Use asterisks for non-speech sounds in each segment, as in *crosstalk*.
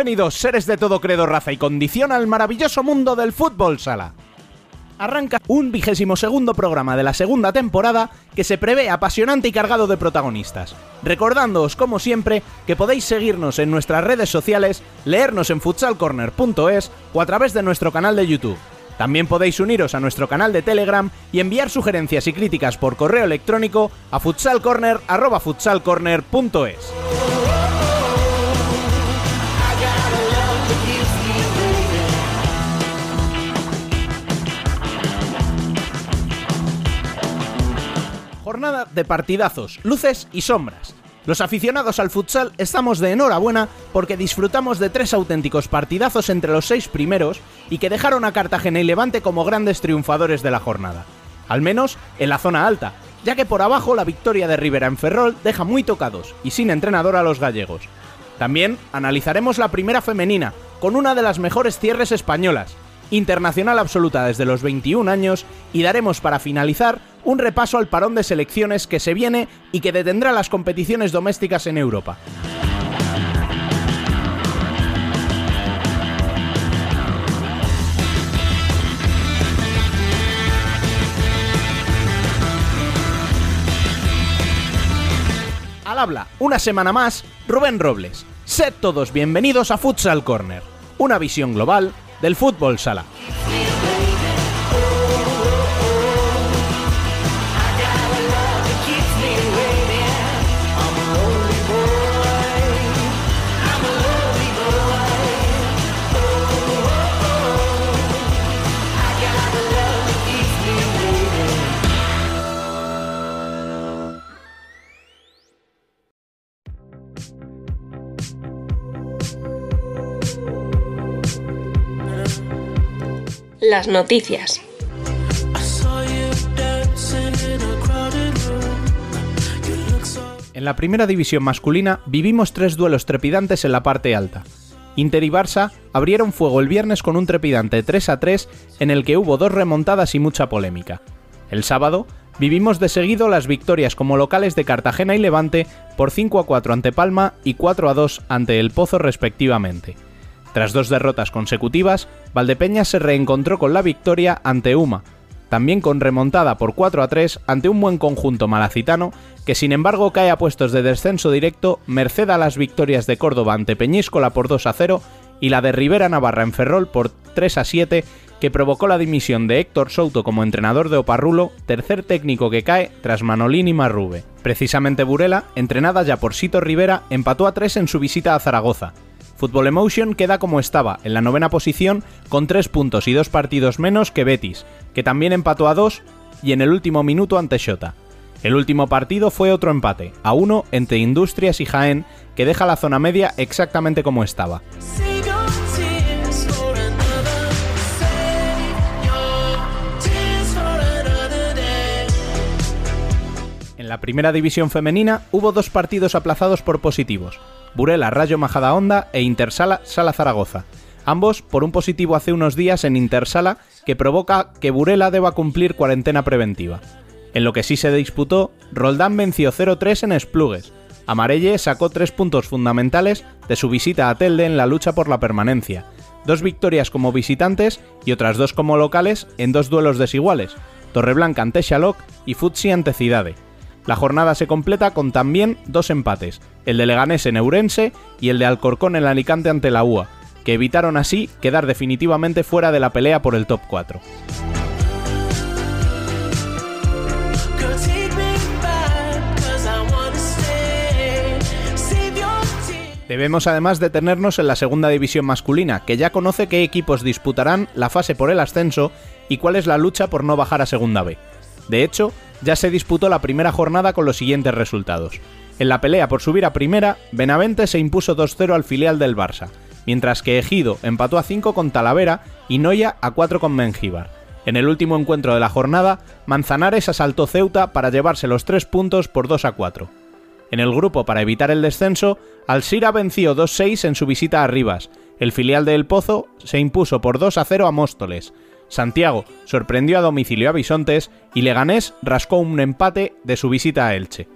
Bienvenidos, seres de todo credo, raza y condición, al maravilloso mundo del fútbol sala. Arranca un vigésimo segundo programa de la segunda temporada que se prevé apasionante y cargado de protagonistas. Recordándoos, como siempre, que podéis seguirnos en nuestras redes sociales, leernos en futsalcorner.es o a través de nuestro canal de YouTube. También podéis uniros a nuestro canal de Telegram y enviar sugerencias y críticas por correo electrónico a futsalcorner.futsalcorner.es. Jornada de partidazos, luces y sombras. Los aficionados al futsal estamos de enhorabuena porque disfrutamos de tres auténticos partidazos entre los seis primeros y que dejaron a Cartagena y Levante como grandes triunfadores de la jornada. Al menos en la zona alta, ya que por abajo la victoria de Rivera en Ferrol deja muy tocados y sin entrenador a los gallegos. También analizaremos la primera femenina, con una de las mejores cierres españolas, internacional absoluta desde los 21 años, y daremos para finalizar un repaso al parón de selecciones que se viene y que detendrá las competiciones domésticas en Europa. Al habla, una semana más, Rubén Robles. Sed todos bienvenidos a Futsal Corner, una visión global del fútbol sala. Las noticias. En la primera división masculina vivimos tres duelos trepidantes en la parte alta. Inter y Barça abrieron fuego el viernes con un trepidante 3 a 3 en el que hubo dos remontadas y mucha polémica. El sábado vivimos de seguido las victorias como locales de Cartagena y Levante por 5 a 4 ante Palma y 4 a 2 ante El Pozo respectivamente. Tras dos derrotas consecutivas, Valdepeñas se reencontró con la victoria ante Uma, también con remontada por 4 a 3 ante un buen conjunto malacitano que sin embargo cae a puestos de descenso directo merced a las victorias de Córdoba ante Peñíscola por 2 a 0 y la de Rivera Navarra en Ferrol por 3 a 7 que provocó la dimisión de Héctor Souto como entrenador de Oparrulo, tercer técnico que cae tras Manolín y Marrube. Precisamente Burela, entrenada ya por Sito Rivera, empató a 3 en su visita a Zaragoza, Football Emotion queda como estaba, en la novena posición, con 3 puntos y 2 partidos menos que Betis, que también empató a 2 y en el último minuto ante Shota. El último partido fue otro empate, a 1 entre Industrias y Jaén, que deja la zona media exactamente como estaba. En la primera división femenina hubo dos partidos aplazados por positivos. Burela Rayo Majadahonda e Intersala Sala Zaragoza, ambos por un positivo hace unos días en Intersala que provoca que Burela deba cumplir cuarentena preventiva. En lo que sí se disputó, Roldán venció 0-3 en Esplugues. Amarelle sacó tres puntos fundamentales de su visita a Telde en la lucha por la permanencia, dos victorias como visitantes y otras dos como locales en dos duelos desiguales, Torreblanca ante Xaloc y Futsi ante Cidade. La jornada se completa con también dos empates, el de Leganés en Eurense y el de Alcorcón en Alicante ante la UA, que evitaron así quedar definitivamente fuera de la pelea por el top 4. Debemos además detenernos en la segunda división masculina, que ya conoce qué equipos disputarán la fase por el ascenso y cuál es la lucha por no bajar a segunda B. De hecho, ya se disputó la primera jornada con los siguientes resultados. En la pelea por subir a primera, Benavente se impuso 2-0 al filial del Barça, mientras que Ejido empató a 5 con Talavera y Noya a 4 con Mengíbar. En el último encuentro de la jornada, Manzanares asaltó Ceuta para llevarse los 3 puntos por 2 a 4. En el grupo para evitar el descenso, Alsira venció 2-6 en su visita a Rivas. El filial de El Pozo se impuso por 2 a 0 a Móstoles. Santiago sorprendió a domicilio a Bisontes y Leganés rascó un empate de su visita a Elche.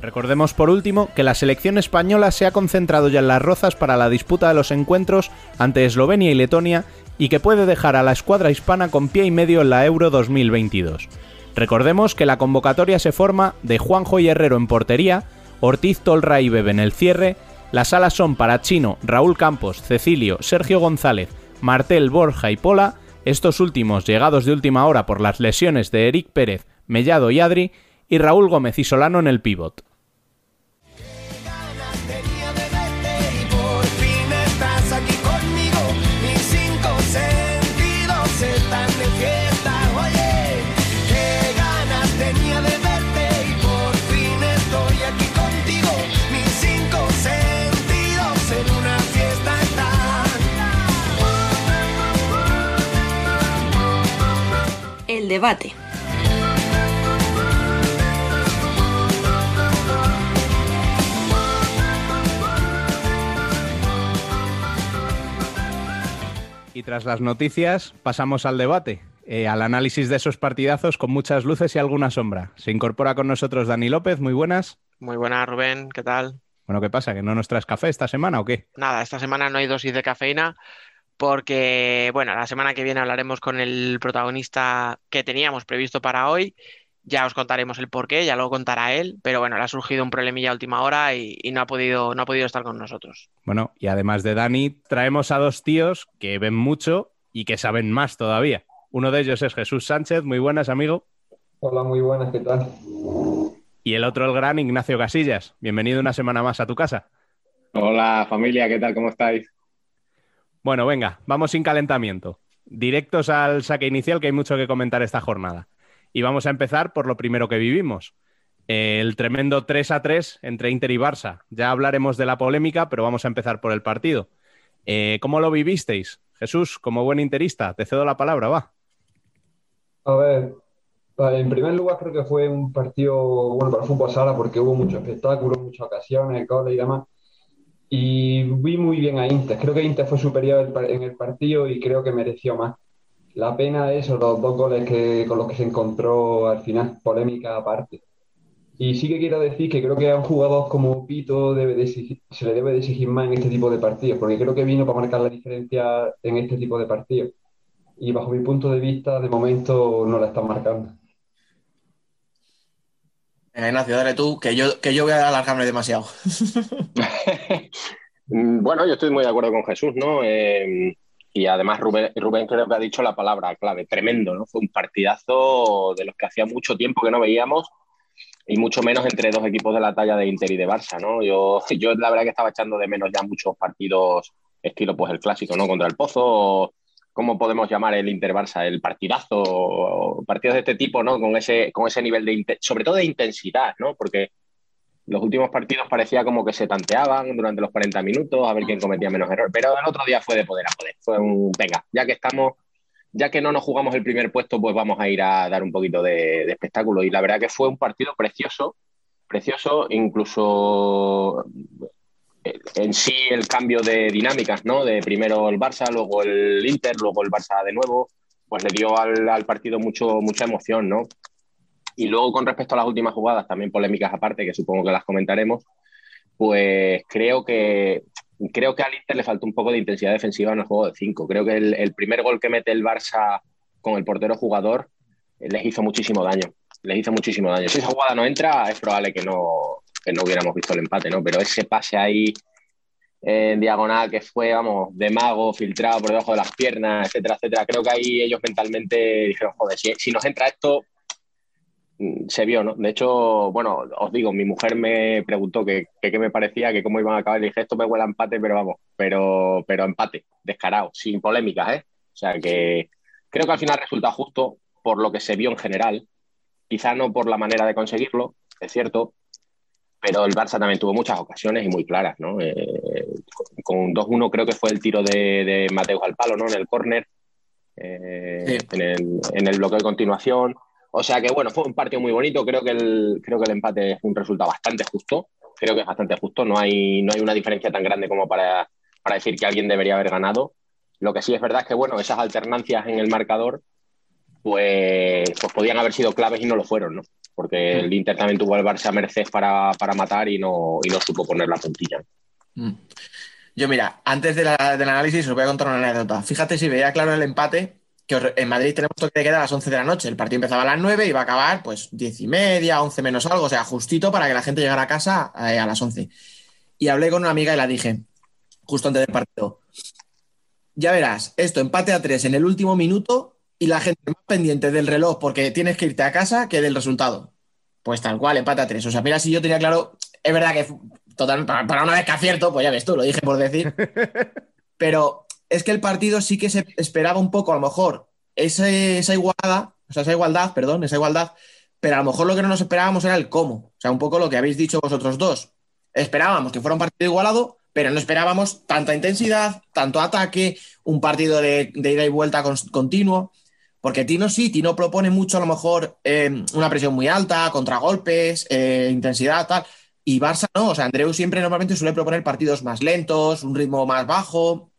Recordemos por último que la selección española se ha concentrado ya en las rozas para la disputa de los encuentros ante Eslovenia y Letonia y que puede dejar a la escuadra hispana con pie y medio en la Euro 2022. Recordemos que la convocatoria se forma de Juanjo y Herrero en portería, Ortiz, Tolra y Bebe en el cierre, las alas son para Chino, Raúl Campos, Cecilio, Sergio González, Martel, Borja y Pola, estos últimos llegados de última hora por las lesiones de Eric Pérez, Mellado y Adri, y Raúl Gómez y Solano en el pívot. Debate. Y tras las noticias, pasamos al debate, eh, al análisis de esos partidazos con muchas luces y alguna sombra. Se incorpora con nosotros Dani López, muy buenas. Muy buenas, Rubén, ¿qué tal? Bueno, ¿qué pasa? ¿Que no nos traes café esta semana o qué? Nada, esta semana no hay dosis de cafeína, porque, bueno, la semana que viene hablaremos con el protagonista que teníamos previsto para hoy. Ya os contaremos el porqué, ya lo contará él, pero bueno, le ha surgido un problemilla a última hora y, no, ha podido, no ha podido estar con nosotros. Bueno, y además de Dani, traemos a dos tíos que ven mucho y que saben más todavía. Uno de ellos es Jesús Sánchez, muy buenas, amigo. Hola, muy buenas, ¿qué tal? Y el otro, el gran Ignacio Casillas. Bienvenido una semana más a tu casa. Hola, familia, ¿qué tal? ¿Cómo estáis? Bueno, venga, vamos sin calentamiento. Directos al saque inicial, que hay mucho que comentar esta jornada. Y vamos a empezar por lo primero que vivimos. El tremendo 3 a 3 entre Inter y Barça. Ya hablaremos de la polémica, pero vamos a empezar por el partido. Eh, ¿Cómo lo vivisteis? Jesús, como buen interista, te cedo la palabra, va. A ver, en primer lugar creo que fue un partido bueno para el fútbol sala porque hubo mucho espectáculo, muchas ocasiones, goles y demás y vi muy bien a Inter. Creo que Inter fue superior en el partido y creo que mereció más. La pena es los dos goles que, con los que se encontró al final, polémica aparte. Y sí que quiero decir que creo que a un jugador como Pito debe se le debe de exigir más en este tipo de partidos, porque creo que vino para marcar la diferencia en este tipo de partidos. Y bajo mi punto de vista, de momento no la están marcando. Ignacio, dale tú, que yo, que yo voy a alargarme demasiado. *laughs* bueno, yo estoy muy de acuerdo con Jesús, ¿no? Eh, y además Rubén, Rubén creo que ha dicho la palabra clave, tremendo, ¿no? Fue un partidazo de los que hacía mucho tiempo que no veíamos y mucho menos entre dos equipos de la talla de Inter y de Barça, ¿no? Yo, *laughs* yo la verdad que estaba echando de menos ya muchos partidos estilo pues el clásico, ¿no? Contra el Pozo ¿cómo podemos llamar el Inter Barça? El partidazo, partidos de este tipo, ¿no? Con ese, con ese nivel de, sobre todo de intensidad, ¿no? Porque los últimos partidos parecía como que se tanteaban durante los 40 minutos a ver quién cometía menos errores, pero el otro día fue de poder a poder. Fue un, venga, ya que estamos, ya que no nos jugamos el primer puesto, pues vamos a ir a dar un poquito de, de espectáculo. Y la verdad que fue un partido precioso, precioso, incluso en sí el cambio de dinámicas, ¿no? De primero el Barça, luego el Inter, luego el Barça de nuevo, pues le dio al, partido mucho, mucha emoción, ¿no? Y luego con respecto a las últimas jugadas, también polémicas aparte, que supongo que las comentaremos, pues creo que creo que al Inter le faltó un poco de intensidad defensiva en el juego de 5. Creo que el, primer gol que mete el Barça con el portero jugador les hizo muchísimo daño. Les hizo muchísimo daño. Si esa jugada no entra, es probable que no, que no hubiéramos visto el empate, ¿no? Pero ese pase ahí en diagonal que fue, vamos, de mago, filtrado por debajo de las piernas, etcétera, etcétera. Creo que ahí ellos mentalmente dijeron, joder, si, nos entra esto, mm, se vio, ¿no? De hecho, bueno, os digo, mi mujer me preguntó qué me parecía, que cómo iban a acabar. Dije, esto me huele a empate, pero vamos, pero, pero empate, descarado, sin polémicas, ¿eh? O sea que creo que al final resulta justo por lo que se vio en general, quizá no por la manera de conseguirlo, es cierto, pero el Barça también tuvo muchas ocasiones y muy claras, ¿no? Eh, con 2-1 creo que fue el tiro de, de Mateus al palo, ¿no? En el córner, eh, en, el, en, el, bloqueo de continuación. O sea que, bueno, fue un partido muy bonito. Creo que el, creo que el empate es un resultado bastante justo. Creo que es bastante justo. No hay, no hay una diferencia tan grande como para, para decir que alguien debería haber ganado. Lo que sí es verdad es que, bueno, esas alternancias en el marcador, pues, pues podían haber sido claves y no lo fueron, ¿no? Porque el Inter también tuvo al Barça a merced para, para matar y no, y no supo poner la puntilla. Mm. Yo, mira, antes de la- del análisis os voy a contar una anécdota. Fíjate si veía claro el empate, que en Madrid tenemos toque de queda a las 11 de la noche. El partido empezaba a las 9 y iba a acabar pues 10 y media, 11 menos algo, o sea, justito para que la gente llegara a casa eh, a las 11. Y hablé con una amiga y la dije, justo antes del partido, ya verás, esto, empate a 3 en el último minuto y la gente más pendiente del reloj porque tienes que irte a casa que del resultado. Pues tal cual, empate a 3. O sea, mira, si yo tenía claro, es verdad que total, para, para una vez que acierto, pues ya ves tú, lo dije por decir. *laughs* Pero es que el partido sí que se esperaba un poco, a lo mejor, ese- esa igualdad, o sea, esa igualdad, perdón, esa igualdad, pero a lo mejor lo que no nos esperábamos era el cómo. O sea, un poco lo que habéis dicho vosotros dos. Esperábamos que fuera un partido igualado, pero no esperábamos tanta intensidad, tanto ataque, un partido de, de ida y vuelta con- continuo. Porque Tino sí, Tino propone mucho a lo mejor eh, una presión muy alta, contragolpes, eh, intensidad, tal. Y Barça no, o sea, Andreu siempre normalmente suele proponer partidos más lentos, un ritmo más bajo.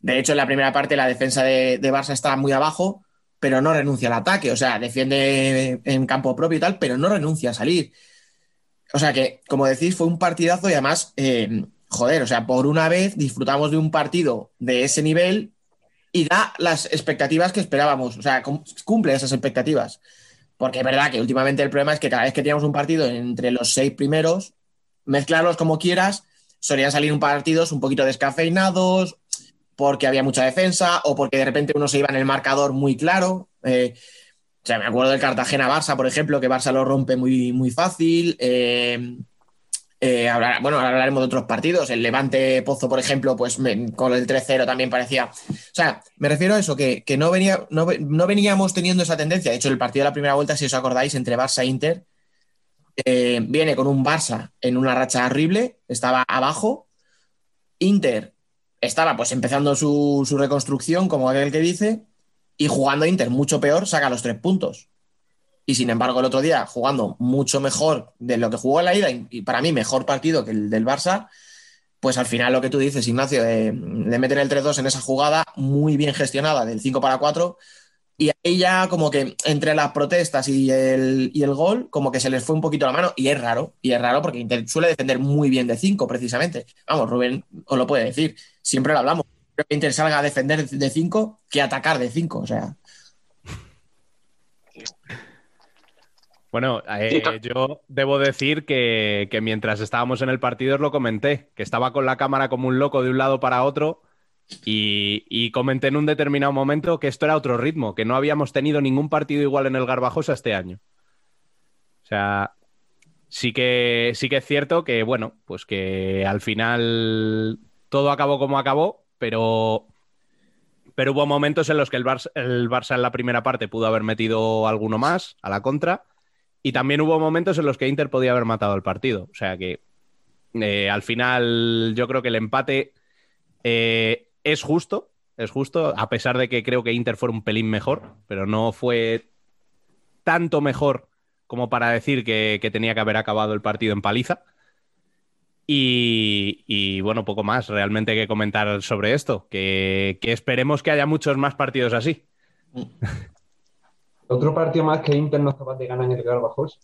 De hecho, en la primera parte la defensa de, Barça está muy abajo, pero no renuncia al ataque, o sea, defiende en campo propio y tal, pero no renuncia a salir. O sea que, como decís, fue un partidazo y además, eh, joder, o sea, por una vez disfrutamos de un partido de ese nivel y da las expectativas que esperábamos, o sea, cum- cumple esas expectativas. Porque es verdad que últimamente el problema es que cada vez que teníamos un partido entre los seis primeros, mezclarlos como quieras, solían salir un partidos un poquito descafeinados, porque había mucha defensa o porque de repente uno se iba en el marcador muy claro. Eh, o sea, me acuerdo del Cartagena-Barça, por ejemplo, que Barça lo rompe muy, muy fácil. Eh, eh, bueno, ahora hablaremos de otros partidos. El Levante Pozo, por ejemplo, pues con el 3-0 también parecía. O sea, me refiero a eso, que, que no, venía, no, ve- no veníamos teniendo esa tendencia. De hecho, el partido de la primera vuelta, si os acordáis, entre Barça e Inter, eh, viene con un Barça en una racha horrible, estaba abajo. Inter estaba pues empezando su, su reconstrucción, como aquel que dice, y jugando Inter mucho peor, saca los tres puntos. Y sin embargo, el otro día, jugando mucho mejor de lo que jugó en la ida, y para mí mejor partido que el del Barça, pues al final lo que tú dices, Ignacio, de, de meter el 3-2 en esa jugada muy bien gestionada, del 5 para 4, y ahí ya como que entre las protestas y el, y el gol, como que se les fue un poquito la mano, y es raro, y es raro porque Inter suele defender muy bien de 5 precisamente. Vamos, Rubén os lo puede decir, siempre lo hablamos. Creo que Inter salga a defender de 5 que atacar de 5, o sea... Bueno, eh, yo debo decir que, que mientras estábamos en el partido os lo comenté, que estaba con la cámara como un loco de un lado para otro y, y comenté en un determinado momento que esto era otro ritmo, que no habíamos tenido ningún partido igual en el Garbajosa este año. O sea, sí que, sí que es cierto que, bueno, pues que al final todo acabó como acabó, pero, pero hubo momentos en los que el Barça, el Barça en la primera parte pudo haber metido alguno más a la contra. Y también hubo momentos en los que Inter podía haber matado el partido. O sea que eh, al final yo creo que el empate eh, es justo, es justo, a pesar de que creo que Inter fue un pelín mejor, pero no fue tanto mejor como para decir que, tenía que haber acabado el partido en paliza. Y, bueno, poco más realmente que comentar sobre esto, que, que esperemos que haya muchos más partidos así. Otro partido más que Inter no es capaz de ganar en el Garbajosa.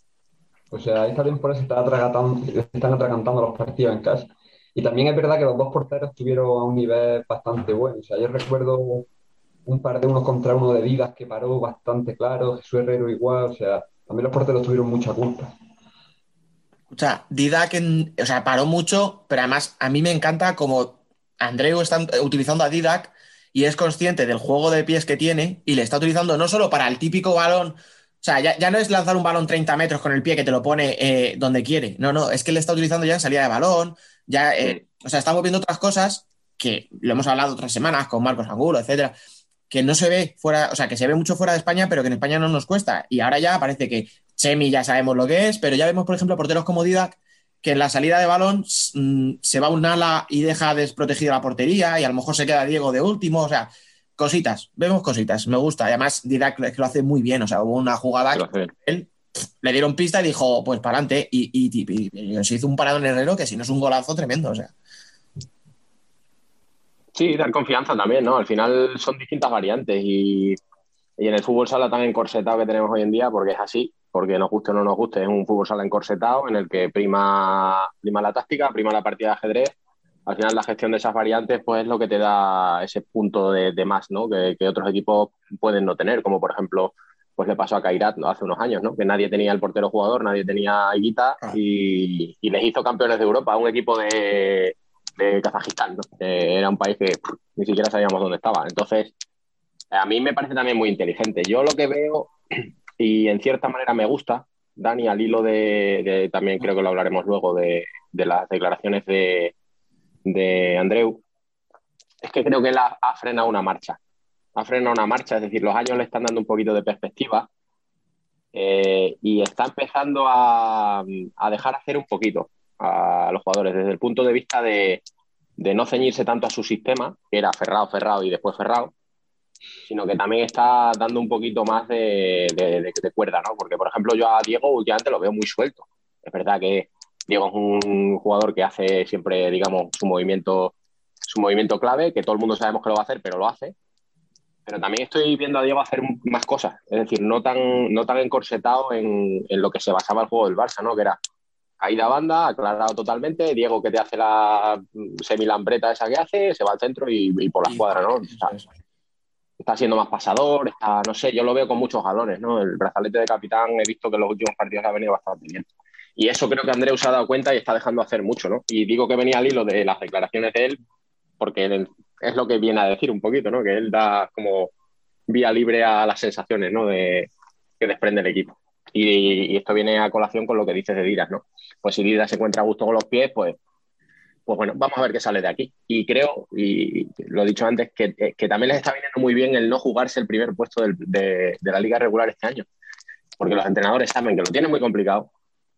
O sea, esta temporada se están atragantando los partidos en casa. Y también es verdad que los dos porteros estuvieron a un nivel bastante bueno. O sea, yo recuerdo un par de unos contra uno de Vidas que paró bastante claro, Jesús Herrero igual. O sea, también los porteros tuvieron mucha culpa. O sea, Didac en- o sea, paró mucho, pero además a mí me encanta como Andreu está utilizando a Didac y es consciente del juego de pies que tiene y le está utilizando no solo para el típico balón, o sea, ya, ya no es lanzar un balón 30 metros con el pie que te lo pone eh, donde quiere, no, no, es que le está utilizando ya en salida de balón, ya, eh, o sea, estamos viendo otras cosas que lo hemos hablado otras semanas con Marcos Angulo, etcétera, que no se ve fuera, o sea, que se ve mucho fuera de España, pero que en España no nos cuesta. Y ahora ya parece que Chemi ya sabemos lo que es, pero ya vemos, por ejemplo, porteros como Didac, que en la salida de balón mm, se va un ala y deja desprotegida la portería y a lo mejor se queda Diego de último, o sea, cositas, vemos cositas, me gusta. Y además Didac que lo hace muy bien, o sea, hubo una jugada que él pff, le dieron pista y dijo, pues para adelante, y, y- y- y se hizo un parado en Herrero que si no es un golazo tremendo, o sea. Sí, dar confianza también, ¿no? Al final son distintas variantes y, y en el fútbol sala tan encorsetado que tenemos hoy en día, porque es así, porque nos guste o no nos guste, es un fútbol sala encorsetado en el que prima, prima la táctica, prima la partida de ajedrez. Al final la gestión de esas variantes pues es lo que te da ese punto de, más ¿no? que, otros equipos pueden no tener, como por ejemplo pues le pasó a Kairat ¿no? hace unos años, ¿no? que nadie tenía el portero jugador, nadie tenía Higuita ah. y, les hizo campeones de Europa, un equipo de, de Kazajistán, ¿no? era un país que ni siquiera sabíamos dónde estaba. Entonces, a mí me parece también muy inteligente. Yo lo que veo y en cierta manera me gusta, Dani, al hilo de, también creo que lo hablaremos luego de, las declaraciones de, de, Andreu, es que creo que él ha, frenado una marcha. Ha frenado una marcha, es decir, los años le están dando un poquito de perspectiva eh, y está empezando a, dejar hacer un poquito a los jugadores desde el punto de vista de, de no ceñirse tanto a su sistema, que era ferrado, ferrado y después ferrado, sino que también está dando un poquito más de, de, cuerda, ¿no? Porque, por ejemplo, yo a Diego últimamente lo veo muy suelto. Es verdad que Diego es un jugador que hace siempre, digamos, su movimiento, su movimiento clave, que todo el mundo sabemos que lo va a hacer, pero lo hace. Pero también estoy viendo a Diego hacer más cosas, es decir, no tan, no tan encorsetado en, en lo que se basaba el juego del Barça, ¿no? Que era caída banda, aclarado totalmente, Diego que te hace la semilambreta esa que hace, se va al centro y, por la escuadra, ¿no? Está siendo más pasador, está, no sé, yo lo veo con muchos galones, ¿no? El brazalete de capitán he visto que en los últimos partidos ha venido bastante bien. Y eso creo que Andreu se ha dado cuenta y está dejando hacer mucho, ¿no? Y digo que venía al hilo de las declaraciones de él, porque es lo que viene a decir un poquito, ¿no? Que él da como vía libre a las sensaciones, ¿no? De, que desprende el equipo. Y, esto viene a colación con lo que dices de Didas, ¿no? Pues si Didas se encuentra a gusto con los pies, pues pues bueno, vamos a ver qué sale de aquí. Y creo, y lo he dicho antes, que, que también les está viniendo muy bien el no jugarse el primer puesto de, la liga regular este año. Porque los entrenadores saben que lo tienen muy complicado,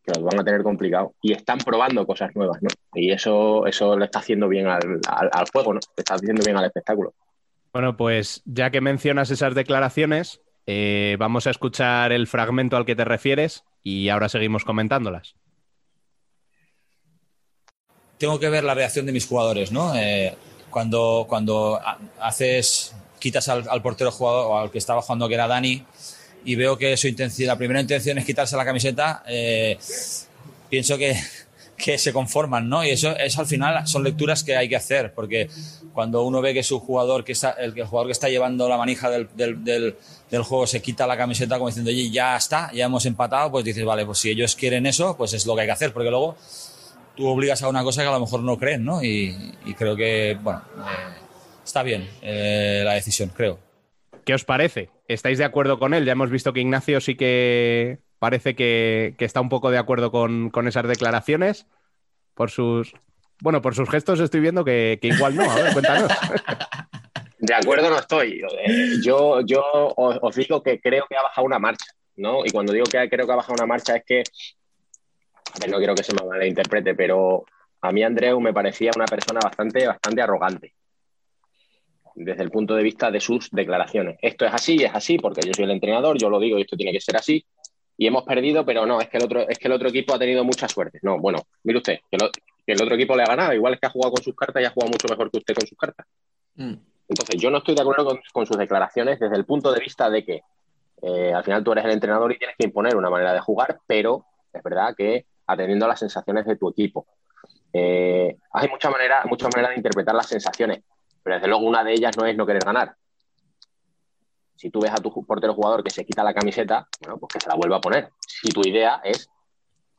que lo van a tener complicado, y están probando cosas nuevas, ¿no? Y eso, eso le está haciendo bien al, juego, ¿no? Le está haciendo bien al espectáculo. Bueno, pues ya que mencionas esas declaraciones, eh, vamos a escuchar el fragmento al que te refieres y ahora seguimos comentándolas tengo que ver la reacción de mis jugadores, ¿no? Eh, cuando, cuando haces, quitas al, portero jugador o al que estaba jugando, que era Dani, y veo que su intención, la primera intención es quitarse la camiseta, eh, pienso que, *laughs* que, se conforman, ¿no? Y eso, es al final son lecturas que hay que hacer, porque cuando uno ve que su jugador, que está, el, jugador que está llevando la manija del, del, del, del, juego se quita la camiseta como diciendo, oye, ya está, ya hemos empatado, pues dices, vale, pues si ellos quieren eso, pues es lo que hay que hacer, porque luego tú obligas a una cosa que a lo mejor no creen, ¿no? Y, creo que, bueno, eh, está bien eh, la decisión, creo. ¿Qué os parece? ¿Estáis de acuerdo con él? Ya hemos visto que Ignacio sí que parece que, está un poco de acuerdo con, esas declaraciones. Por sus. Bueno, por sus gestos estoy viendo que, igual no. A ver, cuéntanos. *laughs* De acuerdo no estoy. Yo, yo os, digo que creo que ha bajado una marcha, ¿no? Y cuando digo que creo que ha bajado una marcha es que no quiero que se me malinterprete, pero a mí Andreu me parecía una persona bastante, bastante arrogante desde el punto de vista de sus declaraciones. Esto es así, es así, porque yo soy el entrenador, yo lo digo y esto tiene que ser así. Y hemos perdido, pero no, es que el otro, es que el otro equipo ha tenido mucha suerte. No, bueno, mire usted, que, el otro equipo le ha ganado, igual es que ha jugado con sus cartas y ha jugado mucho mejor que usted con sus cartas. Mm. Entonces, yo no estoy de acuerdo con, sus declaraciones desde el punto de vista de que eh, al final tú eres el entrenador y tienes que imponer una manera de jugar, pero es verdad que atendiendo a las sensaciones de tu equipo. Eh, hay muchas maneras muchas maneras de interpretar las sensaciones, pero desde luego una de ellas no es no querer ganar. Si tú ves a tu portero jugador que se quita la camiseta, bueno, pues que se la vuelva a poner. Si tu idea es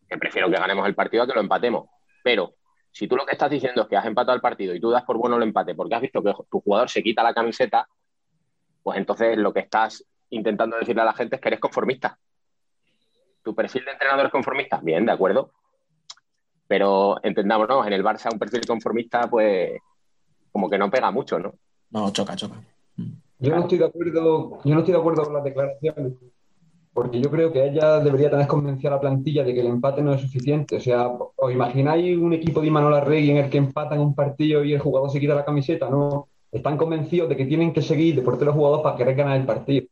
que prefiero que ganemos el partido a que lo empatemos. Pero si tú lo que estás diciendo es que has empatado el partido y tú das por bueno el empate porque has visto que tu jugador se quita la camiseta, pues entonces lo que estás intentando decirle a la gente es que eres conformista. ¿Tu perfil de entrenador es conformista? Bien, de acuerdo. Pero entendámonos, en el Barça un perfil conformista, pues, como que no pega mucho, ¿no? No, choca, choca. Yo no estoy de acuerdo, yo no estoy de acuerdo con las declaraciones, porque yo creo que ella debería tener convencido a la plantilla de que el empate no es suficiente. O sea, ¿os imagináis un equipo de Imanol Regui en el que empatan un partido y el jugador se quita la camiseta? No, están convencidos de que tienen que seguir de portero jugador para querer ganar el partido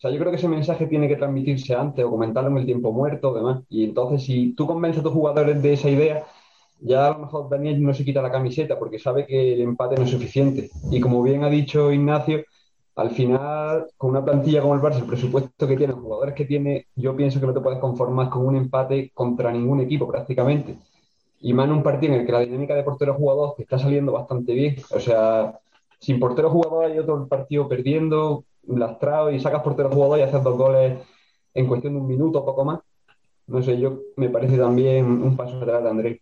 sea, yo creo que ese mensaje tiene que transmitirse antes o comentarlo en el tiempo muerto o demás. Y entonces, si tú convences a tus jugadores de esa idea, ya a lo mejor Daniel no se quita la camiseta porque sabe que el empate no es suficiente. Y como bien ha dicho Ignacio, al final, con una plantilla como el Barça, el presupuesto que tiene, los jugadores que tiene, yo pienso que no te puedes conformar con un empate contra ningún equipo prácticamente. Y más en un partido en el que la dinámica de portero-jugador te está saliendo bastante bien. O sea, sin portero-jugador hay otro partido perdiendo, lastrado, y sacas portero-jugador y haces dos goles en cuestión de un minuto o poco más. No sé, yo me parece también un paso atrás de.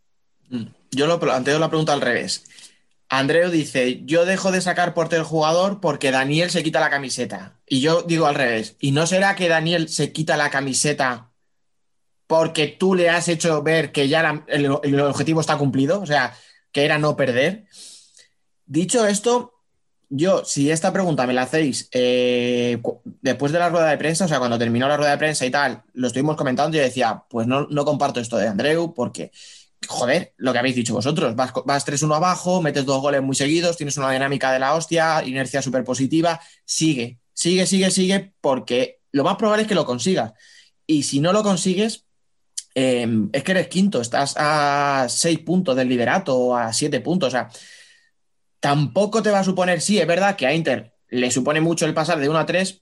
Mm. Yo lo planteo la pregunta al revés. Andreu dice, yo dejo de sacar portero jugador porque Daniel se quita la camiseta. Y yo digo al revés. ¿Y no será que Daniel se quita la camiseta porque tú le has hecho ver que ya el, objetivo está cumplido? O sea, que era no perder. Dicho esto, yo, si esta pregunta me la hacéis eh, después de la rueda de prensa, o sea, cuando terminó la rueda de prensa y tal, lo estuvimos comentando yo decía, pues no, no comparto esto de Andreu porque joder, lo que habéis dicho vosotros, vas, vas 3-1 abajo, metes dos goles muy seguidos, tienes una dinámica de la hostia, inercia súper positiva, sigue, sigue, sigue, sigue, porque lo más probable es que lo consigas. Y si no lo consigues, eh, es que eres quinto, estás a seis puntos del liderato o a siete puntos, o sea, tampoco te va a suponer, sí, es verdad que a Inter le supone mucho el pasar de 1 a 3,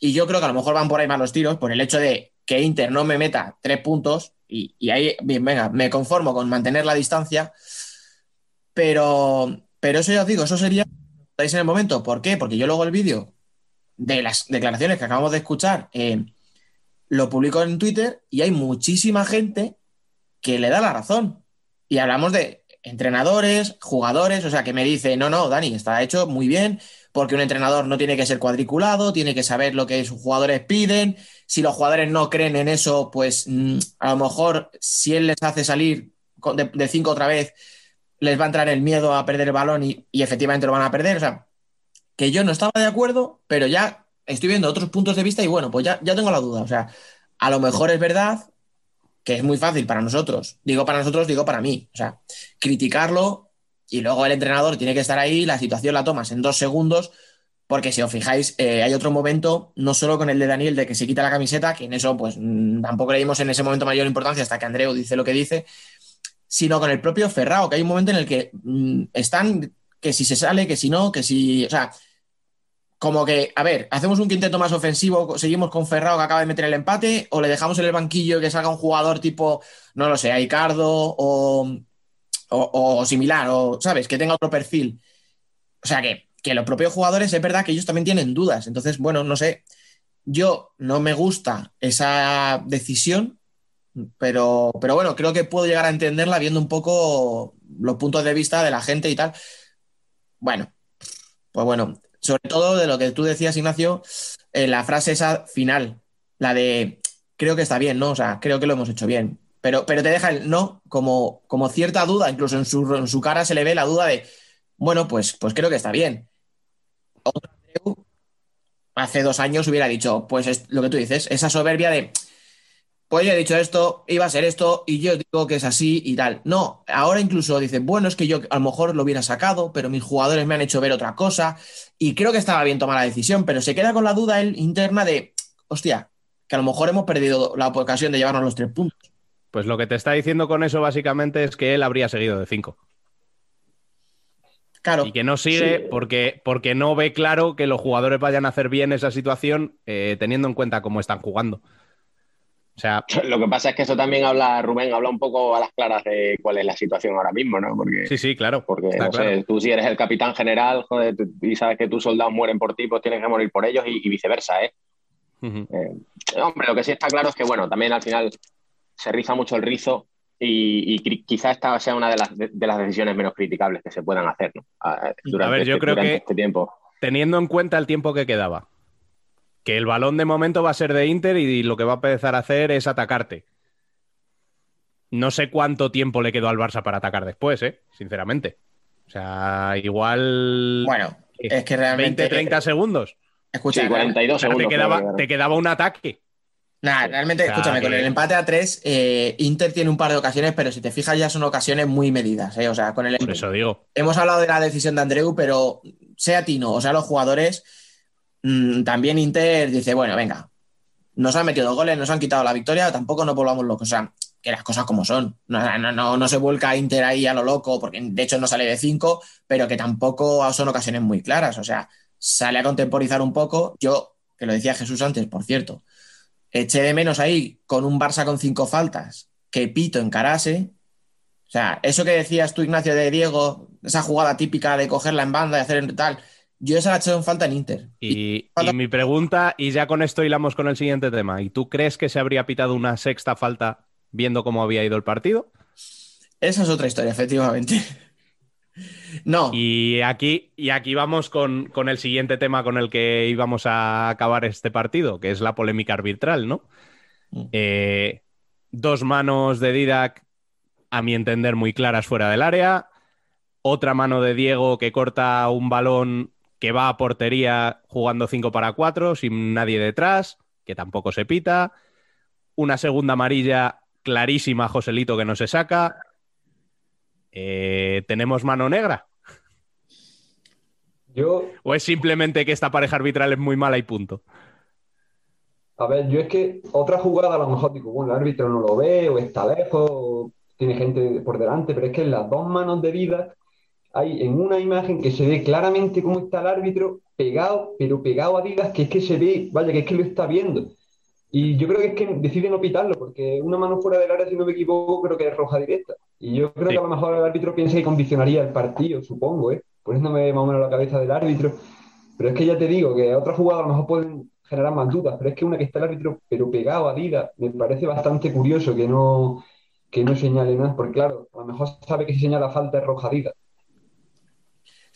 y yo creo que a lo mejor van por ahí más los tiros por el hecho de que Inter no me meta tres puntos y, ahí, bien, venga, me conformo con mantener la distancia, pero, pero eso ya os digo, eso sería en el momento. ¿Por qué? Porque yo luego el vídeo de las declaraciones que acabamos de escuchar eh, lo publico en Twitter y hay muchísima gente que le da la razón. Y hablamos de entrenadores, jugadores, o sea, que me dice, no, no, Dani, está hecho muy bien, porque un entrenador no tiene que ser cuadriculado, tiene que saber lo que sus jugadores piden. Si los jugadores no creen en eso, pues mm, a lo mejor si él les hace salir de, cinco otra vez, les va a entrar el miedo a perder el balón y, efectivamente lo van a perder. O sea, que yo no estaba de acuerdo, pero ya estoy viendo otros puntos de vista y bueno, pues ya, ya tengo la duda. O sea, a lo mejor es verdad que es muy fácil para nosotros. Digo para nosotros, digo para mí. O sea, criticarlo y luego el entrenador tiene que estar ahí, la situación la tomas en dos segundos, porque si os fijáis, eh, hay otro momento, no solo con el de Daniel, de que se quita la camiseta, que en eso pues mm, tampoco le dimos en ese momento mayor importancia hasta que Andreu dice lo que dice, sino con el propio Ferrao, que hay un momento en el que mm, están, que si se sale, que si no, que si, o sea, como que, a ver, hacemos un quinteto más ofensivo, seguimos con Ferrao que acaba de meter el empate, o le dejamos en el banquillo que salga un jugador tipo, no lo sé, Aicardo o o, similar, o, ¿sabes? Que tenga otro perfil. O sea que, que los propios jugadores es verdad que ellos también tienen dudas. Entonces, bueno, no sé. Yo no me gusta esa decisión, pero, pero bueno, creo que puedo llegar a entenderla viendo un poco los puntos de vista de la gente y tal. Bueno, pues bueno, sobre todo de lo que tú decías, Ignacio, eh, la frase esa final, la de creo que está bien, ¿no? O sea, creo que lo hemos hecho bien. Pero, pero te deja el no como, como cierta duda, incluso en su, en su cara se le ve la duda de, bueno, pues, pues creo que está bien. hace dos años hubiera dicho, pues es lo que tú dices, esa soberbia de, pues yo he dicho esto, iba a ser esto, y yo digo que es así y tal. No, ahora incluso dice, bueno, es que yo a lo mejor lo hubiera sacado, pero mis jugadores me han hecho ver otra cosa, y creo que estaba bien tomar la decisión, pero se queda con la duda interna de, hostia, que a lo mejor hemos perdido la ocasión de llevarnos los tres puntos. Pues lo que te está diciendo con eso básicamente es que él habría seguido de 5. Claro. Y que no sigue porque, porque no ve claro que los jugadores vayan a hacer bien esa situación eh, teniendo en cuenta cómo están jugando. O sea, *laughs* lo que pasa es que eso también habla, Rubén, habla un poco a las claras de cuál es la situación ahora mismo, ¿no? Porque, sí, sí, claro. Porque, no sé, tú si eres el capitán general, joder, y sabes que tus soldados mueren por ti, pues tienes que morir por ellos y, viceversa, ¿eh? ¿eh? Hombre, lo que sí está claro es que, bueno, también al final se riza mucho el rizo y, quizá esta sea una de las, de, las, decisiones menos criticables que se puedan hacer durante, ver, yo este, creo que este tiempo. Teniendo en cuenta el tiempo que quedaba, que el balón de momento va a ser de Inter y lo que va a empezar a hacer es atacarte. No sé cuánto tiempo le quedó al Barça para atacar después, ¿eh? sinceramente. O sea, igual. Bueno, es que realmente. 20, 30 segundos. Escucha, 42 segundos. Te quedaba, te quedaba un ataque. Nah, realmente, escúchame, con el empate a tres, eh, Inter tiene un par de ocasiones, pero si te fijas ya son ocasiones muy medidas. Eh, o sea, con el Por eso digo. Hemos hablado de la decisión de Andreu, pero sea Tino o sea los jugadores, mm, también Inter dice, bueno, venga, nos han metido goles, nos han quitado la victoria, tampoco nos volvamos locos. O sea, que las cosas como son. No, no, no, se vuelca Inter ahí a lo loco, porque de hecho no sale de cinco, pero que tampoco son ocasiones muy claras. O sea, sale a contemporizar un poco. Yo, que lo decía Jesús antes, por cierto, eché de menos ahí con un Barça con cinco faltas que Pito encarase. O sea, eso que decías tú, Ignacio, de Diego, esa jugada típica de cogerla en banda y hacer tal, yo esa la eché en falta en Inter. Y, y, mi pregunta, y ya con esto hilamos con el siguiente tema, ¿y tú crees que se habría pitado una sexta falta viendo cómo había ido el partido? Esa es otra historia, efectivamente. No. Y aquí, y aquí vamos con, con, el siguiente tema con el que íbamos a acabar este partido, que es la polémica arbitral, ¿no? Mm. Eh, dos manos de Didac, a mi entender, muy claras fuera del área. Otra mano de Diego que corta un balón que va a portería jugando 5 para 4 sin nadie detrás, que tampoco se pita. Una segunda amarilla clarísima, Joselito, que no se saca. Eh, ¿Tenemos mano negra? Yo... ¿O es simplemente que esta pareja arbitral es muy mala y punto? A ver, yo es que otra jugada a lo mejor digo, bueno, el árbitro no lo ve, o está lejos, o tiene gente por delante, pero es que en las dos manos de vida hay en una imagen que se ve claramente cómo está el árbitro pegado, pero pegado a Didas, que es que se ve, vaya, que es que lo está viendo. Y yo creo que es que decide no pitarlo, porque una mano fuera del área, si no me equivoco, creo que es roja directa. Y yo creo Sí. que a lo mejor el árbitro piensa que condicionaría el partido, supongo, ¿eh? Poniéndome más o menos la cabeza del árbitro. Pero es que ya te digo que otras jugadas a lo mejor pueden generar más dudas, pero es que una que está el árbitro, pero pegado a Didas, me parece bastante curioso que no, que no señale nada, porque claro, a lo mejor sabe que si señala falta es roja Didas.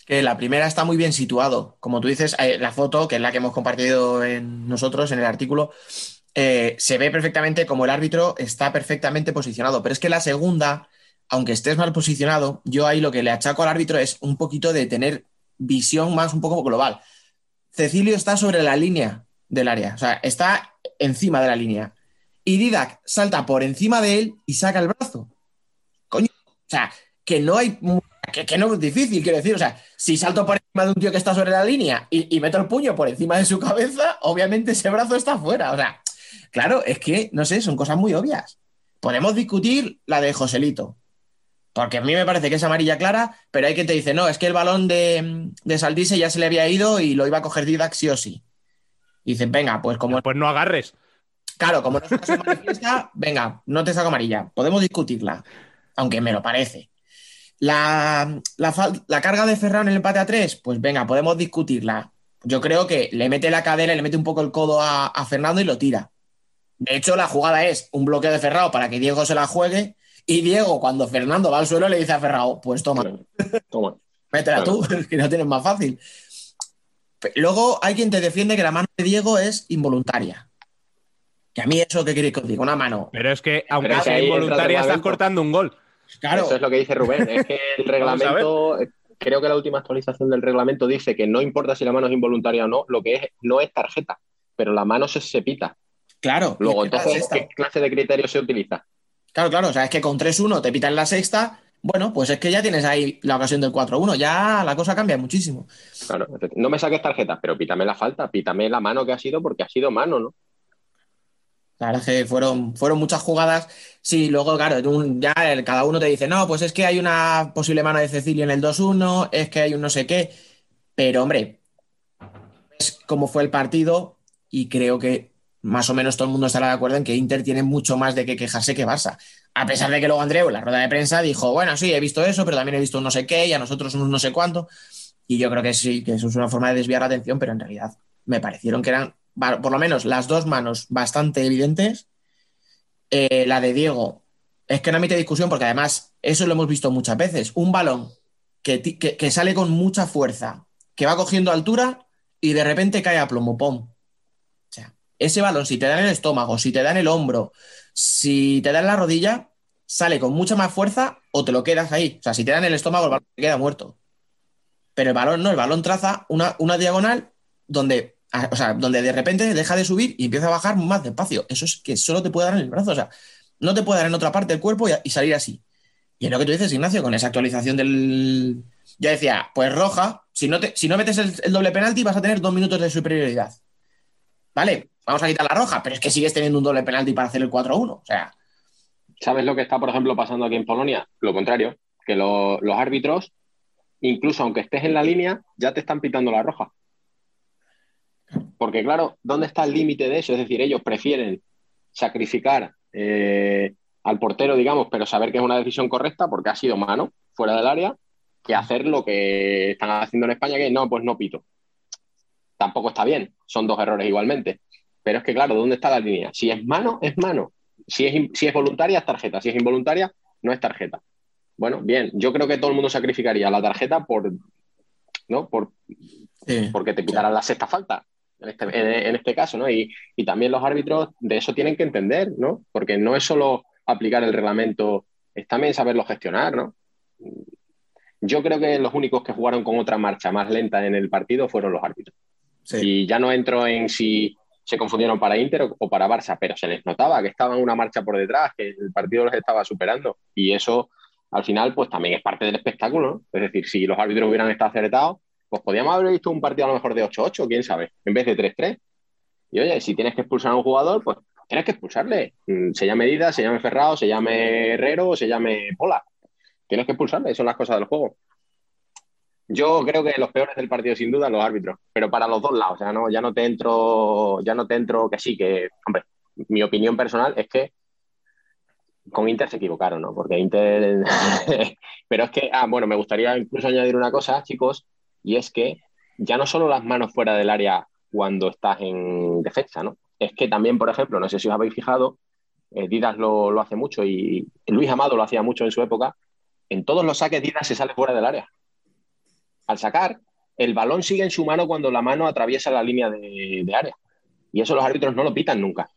Que la primera está muy bien situado. Como tú dices, eh, la foto, que es la que hemos compartido en nosotros en el artículo, eh, se ve perfectamente como el árbitro está perfectamente posicionado. Pero es que la segunda, aunque estés mal posicionado, yo ahí lo que le achaco al árbitro es un poquito de tener visión más un poco global. Cecilio está sobre la línea del área, o sea, está encima de la línea. Y Didac salta por encima de él y saca el brazo. Coño, o sea, que no hay que, que, no es difícil, quiero decir. O sea, si salto por encima de un tío que está sobre la línea y, y, meto el puño por encima de su cabeza, obviamente ese brazo está fuera. O sea, claro, es que, no sé, son cosas muy obvias. Podemos discutir la de Joselito, porque a mí me parece que es amarilla clara, pero hay quien te dice, no, es que el balón de, de Saldise ya se le había ido y lo iba a coger Didac sí o sí. Y dicen, venga, pues como. Pues no agarres. Claro, como no se manifiesta, venga, no te saco amarilla. Podemos discutirla, aunque me lo parece. La, la, la, carga de Ferran en el empate a 3, pues venga, podemos discutirla. Yo creo que le mete la cadera, le mete un poco el codo a, a, Fernando y lo tira. De hecho, la jugada es un bloqueo de Ferrao para que Diego se la juegue. Y Diego, cuando Fernando va al suelo, le dice a Ferrao: Pues toma, toma. métela Claro. tú, *laughs* que no tienes más fácil. Luego hay quien te defiende que la mano de Diego es involuntaria. Que a mí eso, ¿qué queréis que os diga? Una mano. Pero es que, aunque Pero que sea involuntaria, estás cortando un gol. Claro. Eso es lo que dice Rubén. Es que el *laughs* reglamento, creo que la última actualización del reglamento dice que no importa si la mano es involuntaria o no, lo que es no es tarjeta, pero la mano se, se pita. Claro. Luego, ¿Y qué entonces, ¿qué clase de criterio se utiliza? Claro, claro. O sea, es que con 3-1 te pitan la sexta. Bueno, pues es que ya tienes ahí la ocasión del 4-1. Ya la cosa cambia muchísimo. Claro, no me saques tarjeta, pero pítame la falta, pítame la mano que ha sido porque ha sido mano, ¿no? La verdad es que fueron, fueron muchas jugadas. Sí, luego, claro, ya cada uno te dice, no, pues es que hay una posible mano de Cecilio en el 2-1, es que hay un no sé qué. Pero, hombre, es como fue el partido y creo que más o menos todo el mundo estará de acuerdo en que Inter tiene mucho más de qué quejarse que Barça. A pesar de que luego Andreu en la rueda de prensa dijo, bueno, sí, he visto eso, pero también he visto un no sé qué y a nosotros un no sé cuánto. Y yo creo que sí, que eso es una forma de desviar la atención, pero en realidad me parecieron que eran, por lo menos, las dos manos bastante evidentes. Eh, la de Diego es que no admite discusión porque además eso lo hemos visto muchas veces. Un balón que, que- sale con mucha fuerza, que va cogiendo altura y de repente cae a plomo, pom. O sea, ese balón, si te da en el estómago, si te da en el hombro, si te da en la rodilla, sale con mucha más fuerza o te lo quedas ahí. O sea, si te da en el estómago, el balón te queda muerto. Pero el balón no, el balón traza una, una diagonal donde, o sea, donde de repente deja de subir y empieza a bajar más despacio. Eso es que solo te puede dar en el brazo. O sea, no te puede dar en otra parte del cuerpo y, salir así. Y es lo que tú dices, Ignacio, con esa actualización del. Yo decía, pues roja, si no, te, si no metes el, doble penalti vas a tener dos minutos de superioridad. Vale, vamos a quitar la roja, pero es que sigues teniendo un doble penalti para hacer el 4-1. O sea, ¿Sabes lo que está, por ejemplo, pasando aquí en Polonia? Lo contrario, que lo- los árbitros, incluso aunque estés en la línea, ya te están pitando la roja. Porque claro, ¿dónde está el límite de eso? Es decir, ellos prefieren sacrificar eh, al portero, digamos, pero saber que es una decisión correcta porque ha sido mano fuera del área, que hacer lo que están haciendo en España, que no, pues no pito. Tampoco está bien, son dos errores igualmente. Pero es que, claro, ¿dónde está la línea? Si es mano, es mano. Si es, si es voluntaria, es tarjeta. Si es involuntaria, no es tarjeta. Bueno, bien, yo creo que todo el mundo sacrificaría la tarjeta por, ¿no? Por, porque te quitaran la sexta falta, en este, en, este caso, ¿no? Y, y, también los árbitros de eso tienen que entender, ¿no? Porque no es solo aplicar el reglamento, es también saberlo gestionar, ¿no? Yo creo que los únicos que jugaron con otra marcha más lenta en el partido fueron los árbitros. Y ya no entro en si se confundieron para Inter o, para Barça, pero se les notaba que estaban una marcha por detrás, que el partido los estaba superando. Y eso, al final, pues también es parte del espectáculo, ¿no? Es decir, si los árbitros hubieran estado acertados, pues podíamos haber visto un partido a lo mejor de 8-8, quién sabe, en vez de 3-3. Y oye, si tienes que expulsar a un jugador, pues tienes que expulsarle. Mm, se llame Dida, se llame Ferrao, se llame Herrero se llame Pola. Tienes que expulsarle, son las cosas del juego. Yo creo que los peores del partido, sin duda, los árbitros, pero para los dos lados. Sea, no, ya no te entro, ya no te entro que sí, que, hombre, mi opinión personal es que con Inter se equivocaron, ¿no? Porque Inter. *laughs* pero es que, ah, bueno, me gustaría incluso añadir una cosa, chicos, y es que ya no solo las manos fuera del área cuando estás en defensa, ¿no? Es que también, por ejemplo, no sé si os habéis fijado, eh, Didas lo, lo hace mucho y Luis Amado lo hacía mucho en su época. En todos los saques, Didas se sale fuera del área al sacar, el balón sigue en su mano cuando la mano atraviesa la línea de, área. Y eso los árbitros no lo pitan nunca.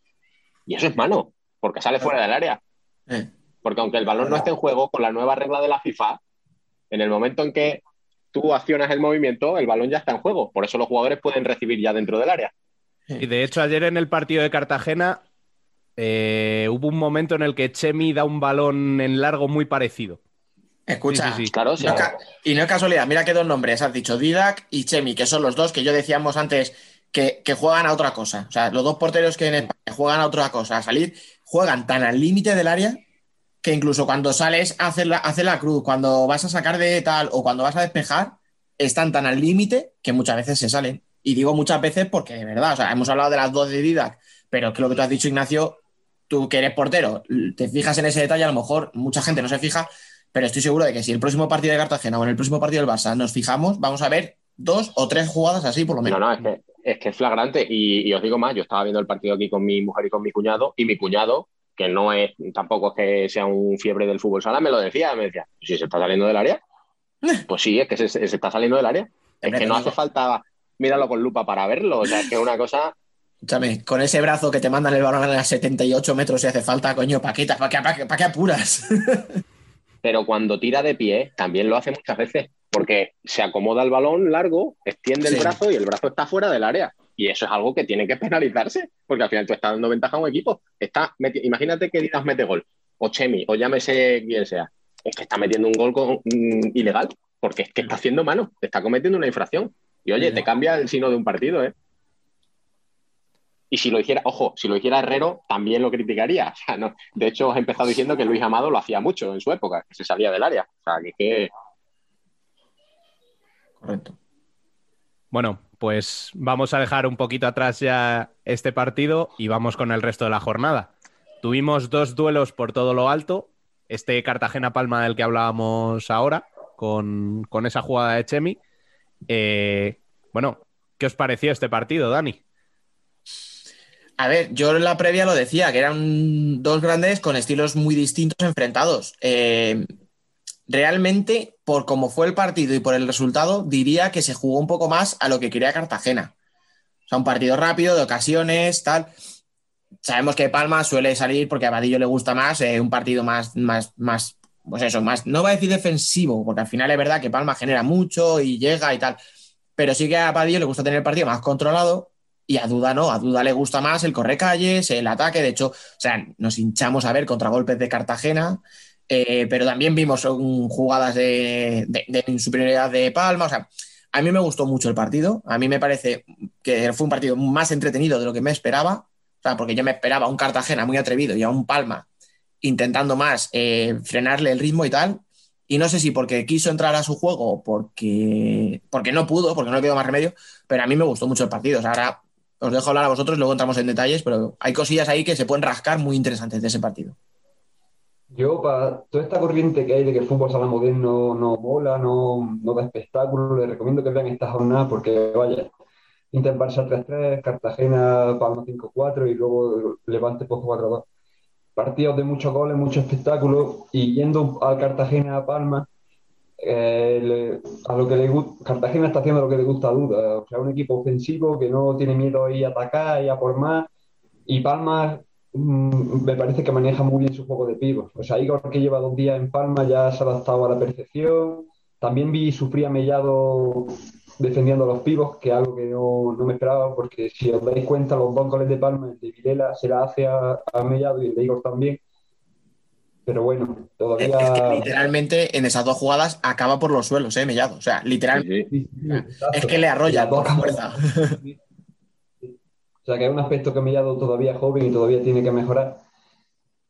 Y eso es mano, porque sale fuera del área. Eh. Porque aunque el balón no esté en juego, con la nueva regla de la FIFA, en el momento en que tú accionas el movimiento, el balón ya está en juego. Por eso los jugadores pueden recibir ya dentro del área. Y de hecho, ayer en el partido de Cartagena eh, hubo un momento en el que Chemi da un balón en largo muy parecido. Escucha, Claro, y no es casualidad, mira que dos nombres, has dicho Didac y Chemi, que son los dos que yo decíamos antes que, juegan a otra cosa. O sea, los dos porteros que en España juegan a otra cosa, a salir, juegan tan al límite del área que incluso cuando sales a hacer la, la cruz, cuando vas a sacar de tal o cuando vas a despejar, están tan al límite que muchas veces se salen. Y digo muchas veces porque de verdad, o sea, hemos hablado de las dos de Didac, pero que lo que tú has dicho, Ignacio, tú que eres portero, te fijas en ese detalle, a lo mejor mucha gente no se fija, pero estoy seguro de que si el próximo partido de Cartagena o en el próximo partido del Barça nos fijamos, vamos a ver dos o tres jugadas así por lo menos. No, no, es que es, que es flagrante y, os digo más, yo estaba viendo el partido aquí con mi mujer y con mi cuñado y mi cuñado, que no es tampoco es que sea un fiebre del fútbol sala, me lo decía, me decía, si se está saliendo del área, *laughs* pues sí, es que se, está saliendo del área. Es que no hace falta míralo con lupa para verlo, o sea, es que es una cosa... Escúchame, con ese brazo que te mandan el balón a las 78 metros si hace falta, coño, paquita, ¿para qué, para qué apuras? *laughs* pero cuando tira de pie también lo hace muchas veces, porque se acomoda el balón largo, extiende el brazo y el brazo está fuera del área. Y eso es algo que tiene que penalizarse, porque al final tú estás dando ventaja a un equipo. Está imagínate que Dinas mete gol, o Chemi, o llámese quien sea. Es que está metiendo un gol mm, ilegal, porque es que está haciendo mano, está cometiendo una infracción. Y oye, te cambia el signo de un partido, ¿eh? Y si lo hiciera, ojo, si lo hiciera Herrero, también lo criticaría. De hecho, he empezado diciendo que Luis Amado lo hacía mucho en su época, que se salía del área. O sea, que. Correcto. Bueno, pues vamos a dejar un poquito atrás ya este partido y vamos con el resto de la jornada. Tuvimos dos duelos por todo lo alto. Este Cartagena-Palma del que hablábamos ahora, con, esa jugada de Chemi. Eh, bueno, ¿qué os pareció este partido, Dani? A ver, yo en la previa lo decía, que eran dos grandes con estilos muy distintos enfrentados. Eh, realmente, por cómo fue el partido y por el resultado, diría que se jugó un poco más a lo que quería Cartagena. O sea, un partido rápido, de ocasiones, tal. Sabemos que Palma suele salir porque a Vadillo le gusta más, eh, un partido más, más, más, pues eso, más, no va a decir defensivo, porque al final es verdad que Palma genera mucho y llega y tal. Pero sí que a Vadillo le gusta tener el partido más controlado y a Duda no, a Duda le gusta más el corre calles, el ataque. De hecho, o sea, nos hinchamos a ver contragolpes de Cartagena, eh, pero también vimos jugadas de, superioridad de Palma. O sea, a mí me gustó mucho el partido. A mí me parece que fue un partido más entretenido de lo que me esperaba. O sea, porque yo me esperaba un Cartagena muy atrevido y a un Palma intentando más eh, frenarle el ritmo y tal. Y no sé si porque quiso entrar a su juego porque, porque no pudo, porque no le quedó más remedio, pero a mí me gustó mucho el partido. O sea, ahora os dejo hablar a vosotros luego entramos en detalles, pero hay cosillas ahí que se pueden rascar muy interesantes de ese partido. Yo, para toda esta corriente que hay de que el fútbol sala moderno no mola, no, no da espectáculo, les recomiendo que vean esta jornada porque, vaya, Inter Barça 3-3, Cartagena Palma 5-4 y luego Levante Pozo 4-2. Partidos de muchos goles, mucho espectáculo y yendo al Cartagena a Palma, eh, a lo que le Cartagena está haciendo lo que le gusta a Duda, o sea, un equipo ofensivo que no tiene miedo a ir a atacar y a por más, y Palma me parece que maneja muy bien su juego de pivos, o sea, Igor que lleva dos días en Palma ya se ha adaptado a la perfección, también vi sufrir a Mellado defendiendo a los pivos, que es algo que no, no me esperaba, porque si os dais cuenta, los dos goles de Palma, el de Vilela se la hace a, a Mellado y el de Igor también, pero bueno, Es todavía... que literalmente en esas dos jugadas acaba por los suelos, ¿eh, Mellado? O sea, literalmente Sí, sí. Sí, sí, exacto. es que le arrolla por fuerza. Sea, que hay un aspecto que Mellado todavía es joven y todavía tiene que mejorar.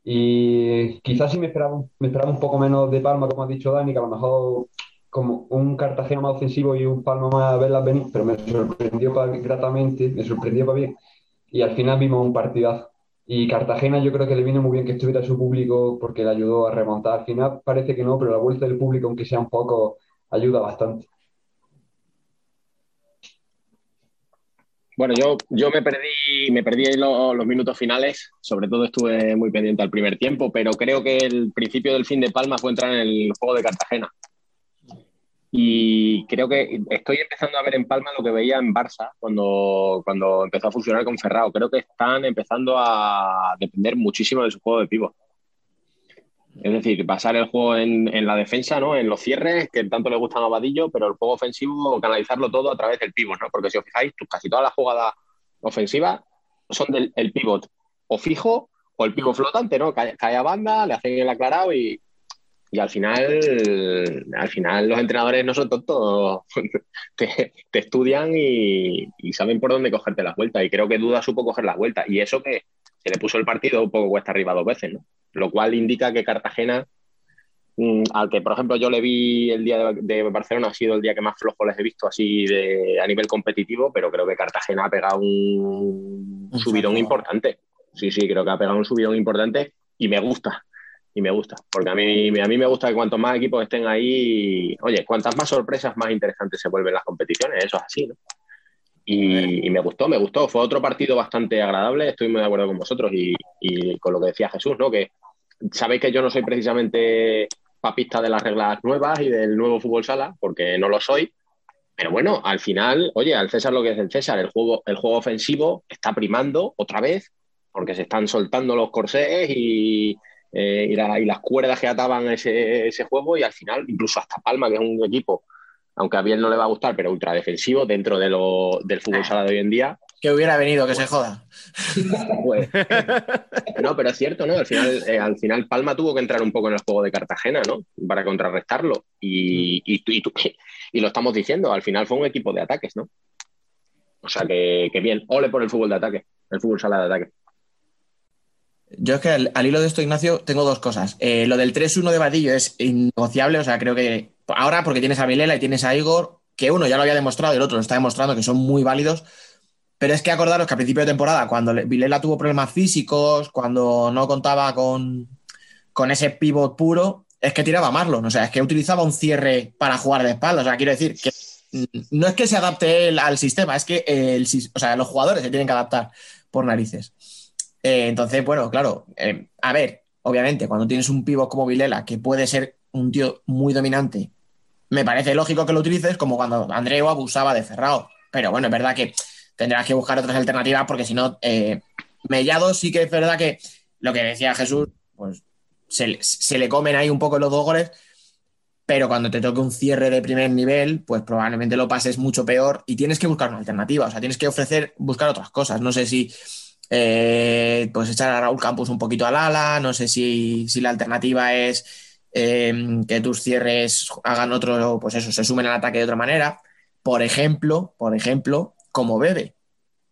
Y quizás sí me esperaba, me esperaba un poco menos de Palma, como ha dicho Dani, que a lo mejor como un Cartagena más ofensivo y un Palma más a verlas venir, pero me sorprendió pa- gratamente, me sorprendió para bien. Y al final vimos un partidazo. Y Cartagena yo creo que le vino muy bien que estuviera su público porque le ayudó a remontar. Al final parece que no, pero la vuelta del público, aunque sea un poco, ayuda bastante. Bueno, yo, yo me perdí, me perdí en lo- los minutos finales, sobre todo estuve muy pendiente al primer tiempo, pero creo que el principio del fin de Palma fue entrar en el juego de Cartagena. Y creo que estoy empezando a ver en Palma lo que veía en Barça cuando, cuando empezó a funcionar con Ferrao. Creo que están empezando a depender muchísimo de su juego de pivot. Es decir, basar el juego en, la defensa, ¿no? En los cierres, que tanto le gustan a Vadillo, pero el juego ofensivo, canalizarlo todo a través del pivot, ¿no? Porque si os fijáis, casi todas las jugadas ofensivas son del el pivot o fijo o el pivot flotante, ¿no? Cae, a banda, le hacen el aclarado y, y al final, al final los entrenadores no son tontos, *laughs* te, te estudian y, y saben por dónde cogerte las vueltas. Y creo que Duda supo coger las vueltas. Y eso que se le puso el partido un poco cuesta arriba dos veces, ¿no? Lo cual indica que Cartagena, mm, al que por ejemplo yo le vi el día de, de Barcelona, ha sido el día que más flojo les he visto así de, a nivel competitivo, pero creo que Cartagena ha pegado un, Un subidón salto. importante. Sí, sí, creo que ha pegado un subidón importante y me gusta. Y me gusta, porque a mí, a mí me gusta que cuantos más equipos estén ahí, oye, cuantas más sorpresas, más interesantes se vuelven las competiciones, eso es así, ¿no? Y, me gustó, me gustó. Fue otro partido bastante agradable, estoy muy de acuerdo con vosotros y, y con lo que decía Jesús, ¿no? Que sabéis que yo no soy precisamente papista de las reglas nuevas y del nuevo fútbol sala, porque no lo soy. Pero bueno, al final, oye, al César lo que es el César, el juego, el juego ofensivo está primando otra vez, porque se están soltando los corsés y, eh, y las cuerdas que ataban ese, ese juego, y al final, incluso hasta Palma, que es un equipo, aunque a bien no le va a gustar, pero ultra defensivo dentro de lo, del fútbol sala de hoy en día, Que hubiera venido, que se joda. pues, *laughs* no, pero es cierto, ¿no? Al final, eh, al final Palma tuvo que entrar un poco en el juego de Cartagena, ¿no? Para contrarrestarlo. Y, y, y tú- *laughs* y lo estamos diciendo, al final fue un equipo de ataques, ¿no? O sea que, que bien, ole por el fútbol de ataque, el fútbol sala de ataque. Yo es que al, al hilo de esto, Ignacio, tengo dos cosas. Eh, lo del 3-1 de Vadillo es innegociable, o sea, creo que ahora porque tienes a Vilela y tienes a Igor, que uno ya lo había demostrado y el otro lo está demostrando que son muy válidos, pero es que acordaros que a principio de temporada, cuando le- Vilela tuvo problemas físicos, cuando no contaba con, con ese pivot puro, es que tiraba a Marlon, o sea, es que utilizaba un cierre para jugar de espalda, o sea, quiero decir que no es que se adapte él al sistema, es que los jugadores se tienen que adaptar por narices. Eh, entonces, bueno, claro, eh, a ver, obviamente, cuando tienes un pivot como Vilela, que puede ser un tío muy dominante, me parece lógico que lo utilices, como cuando Andreu abusaba de Ferrao. Pero bueno, es verdad que tendrás que buscar otras alternativas, porque si no, eh, Mellado sí que es verdad que lo que decía Jesús, pues se, se le comen ahí un poco los dos goles, pero cuando te toque un cierre de primer nivel, pues probablemente lo pases mucho peor y tienes que buscar una alternativa, o sea, tienes que ofrecer, buscar otras cosas. No sé si eh, pues echar a Raúl Campos un poquito al ala, no sé si, si la alternativa es eh, que tus cierres hagan otro, pues eso, se sumen al ataque de otra manera. Por ejemplo, por ejemplo, como Bebe,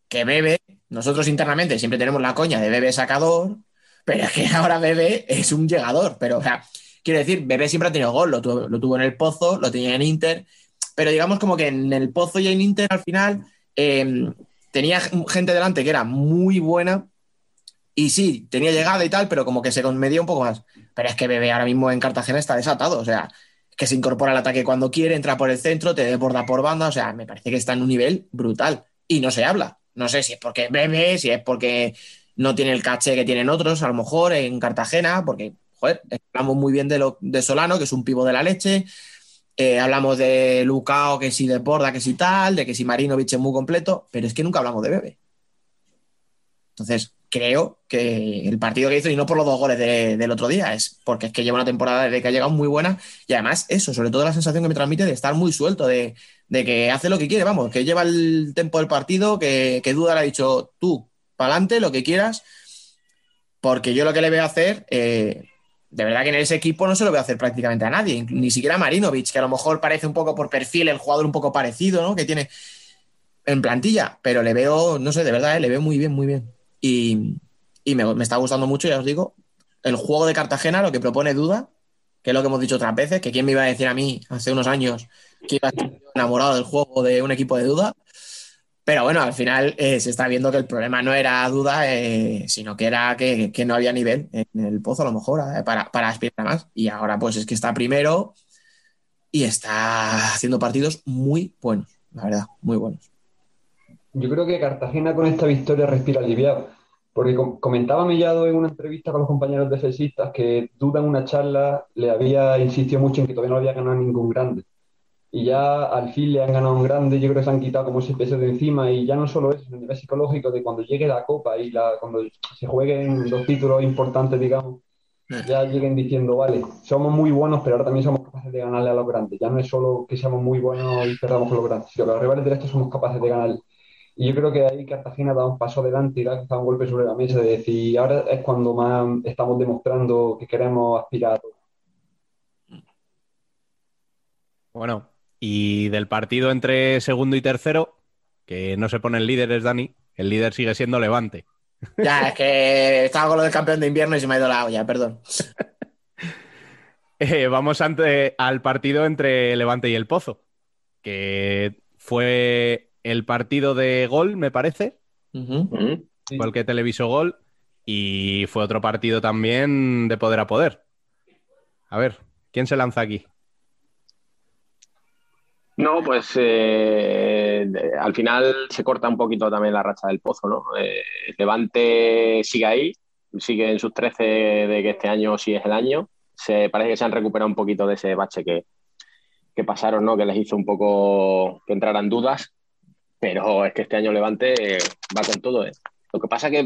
que Bebe, nosotros internamente siempre tenemos la coña de Bebe sacador, pero es que *laughs* ahora Bebe es un llegador, pero o sea, quiero decir, Bebe siempre ha tenido gol, lo tuvo, en el Pozo, lo tenía en Inter, pero digamos como que en el Pozo y en Inter al final eh, tenía gente delante que era muy buena y sí, tenía llegada y tal, pero como que se medía un poco más. Pero es que Bebé ahora mismo en Cartagena está desatado, o sea, que se incorpora al ataque cuando quiere, entra por el centro, te desborda por banda, o sea, me parece que está en un nivel brutal y no se habla. No sé si es porque Bebé, si es porque no tiene el caché que tienen otros, a lo mejor en Cartagena, porque, joder, hablamos muy bien de, lo, de Solano, que es un pivo de la leche, eh, hablamos de Lucao, que si de Borda, que si tal, de que si Marinovic es muy completo, pero es que nunca hablamos de Bebe. Entonces, creo que el partido que hizo, y no por los dos goles del otro día, es porque es que lleva una temporada desde que ha llegado muy buena, y además eso, sobre todo la sensación que me transmite de estar muy suelto, de, que hace lo que quiere, vamos, que lleva el tempo del partido, que, que Duda le ha dicho, tú, para adelante, lo que quieras, porque yo lo que le veo hacer... Eh, de verdad que en ese equipo no se lo a hacer prácticamente a nadie, ni siquiera a Marinovic, que a lo mejor parece un poco por perfil el jugador un poco parecido, ¿no? Que tiene en plantilla, pero le veo, no sé, de verdad, ¿eh? le veo muy bien, muy bien. Y, me, está gustando mucho, ya os digo, el juego de Cartagena, lo que propone Duda, que es lo que hemos dicho otras veces, que quién me iba a decir a mí hace unos años que iba a estar enamorado del juego de un equipo de Duda, pero bueno, al final eh, se está viendo que el problema no era duda, eh, sino que era que, no había nivel en el pozo, a lo mejor, eh, para, para aspirar más. Y ahora, pues es que está primero y está haciendo partidos muy buenos, la verdad, muy buenos. Yo creo que Cartagena con esta victoria respira aliviado, porque comentaba Mellado en una entrevista con los compañeros defensistas que Duda en una charla le había insistido mucho en que todavía no había ganado ningún grande y ya al fin le han ganado un grande, yo creo que se han quitado como ese peso de encima y ya no solo eso, a nivel psicológico de cuando llegue la Copa y la, cuando se jueguen los títulos importantes, digamos, ya lleguen diciendo, vale, somos muy buenos, pero ahora también somos capaces de ganarle a los grandes. Ya no es solo que seamos muy buenos y perdamos con los grandes, sino que los rivales derechos somos capaces de ganar. Y yo creo que ahí Cartagena da un paso adelante y da un golpe sobre la mesa de decir, ahora es cuando más estamos demostrando que queremos aspirar a todo. Bueno, y del partido entre segundo y tercero, que no se ponen líderes, Dani, el líder sigue siendo Levante. *laughs* Ya, es que estaba con lo del campeón de invierno y se me ha ido la olla, perdón. *laughs* Eh, vamos ante, al partido entre Levante y el Pozo, que fue el partido de gol, me parece. Fue el que televisó gol. Y fue otro partido también de poder a poder. A ver, ¿quién se lanza aquí? No, pues eh, al final se corta un poquito también la racha del pozo, ¿no? Eh, Levante sigue ahí, sigue en sus 13 de que este año sí es el año. Se, parece que se han recuperado un poquito de ese bache que, que pasaron, ¿no? Que les hizo un poco que entraran dudas, pero es que este año Levante va con todo. ¿eh? Lo que pasa que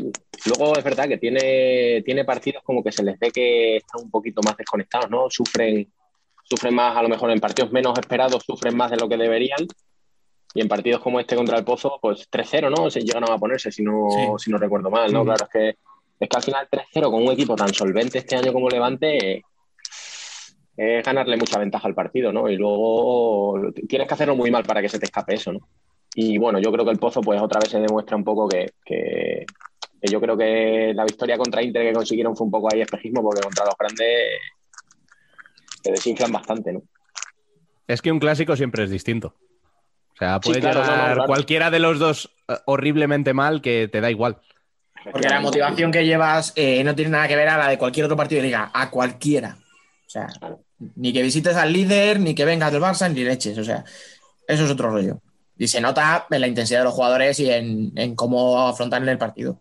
luego es verdad que tiene, tiene partidos como que se les ve que están un poquito más desconectados, ¿no? Sufren sufren más, a lo mejor en partidos menos esperados, sufren más de lo que deberían. Y en partidos como este contra el Pozo, pues 3-0, ¿no? Se llegan a ponerse, si no, si no recuerdo mal, ¿no? Claro, es que, es que al final 3-0 con un equipo tan solvente este año como Levante es ganarle mucha ventaja al partido, ¿no? Y luego tienes que hacerlo muy mal para que se te escape eso, ¿no? Y bueno, yo creo que el Pozo, pues otra vez se demuestra un poco que, que yo creo que la victoria contra Inter que consiguieron fue un poco ahí espejismo, porque contra los grandes te desinflan bastante, ¿no? Es que un clásico siempre es distinto. O sea, puede llegar cualquiera de los dos eh, horriblemente mal que te da igual. Porque la motivación que llevas eh, no tiene nada que ver a la de cualquier otro partido de liga, a cualquiera. O sea, ni que visites al líder, ni que vengas del Barça, ni leches. O sea, eso es otro rollo. Y se nota en la intensidad de los jugadores y en, cómo afrontar el partido.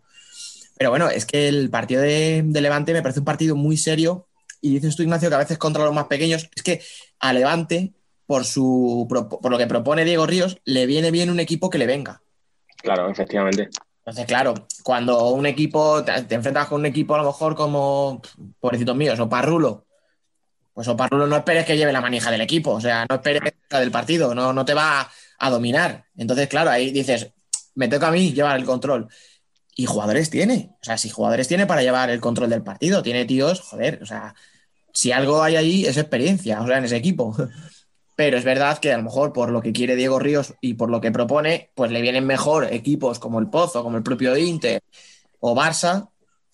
Pero bueno, es que el partido de, Levante me parece un partido muy serio y dices tú, Ignacio, que a veces contra los más pequeños, es que a Levante, por, su, por lo que propone Diego Ríos, le viene bien un equipo que le venga. Claro, efectivamente. Entonces, claro, cuando un equipo, te, enfrentas con un equipo a lo mejor como, pobrecitos míos, o Parrulo, pues o Parrulo no esperes que lleve la manija del equipo, o sea, no esperes la del partido, no, no te va a dominar. Entonces, claro, ahí dices, me toca a mí llevar el control. Y jugadores tiene, o sea, si jugadores tiene para llevar el control del partido, tiene tíos, joder, o sea, si algo hay ahí es experiencia, o sea, en ese equipo. *laughs* Pero es verdad que a lo mejor por lo que quiere Diego Ríos y por lo que propone, pues le vienen mejor equipos como el Pozo, como el propio Inter o Barça,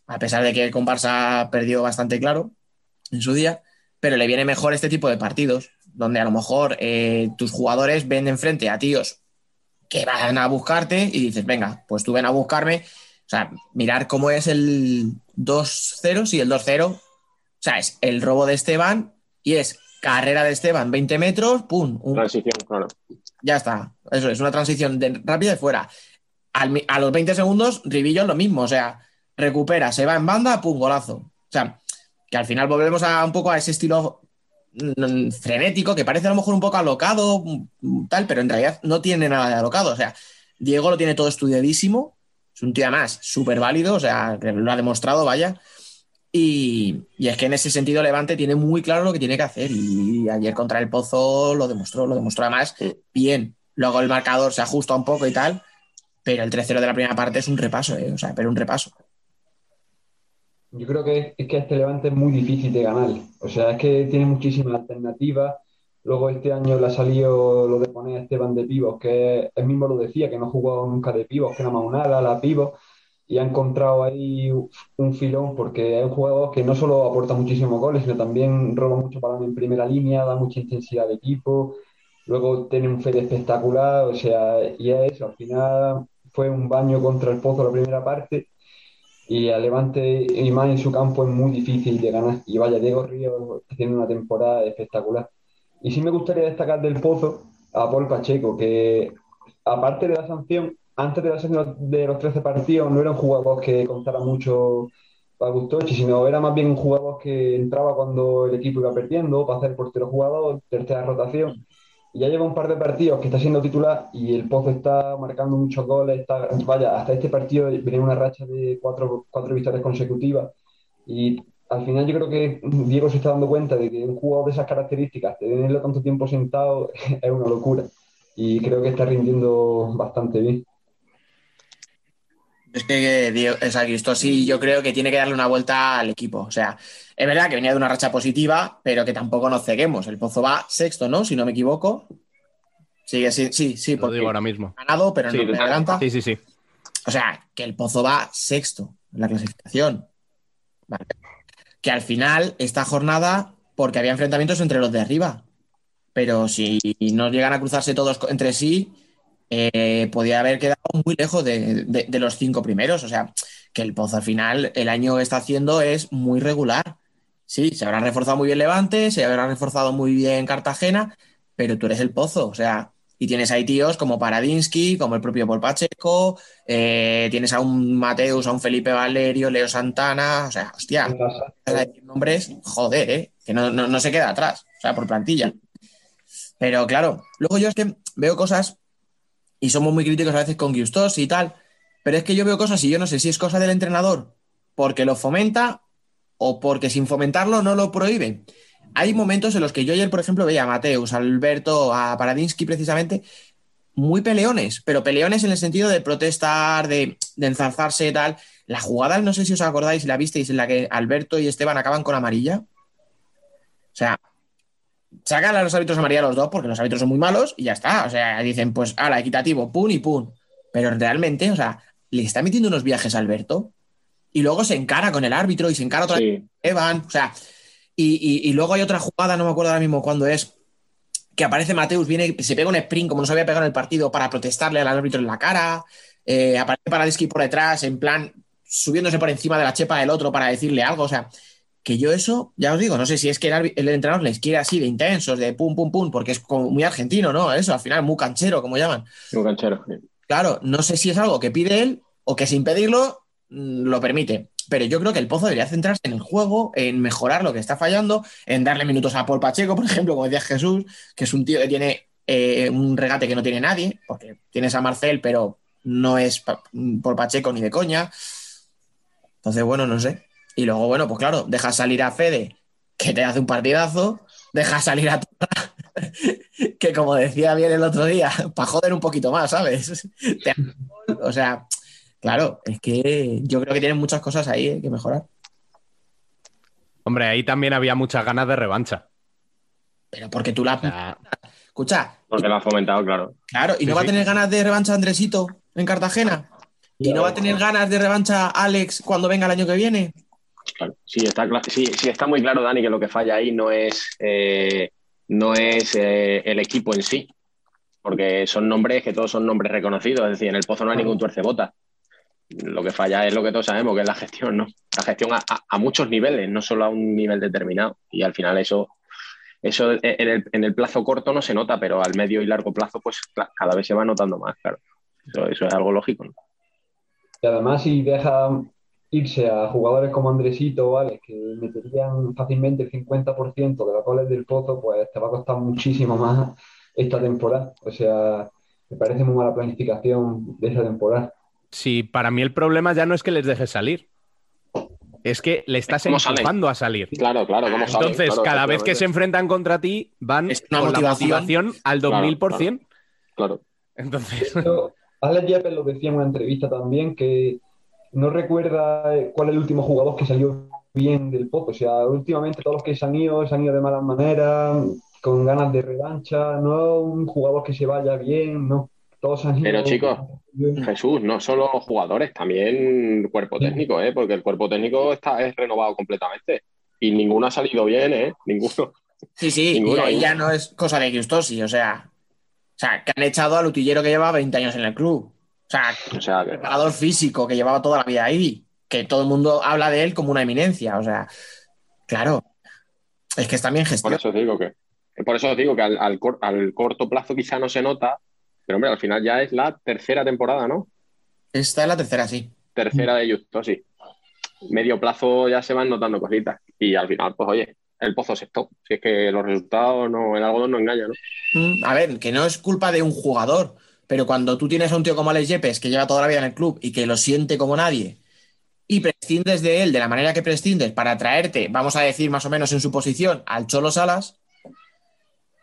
a pesar de que con Barça perdió bastante claro en su día, pero le viene mejor este tipo de partidos, donde a lo mejor eh, tus jugadores ven enfrente a tíos que van a buscarte y dices, venga, pues tú ven a buscarme. O sea, mirar cómo es el 2-0, sí, el 2-0. O sea, es el robo de Esteban y es carrera de Esteban, 20 metros, pum. un- Transición, claro. ya está. Eso es una transición de- rápida de fuera. Al a los 20 segundos, Ribillo es lo mismo. O sea, recupera, se va en banda, pum, golazo. O sea, que al final volvemos a un poco a ese estilo frenético que parece a lo mejor un poco alocado, mm, tal, pero en realidad no tiene nada de alocado. O sea, Diego lo tiene todo estudiadísimo. Es un tío además súper válido, o sea, que lo ha demostrado, vaya. Y, y es que en ese sentido Levante tiene muy claro lo que tiene que hacer. Y ayer contra el Pozo lo demostró, lo demostró además bien. Luego el marcador se ajusta un poco y tal, pero el 3-0 de la primera parte es un repaso, ¿eh? O sea, pero un repaso. Yo creo que es que este Levante es muy difícil de ganar. O sea, es que tiene muchísimas alternativas. Luego este año le ha salido lo de poner a Esteban de pivos, que él mismo lo decía, que no ha jugado nunca de pivos, que nada más un ala, la pivos, y ha encontrado ahí un filón porque es un jugador que no solo aporta muchísimos goles, sino también roba mucho balón en primera línea, da mucha intensidad al equipo, luego tiene un Fede espectacular, o sea, y es eso, al final fue un baño contra el Pozo la primera parte y a Levante y más en su campo es muy difícil de ganar. Y vaya, Diego está haciendo una temporada espectacular. Y sí me gustaría destacar del Pozo a Paul Pacheco, que aparte de la sanción, antes de la sanción de los 13 partidos, no era un jugador que contara mucho para Gustochi, sino era más bien un jugador que entraba cuando el equipo iba perdiendo, para hacer portero jugador, tercera rotación. Ya lleva un par de partidos que está siendo titular y el Pozo está marcando muchos goles. Está, vaya, hasta este partido venía una racha de cuatro, cuatro victorias consecutivas. Y al final yo creo que Diego se está dando cuenta de que un jugador de esas características, tenerlo tanto tiempo sentado, *laughs* es una locura. Y creo que está rindiendo bastante bien. Es que Diego, o sea, Cristosi yo creo que tiene que darle una vuelta al equipo. O sea, es verdad que venía de una racha positiva, pero que tampoco nos ceguemos. El Pozo va sexto, ¿no? Si no me equivoco. Sigue, sí, sí, sí, Lo digo ahora mismo. ganado, pero Sí, no me adelanta. Sí, sí, sí. O sea, que el Pozo va sexto en la clasificación. Vale. Que al final, esta jornada, porque había enfrentamientos entre los de arriba. Pero si no llegan a cruzarse todos entre sí, eh, podía haber quedado muy lejos de, de- de los cinco primeros. O sea, que el Pozo al final, el año que está haciendo es muy regular. Sí, se habrá reforzado muy bien Levante, se habrá reforzado muy bien Cartagena, pero tú eres el Pozo. O sea, y tienes ahí tíos como Paradinsky, como el propio Paul Pacheco, eh, tienes a un Mateus, a un Felipe Valerio, Leo Santana, o sea, hostia, nombres, joder, ¿eh? que no, no- no se queda atrás, o sea, por plantilla. Pero claro, luego yo es que veo cosas y somos muy críticos a veces con Gustos y tal, pero es que yo veo cosas y yo no sé si es cosa del entrenador porque lo fomenta o porque sin fomentarlo no lo prohíbe. Hay momentos en los que yo ayer, por ejemplo, veía a Mateus, a Alberto, a Paradinsky precisamente, muy peleones, pero peleones en el sentido de protestar, de, enzarzarse y tal. La jugada, no sé si os acordáis, la visteis, en la que Alberto y Esteban acaban con amarilla. O sea, sacan a los árbitros amarilla los dos porque los árbitros son muy malos y ya está. O sea, dicen, pues, ala, equitativo, pum y pum. Pero realmente, o sea, le está metiendo unos viajes a Alberto y luego se encara con el árbitro y se encara otra vez Sí, Evan, o sea, y, y- y luego hay otra jugada, no me acuerdo ahora mismo cuándo es, que aparece Mateus, viene, se pega un sprint como no se había pegado en el partido para protestarle al árbitro en la cara, eh, aparece Paradisky por detrás, en plan, subiéndose por encima de la chepa del otro para decirle algo, o sea, que yo eso, ya os digo, no sé si es que el, entrenador les quiere así de intensos, de pum, pum, pum, porque es como muy argentino, ¿no? Eso, al final, muy canchero, como llaman. un canchero. sí. Claro, no sé si es algo que pide él o que sin pedirlo mm, lo permite. Pero yo creo que el Pozo debería centrarse en el juego, en mejorar lo que está fallando, en darle minutos a Paul Pacheco, por *laughs* ejemplo, como decía Jesús, que es un tío que tiene eh, un regate que no tiene nadie, porque tienes a Marcel, pero no es pa- Paul Pacheco ni de coña. Entonces, bueno, no sé. Y luego, bueno, pues claro, dejas salir a Fede, que te hace un partidazo, dejas salir a Torra, *laughs* que como decía bien el otro día, *laughs* para joder un poquito más, ¿sabes? *laughs* O sea, claro, es que yo creo que tienen muchas cosas ahí eh, que mejorar. Hombre, ahí también había muchas ganas de revancha. Pero porque tú la... O sea, Escucha, Porque lo ha fomentado, claro. claro, y Sí, no va a tener ganas de revancha Andresito en Cartagena. Y no va a tener ganas de revancha Alex cuando venga el año que viene. Claro. Sí, está, sí, sí, está muy claro, Dani, que lo que falla ahí no es, eh, no es eh, el equipo en sí. porque son nombres que todos son nombres reconocidos, es decir, en el Pozo no hay ningún tuercebota. Lo que falla es lo que todos sabemos, que es la gestión, ¿no? La gestión a, a- a muchos niveles, no solo a un nivel determinado. Y al final eso, eso en el, en el plazo corto no se nota, pero al medio y largo plazo, pues cada vez se va notando más, claro. Eso, eso es algo lógico, ¿no? Y además, si deja irse a jugadores como Andresito o Alex, que meterían fácilmente el 50% de los goles del Pozo, pues te va a costar muchísimo más esta temporada. O sea, me parece muy mala planificación de esa temporada. Sí, para mí el problema ya no es que les dejes salir. Es que le estás empujando a salir. Claro, claro, Entonces, claro, cada vez que se enfrentan contra ti, van Es una con motivación. la motivación al Claro, 2000%. Claro. Entonces, Alex Yepes lo decía en una entrevista también, que no recuerda eh, cuál es el último jugador que salió bien del Pozo. O sea, últimamente todos los que se han ido, se han ido de malas maneras, con ganas de revancha, no un jugador que se vaya bien, no. Todos han ido. Pero, chicos, Jesús, no solo jugadores, también cuerpo técnico, ¿eh? Porque el cuerpo técnico está es renovado completamente. Y ninguno ha salido bien, ¿eh? Ninguno. Sí, sí, y Ninguno, ahí ¿eh? ya no es cosa de Giustosi, o sea, o sea, que han echado al utillero que lleva 20 años en el club. O sea, O sea, que- preparador físico que llevaba toda la vida ahí, que todo el mundo habla de él como una eminencia, o sea, claro, es que es también por gestión. eso digo que, por eso os digo que al, al cor- al corto plazo quizá no se nota, pero hombre, al final ya es la tercera temporada, ¿no? Esta es la tercera, sí. Tercera de Justo, sí. Medio plazo ya se van notando cositas. Y al final, pues oye, el pozo sexto. Si es que los resultados no, el algodón no engaña, ¿no? Mm, A ver, que no es culpa de un jugador, pero cuando tú tienes a un tío como Alex Yepes, que lleva toda la vida en el club y que lo siente como nadie, y prescindes de él de la manera que prescindes para traerte, vamos a decir más o menos en su posición, al Cholo Salas,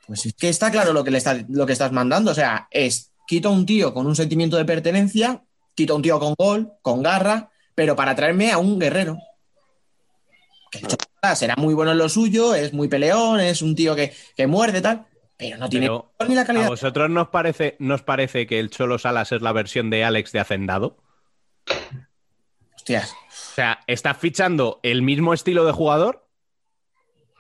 pues es que está claro lo que, le está- lo que estás mandando. O sea, es quito a un tío con un sentimiento de pertenencia, quito a un tío con gol, con garra, pero para traerme a un guerrero. Que el Cholo será muy bueno en lo suyo, es muy peleón, es un tío que, que muerde tal, pero no tiene Pero, ni la ¿a vosotros nos parece, nos parece que el Cholo Salas es la versión de Alex de Hacendado? Hostias. O sea, ¿estás fichando el mismo estilo de jugador?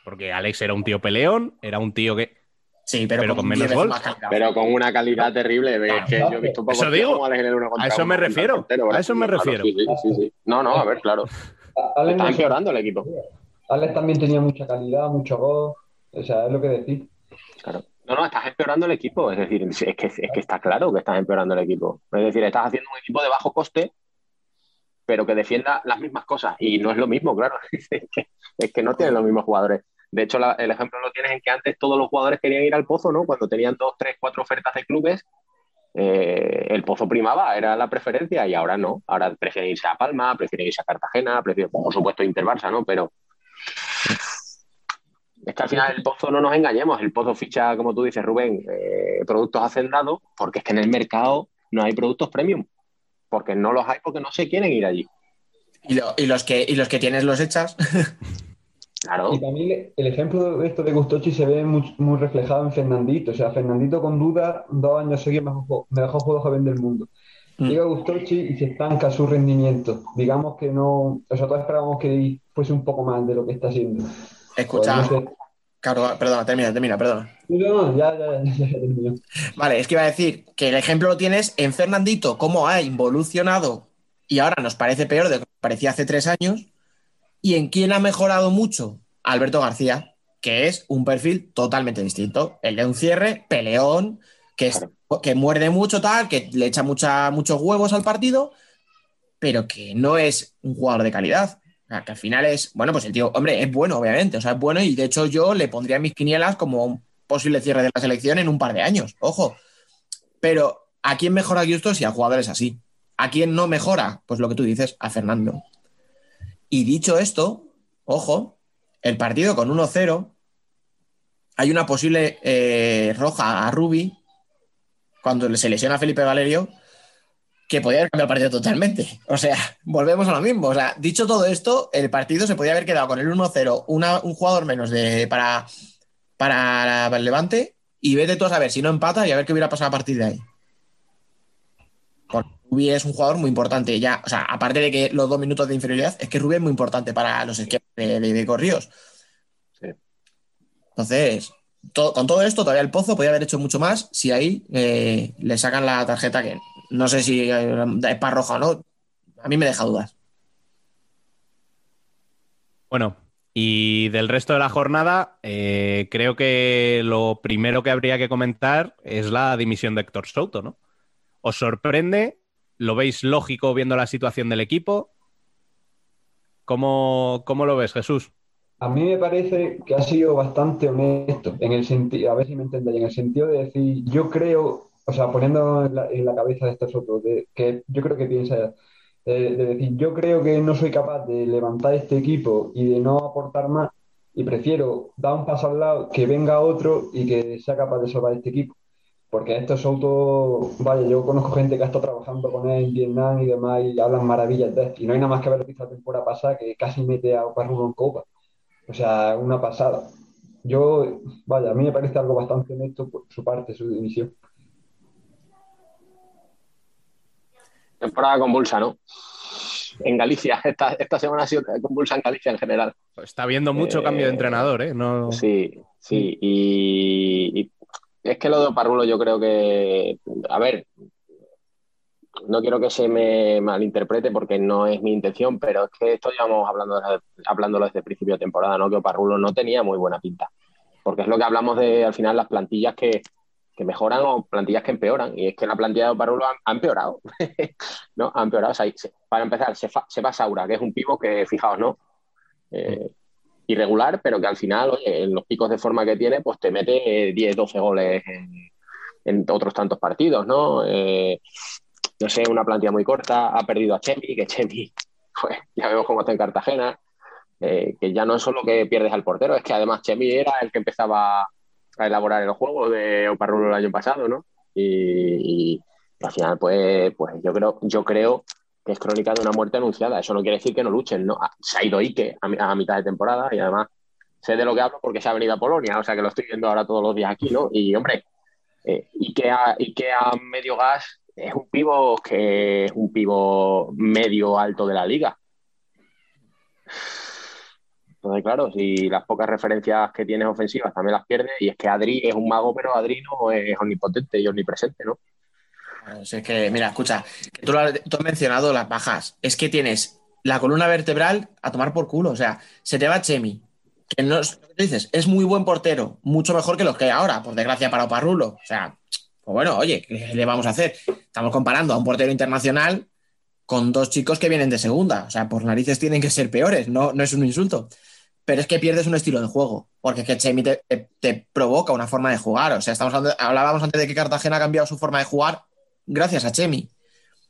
Porque Alex era un tío peleón, era un tío que... Sí, pero, Pero con menos 10 veces gol. Pero con una calidad terrible. Es que yo he visto pocos Eso tíos digo. como Alex en el uno contra A eso me refiero, a eso me Claro, refiero. sí, sí, sí. No, no, a ver, claro. Alex, Está empeorando el equipo. Alex también tenía mucha calidad, mucho gol. O sea, es lo que decís. Claro. No, no, estás empeorando el equipo. Es decir, es que, es que está claro que estás empeorando el equipo. Es decir, estás haciendo un equipo de bajo coste, pero que defienda las mismas cosas. Y no es lo mismo, claro. *laughs* Es que, no tienen los mismos jugadores. De hecho, el ejemplo lo tienes en que antes todos los jugadores querían ir al Pozo, ¿no? Cuando tenían dos, tres, cuatro ofertas de clubes, eh, el Pozo primaba, era la preferencia, y ahora no. Ahora prefieren irse a Palma, prefieren irse a Cartagena, prefieren, por supuesto, Inter Barça, ¿no? Pero es que al final el Pozo no nos engañemos, el Pozo ficha, como tú dices, Rubén, eh, productos hacendados, porque es que en el mercado no hay productos premium, porque no los hay porque no se quieren ir allí. Y, lo- y los que, y los que tienes los echas. *laughs* Claro, Y también el ejemplo de esto de Gustochi se ve muy, muy reflejado en Fernandito. O sea, Fernandito con duda, dos años seguidos mejor, mejor jugador joven del mundo. Mm. Llega Gustochi y se estanca su rendimiento. Digamos que no, nosotros esperábamos que fuese un poco más de lo que está haciendo. Escucha, claro, perdona, termina, termina, perdona. No, no, *laughs* ya, ya, ya, ya. Vale, es que iba a decir que el ejemplo lo tienes en Fernandito, cómo ha involucionado y ahora nos parece peor de lo que parecía hace tres años. ¿Y en quién ha mejorado mucho? Alberto García, que es un perfil totalmente distinto. El de un cierre, peleón, que, es, que muerde mucho, tal, que le echa mucha, muchos huevos al partido, pero que no es un jugador de calidad. Que al final es, bueno, pues el tío, hombre, es bueno, obviamente, o sea, es bueno y de hecho yo le pondría mis quinielas como un posible cierre de la selección en un par de años, ojo. Pero ¿a quién mejora Justo si a jugadores así? ¿A quién no mejora? Pues lo que tú dices, a Fernando. Y dicho esto, ojo, el partido con 1-0, hay una posible eh, roja a Rubi cuando se lesiona a Felipe Valerio, que podía haber cambiado el partido totalmente. O sea, volvemos a lo mismo. O sea, dicho todo esto, el partido se podía haber quedado con el 1-0, una- un jugador menos de, para, para el Levante, y vete tú a saber si no empata y a ver qué hubiera pasado a partir de ahí. Porque Rubi es un jugador muy importante ya. O sea, aparte de que los dos minutos de inferioridad, es que Rubi es muy importante para los esquemas de, de, de Corríos. Sí. Entonces, con todo esto, todavía el Pozo podía haber hecho mucho más si ahí eh, le sacan la tarjeta que no sé si eh, es para roja o no. A mí me deja dudas. Bueno, y del resto de la jornada, eh, creo que lo primero que habría que comentar es la dimisión de Héctor Souto, ¿no? ¿Os sorprende? ¿Lo veis lógico viendo la situación del equipo? ¿Cómo, cómo lo ves, Jesús? A mí me parece que ha sido bastante honesto, en el sentido, a ver si me entendéis, en el sentido de decir, yo creo, o sea, poniendo en la, cabeza de Soto, de, que yo creo que piensa, de, decir, yo creo que no soy capaz de levantar este equipo y de no aportar más, y prefiero dar un paso al lado, que venga otro y que sea capaz de salvar este equipo. Porque estos Soto, vaya, yo conozco gente que ha estado trabajando con él en Vietnam y demás y hablan maravillas de. Y no hay nada más que ver lo la temporada pasada, que casi mete a Oparrulo en Copa. O sea, una pasada. Yo, vaya, a mí me parece algo bastante neto por su parte, su dimisión. Temporada convulsa, ¿no? En Galicia, *laughs* esta, esta semana ha sido convulsa en Galicia en general. Está habiendo mucho eh, cambio de entrenador, ¿eh? No... Sí, sí. Y, es que lo de Parrulo yo creo que, a ver, no quiero que se me malinterprete porque no es mi intención, pero es que esto llevamos hablando hablándolo desde el principio de temporada, ¿no? Que Oparrulo no tenía muy buena pinta. Porque es lo que hablamos de al final las plantillas que, mejoran o plantillas que empeoran. Y es que la plantilla de Oparrulo ha, empeorado. *laughs* ¿No? Ha empeorado. para empezar, se, se va Saura, que es un pivo que, fijaos, ¿no? Eh, irregular, pero que al final, oye, en los picos de forma que tiene, pues te mete 10, 12 goles en, otros tantos partidos, ¿no? Eh, no sé, una plantilla muy corta, ha perdido a Chemi, que Chemi, *laughs* pues ya vemos cómo está en Cartagena, eh, que ya no es solo que pierdes al portero, es que además Chemi era el que empezaba a elaborar el juego de Oparrulo el año pasado, ¿no? Y, al final, pues, pues yo creo, yo creo que es crónica de una muerte anunciada. Eso no quiere decir que no luchen, ¿no? Se ha ido Ike a, mitad de temporada y además sé de lo que hablo porque se ha venido a Polonia, o sea que lo estoy viendo ahora todos los días aquí, ¿no? Y hombre, eh, Ike, a, Ike a medio gas es un pivo que es un pivo medio alto de la liga. Entonces, claro, si las pocas referencias que tienes ofensivas también las pierdes, y es que Adri es un mago, pero Adri no es omnipotente y omnipresente, ¿no? es que, mira, escucha, tú, lo has, mencionado las bajas. Es que tienes la columna vertebral a tomar por culo. O sea, se te va Chemi, que no es dices, es muy buen portero, mucho mejor que los que hay ahora, por desgracia para Oparrulo. O sea, pues bueno, oye, ¿qué le vamos a hacer? Estamos comparando a un portero internacional con dos chicos que vienen de segunda. O sea, por narices tienen que ser peores, no, no es un insulto. Pero es que pierdes un estilo de juego, porque es que Chemi te, provoca una forma de jugar. O sea, estamos hablábamos antes de que Cartagena ha cambiado su forma de jugar gracias a Chemi.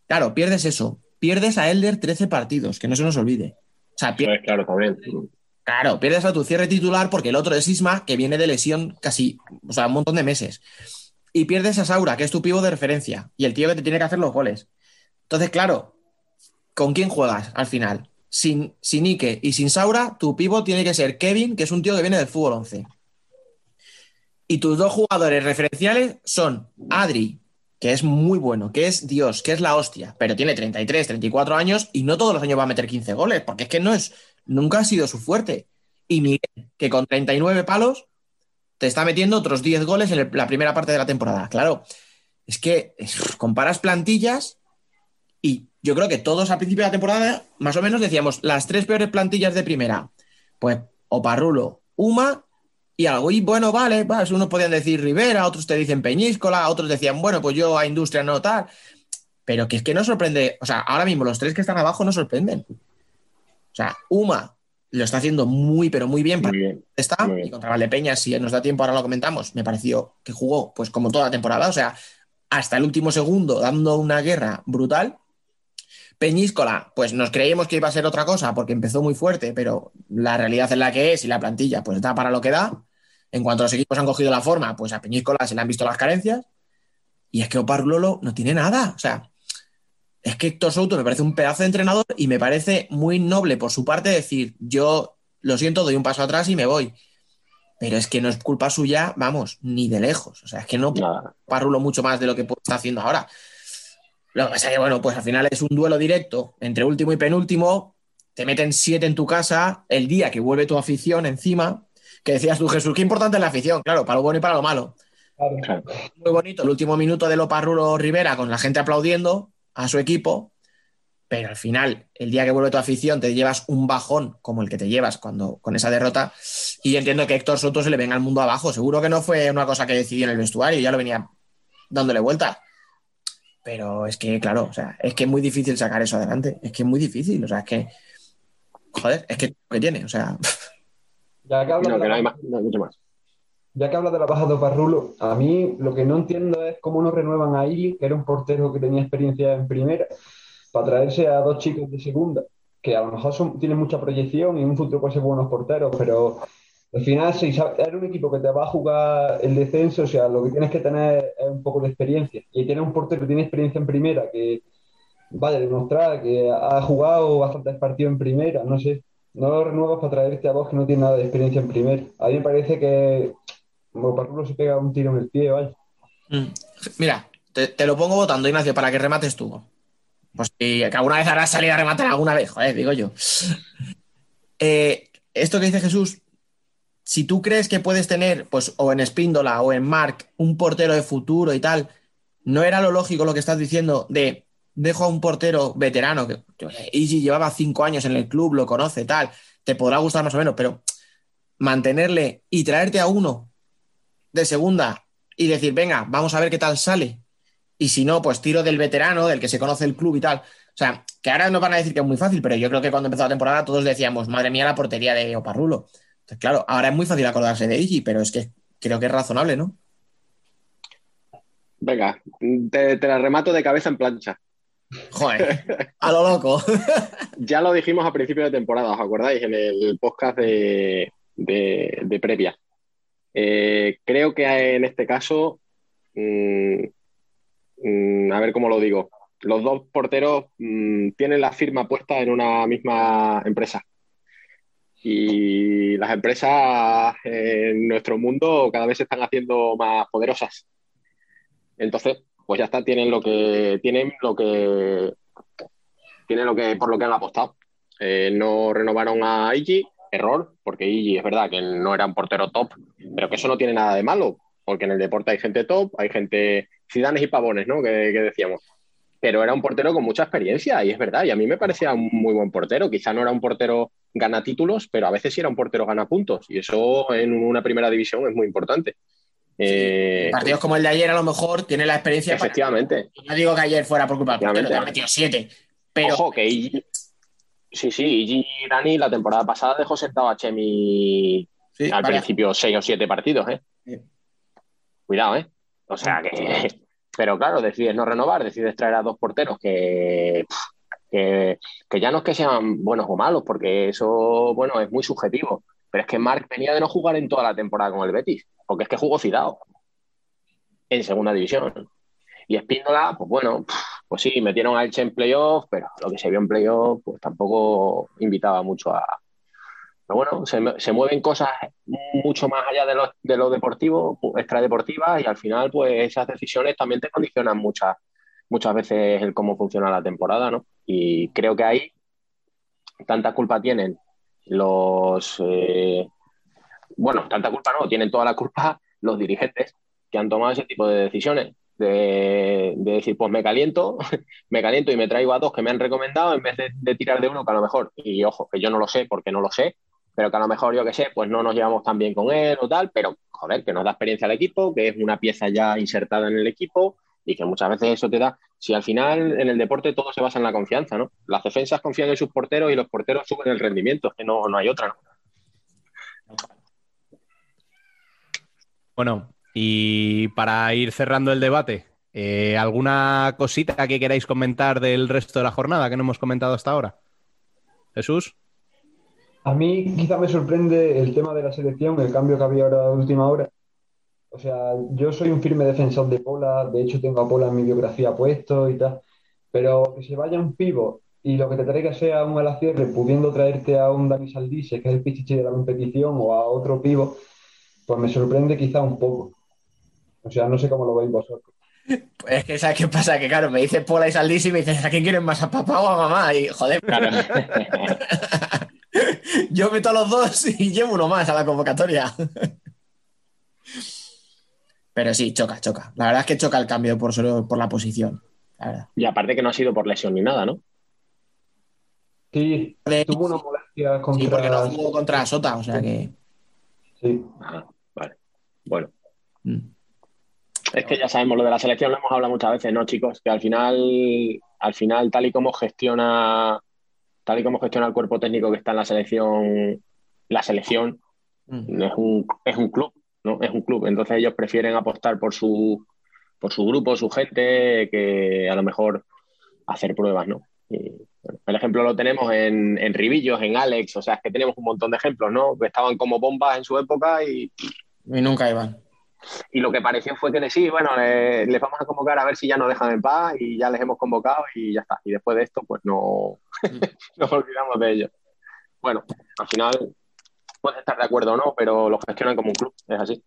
Claro, pierdes eso. Pierdes a Elder 13 partidos, que no se nos olvide. O sea, pierdes, claro, también. Claro, pierdes a tu cierre titular porque el otro es Sisma, que viene de lesión casi, o sea, un montón de meses y pierdes a Saura, que es tu pivo de referencia, y el tío que te tiene que hacer los goles. Entonces, claro, ¿con quién juegas al final? Sin, sin Ike y sin Saura, tu pivo tiene que ser Kevin, que es un tío que viene del fútbol 11. Y tus dos jugadores referenciales son Adri, que es muy bueno, que es Dios, que es la hostia, pero tiene 33, 34 años y no todos los años va a meter 15 goles, porque es que no es, nunca ha sido su fuerte. Y Miguel, que con 39 palos te está metiendo otros 10 goles en la primera parte de la temporada. Claro, es que comparas plantillas yo creo que todos al principio de la temporada, más o menos, decíamos las tres peores plantillas de primera. Pues Oparrulo, Uma y algo. Y bueno, vale, unos podían decir Rivera, otros te dicen Peñíscola, otros decían, bueno, pues yo a Industria no tal. Pero que es que no sorprende, o sea, ahora mismo los tres que están abajo no sorprenden. O sea, Uma, lo está haciendo muy, pero muy bien. Para está. Y contra Valdepeña, si nos da tiempo, ahora lo comentamos. Me pareció que jugó, pues como toda la temporada, o sea, hasta el último segundo, dando una guerra brutal. Peñíscola, pues nos creíamos que iba a ser otra cosa porque empezó muy fuerte, pero la realidad es la que es y la plantilla, pues da para lo que da. En cuanto a los equipos han cogido la forma, pues a Peñíscola se le han visto las carencias. Y es que Lolo no tiene nada. O sea, es que Héctor Souto me parece un pedazo de entrenador y me parece muy noble por su parte decir, yo lo siento, doy un paso atrás y me voy. Pero es que no es culpa suya, vamos, ni de lejos. O sea, es que no parrulo mucho más de lo que está haciendo ahora. Lo que pasa es que, bueno, pues al final es un duelo directo entre último y penúltimo. Te meten siete en tu casa el día que vuelve tu afición encima. que decías tú, Jesús, qué importante es la afición, claro, para lo bueno y para lo malo. Claro. Muy bonito el último minuto de Loparrulo Rivera con la gente aplaudiendo a su equipo, pero al final, el día que vuelve tu afición, te llevas un bajón como el que te llevas cuando con esa derrota. Y yo entiendo que Héctor Soto se le venga al mundo abajo. Seguro que no fue una cosa que decidió en el vestuario, ya lo venía dándole vueltas. Pero es que, claro, o sea, es que es muy difícil sacar eso adelante. Es que es muy difícil. O sea, es que. Joder, es que que tiene. O sea, *laughs* Ya que hablas No, de la- hay más, no hay mucho más. Ya que hablas de la baja de Parrulo, a mí lo que no entiendo es cómo no renuevan a Ili, que era un portero que tenía experiencia en primera, para traerse a dos chicos de segunda, que a lo mejor son- tienen mucha proyección y en un futuro pueden ser buenos porteros, pero al final si era un equipo que te va a jugar el descenso, o sea, lo que tienes que tener es un poco de experiencia. Y tienes un portero que tiene experiencia en primera, que vaya a demostrar que ha jugado bastantes partidos en primera, no sé. No lo renuevas para traerte a dos que no tienen nada de experiencia en primera. A mí me parece que como se pega un tiro en el pie, vaya. Mm. Mira, te, lo pongo votando, Ignacio, para que remates tú. Pues si alguna vez harás salir a rematar alguna vez, joder, digo yo. Eh, esto que dice Jesús, si tú crees que puedes tener, pues, o en Espíndola o en Mark, un portero de futuro y tal, ¿no era lo lógico lo que estás diciendo de dejo a un portero veterano que Easy llevaba cinco años en el club, lo conoce, tal, te podrá gustar más o menos, pero mantenerle y traerte a uno de segunda y decir, venga, vamos a ver qué tal sale. Y si no, pues tiro del veterano, del que se conoce el club y tal. O sea, que ahora nos van a decir que es muy fácil, pero yo creo que cuando empezó la temporada todos decíamos, madre mía, la portería de Oparrulo. Claro, ahora es muy fácil acordarse de Iggy, pero es que creo que es razonable, ¿no? Venga, te, te la remato de cabeza en plancha. Joder, *laughs* a lo loco. Ya lo dijimos a principio de temporada, ¿os acordáis? En el podcast de, de- de previa. Eh, creo que en este caso, mm, mm, a ver cómo lo digo, los dos porteros mm, tienen la firma puesta en una misma empresa. Y las empresas en nuestro mundo cada vez se están haciendo más poderosas. Entonces, pues ya está, tienen lo que tienen lo que tienen lo que por lo que han apostado. Eh, no renovaron a Iggy, error, porque Iggy es verdad que no era un portero top, pero que eso no tiene nada de malo, porque en el deporte hay gente top, hay gente cidanes y pavones, ¿no? Que, que decíamos. Pero era un portero con mucha experiencia y es verdad, y a mí me parecía un muy buen portero. Quizá no era un portero gana títulos, pero a veces sí era un portero gana puntos, y eso en una primera división es muy importante. Eh, Partidos como el de ayer a lo mejor tiene la experiencia. para- efectivamente. No digo que ayer fuera por culpa del portero, te ha metido siete. Pero Ojo, que Sí, sí, Iggy Dani la temporada pasada dejó sentado a Chemi sí, al vale. principio seis o siete partidos, ¿eh? Sí. Cuidado, ¿eh? O sea que. *laughs* Pero claro, decides no renovar, decides traer a dos porteros que, que, ya no es que sean buenos o malos, porque eso, bueno, es muy subjetivo. Pero es que Marc venía de no jugar en toda la temporada con el Betis, porque es que jugó Cidao en segunda división. Y Espíndola, pues bueno, pues sí, metieron a Elche en playoff, pero lo que se vio en playoff, pues tampoco invitaba mucho a. Pero bueno, se, mueven cosas mucho más allá de lo, de lo deportivo, extradeportivas, y al final, pues esas decisiones también te condicionan muchas, muchas veces el cómo funciona la temporada, ¿no? Y creo que ahí tanta culpa tienen los. eh, bueno, tanta culpa no, tienen toda la culpa los dirigentes que han tomado ese tipo de decisiones. De, de decir, pues me caliento, *laughs* me caliento y me traigo a dos que me han recomendado en vez de, de tirar de uno que a lo mejor, y ojo, que yo no lo sé porque no lo sé, pero que a lo mejor yo que sé, pues no nos llevamos tan bien con él o tal, pero joder, que nos da experiencia al equipo, que es una pieza ya insertada en el equipo y que muchas veces eso te da, si al final en el deporte todo se basa en la confianza, ¿no? Las defensas confían en sus porteros y los porteros suben el rendimiento, es que no, no hay otra, ¿no? Bueno, y para ir cerrando el debate, eh, ¿alguna cosita que queráis comentar del resto de la jornada que no hemos comentado hasta ahora? Jesús. A mí quizá me sorprende el tema de la selección, el cambio que había ahora de última hora. O sea, yo soy un firme defensor de Pola, de hecho tengo a Pola en mi biografía puesto y tal, pero que se vaya un pivo y lo que te traiga sea un alacierre, pudiendo traerte a un Dani Saldise, que es el pichichi de la competición, o a otro pivo, pues me sorprende quizá un poco. O sea, no sé cómo lo veis vosotros. Pues es que, ¿sabes qué pasa? Que claro, me dice Pola y Saldís y me dices, ¿a quién quieren más, a papá o a mamá? Y joder, Claro. *laughs* Yo meto a los dos y llevo uno más a la convocatoria. Pero sí, choca, choca. La verdad es que choca el cambio por solo por la posición. La verdad. Y aparte que no ha sido por lesión ni nada, ¿no? Sí, De- tuvo una molestia Sí, porque contra... no jugó contra Sota, o sea que. Sí. Ajá, vale. Bueno. Mm. Es que ya sabemos lo de la selección, lo hemos hablado muchas veces, ¿no, chicos? Que al final, al final, tal y como gestiona, tal y como gestiona el cuerpo técnico que está en la selección, la selección Mm. es un, es un club, ¿no? Es un club. Entonces ellos prefieren apostar por su, por su grupo, su gente, que a lo mejor hacer pruebas, ¿no? Y, bueno, el ejemplo lo tenemos en, en Ribillos, en Alex, o sea, es que tenemos un montón de ejemplos, ¿no? Que estaban como bombas en su época y, Y nunca iban. y lo que pareció fue que le- sí, bueno, le- les vamos a convocar a ver si ya nos dejan en paz y ya les hemos convocado y ya está. Y después de esto, pues no *laughs* nos olvidamos de ellos. Bueno, al final puedes estar de acuerdo o no, pero lo gestionan como un club, es así.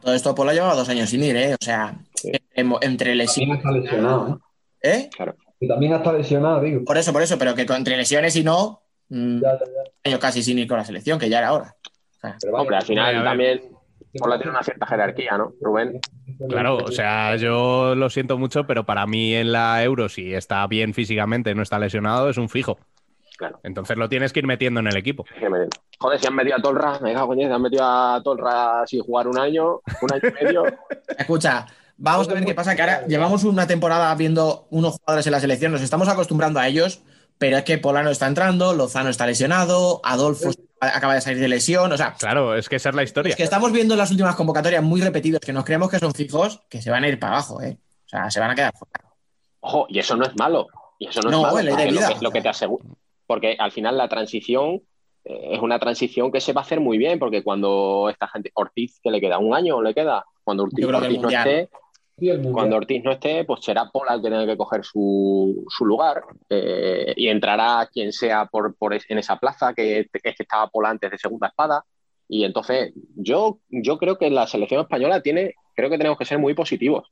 Todo esto Polo llevaba dos años sin ir, ¿eh? O sea, Sí. entre También lesiones. está lesionado, ¿eh? ¿Eh? Claro. Que también está lesionado, digo. Por eso, por eso, pero que entre lesiones y no, mm, Ya, ya, ya. año casi sin ir con la selección, que ya era hora. Pero vaya, Hombre, al final también Pola tiene una cierta jerarquía, ¿no, Rubén? Claro, o sea, yo lo siento mucho, pero para mí en la Euro, si está bien físicamente, no está lesionado, es un fijo. Claro. Entonces lo tienes que ir metiendo en el equipo. Joder, si han metido a Tolra, me cago en diez, han metido a Tolra sin jugar un año, un año y medio. *laughs* Escucha, vamos a ver qué pasa, que ahora llevamos una temporada viendo unos jugadores en la selección, nos estamos acostumbrando a ellos, pero es que Polano está entrando, Lozano está lesionado, Adolfo acaba de salir de lesión, o sea, Claro, es que esa es la historia. es que estamos viendo en las últimas convocatorias muy repetidos que nos creemos que son fijos, que se van a ir para abajo, ¿eh? O sea, se van a quedar fuera. Ojo, y eso no es malo. Y eso no, No, es malo. lo, que, lo que te aseguro. Porque al final la transición eh, es una transición que se va a hacer muy bien, porque cuando esta gente, Ortiz, que le queda un año, le queda, cuando Ortiz, no esté, cuando Ortiz no esté, pues será Pola el que tenga que coger su, su lugar eh, y entrará quien sea por, por es- en esa plaza, que, es que estaba Pola antes de segunda espada. Y entonces yo, yo creo que la selección española tiene, creo que tenemos que ser muy positivos.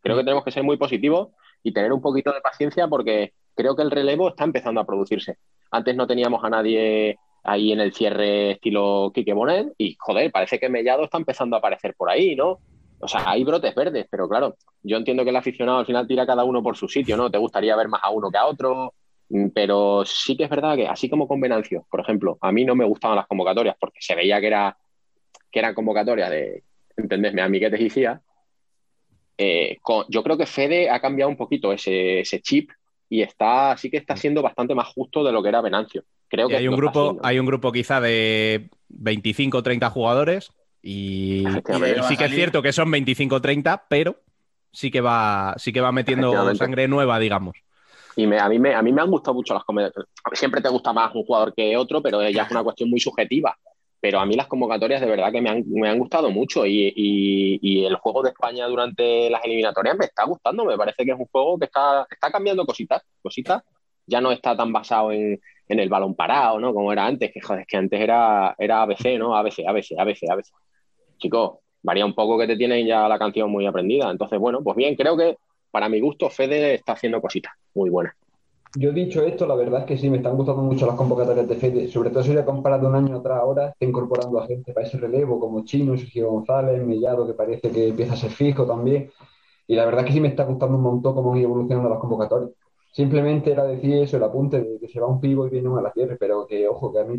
Creo que tenemos que ser muy positivos y tener un poquito de paciencia porque creo que el relevo está empezando a producirse. Antes no teníamos a nadie ahí en el cierre estilo Quique Bonet y joder, parece que Mellado está empezando a aparecer por ahí, ¿no? O sea, hay brotes verdes, pero claro, yo entiendo que el aficionado al final tira cada uno por su sitio, ¿no? Te gustaría ver más a uno que a otro, mm, pero sí que es verdad que así como con Venancio, por ejemplo, a mí no me gustaban las convocatorias porque se veía que era que eran convocatorias de, entendedme, amiguetes y fía. Eh, con- yo creo que Fede ha cambiado un poquito ese chip y está, sí que está siendo bastante más justo de lo que era Venancio. Creo que hay un grupo, haciendo. hay un grupo quizá de 25 o 30 jugadores y, sí que es cierto que son 25 o 30, pero sí que va, sí que va metiendo sangre nueva, digamos. Y me- a, mí me, a mí me han gustado mucho las convocatorias. Siempre te gusta más un jugador que otro, pero ya es una cuestión muy subjetiva. Pero a mí las convocatorias de verdad que me han, me han gustado mucho y, y- el juego de España durante las eliminatorias me está gustando. Me parece que es un juego que está, está cambiando cositas, cositas. Ya no está tan basado en, en el balón parado, ¿no? Como era antes, que joder, que antes era, era ABC, ¿no? ABC, ABC, ABC, ABC. Chicos, varía un poco que te tienen ya la canción muy aprendida. Entonces, bueno, pues bien, creo que para mi gusto Fede está haciendo cositas muy buenas. Yo dicho esto, la verdad es que sí, me están gustando mucho las convocatorias de Fede, sobre todo si le comparas de un año atrás ahora, está incorporando a gente para ese relevo, como Chino, Sergio González, Mellado, que parece que empieza a ser fijo también. Y la verdad es que sí me está gustando un montón cómo han evolucionando las convocatorias. Simplemente era decir eso, el apunte de que se va un pivo y viene uno a la tierra, pero que ojo, que a mí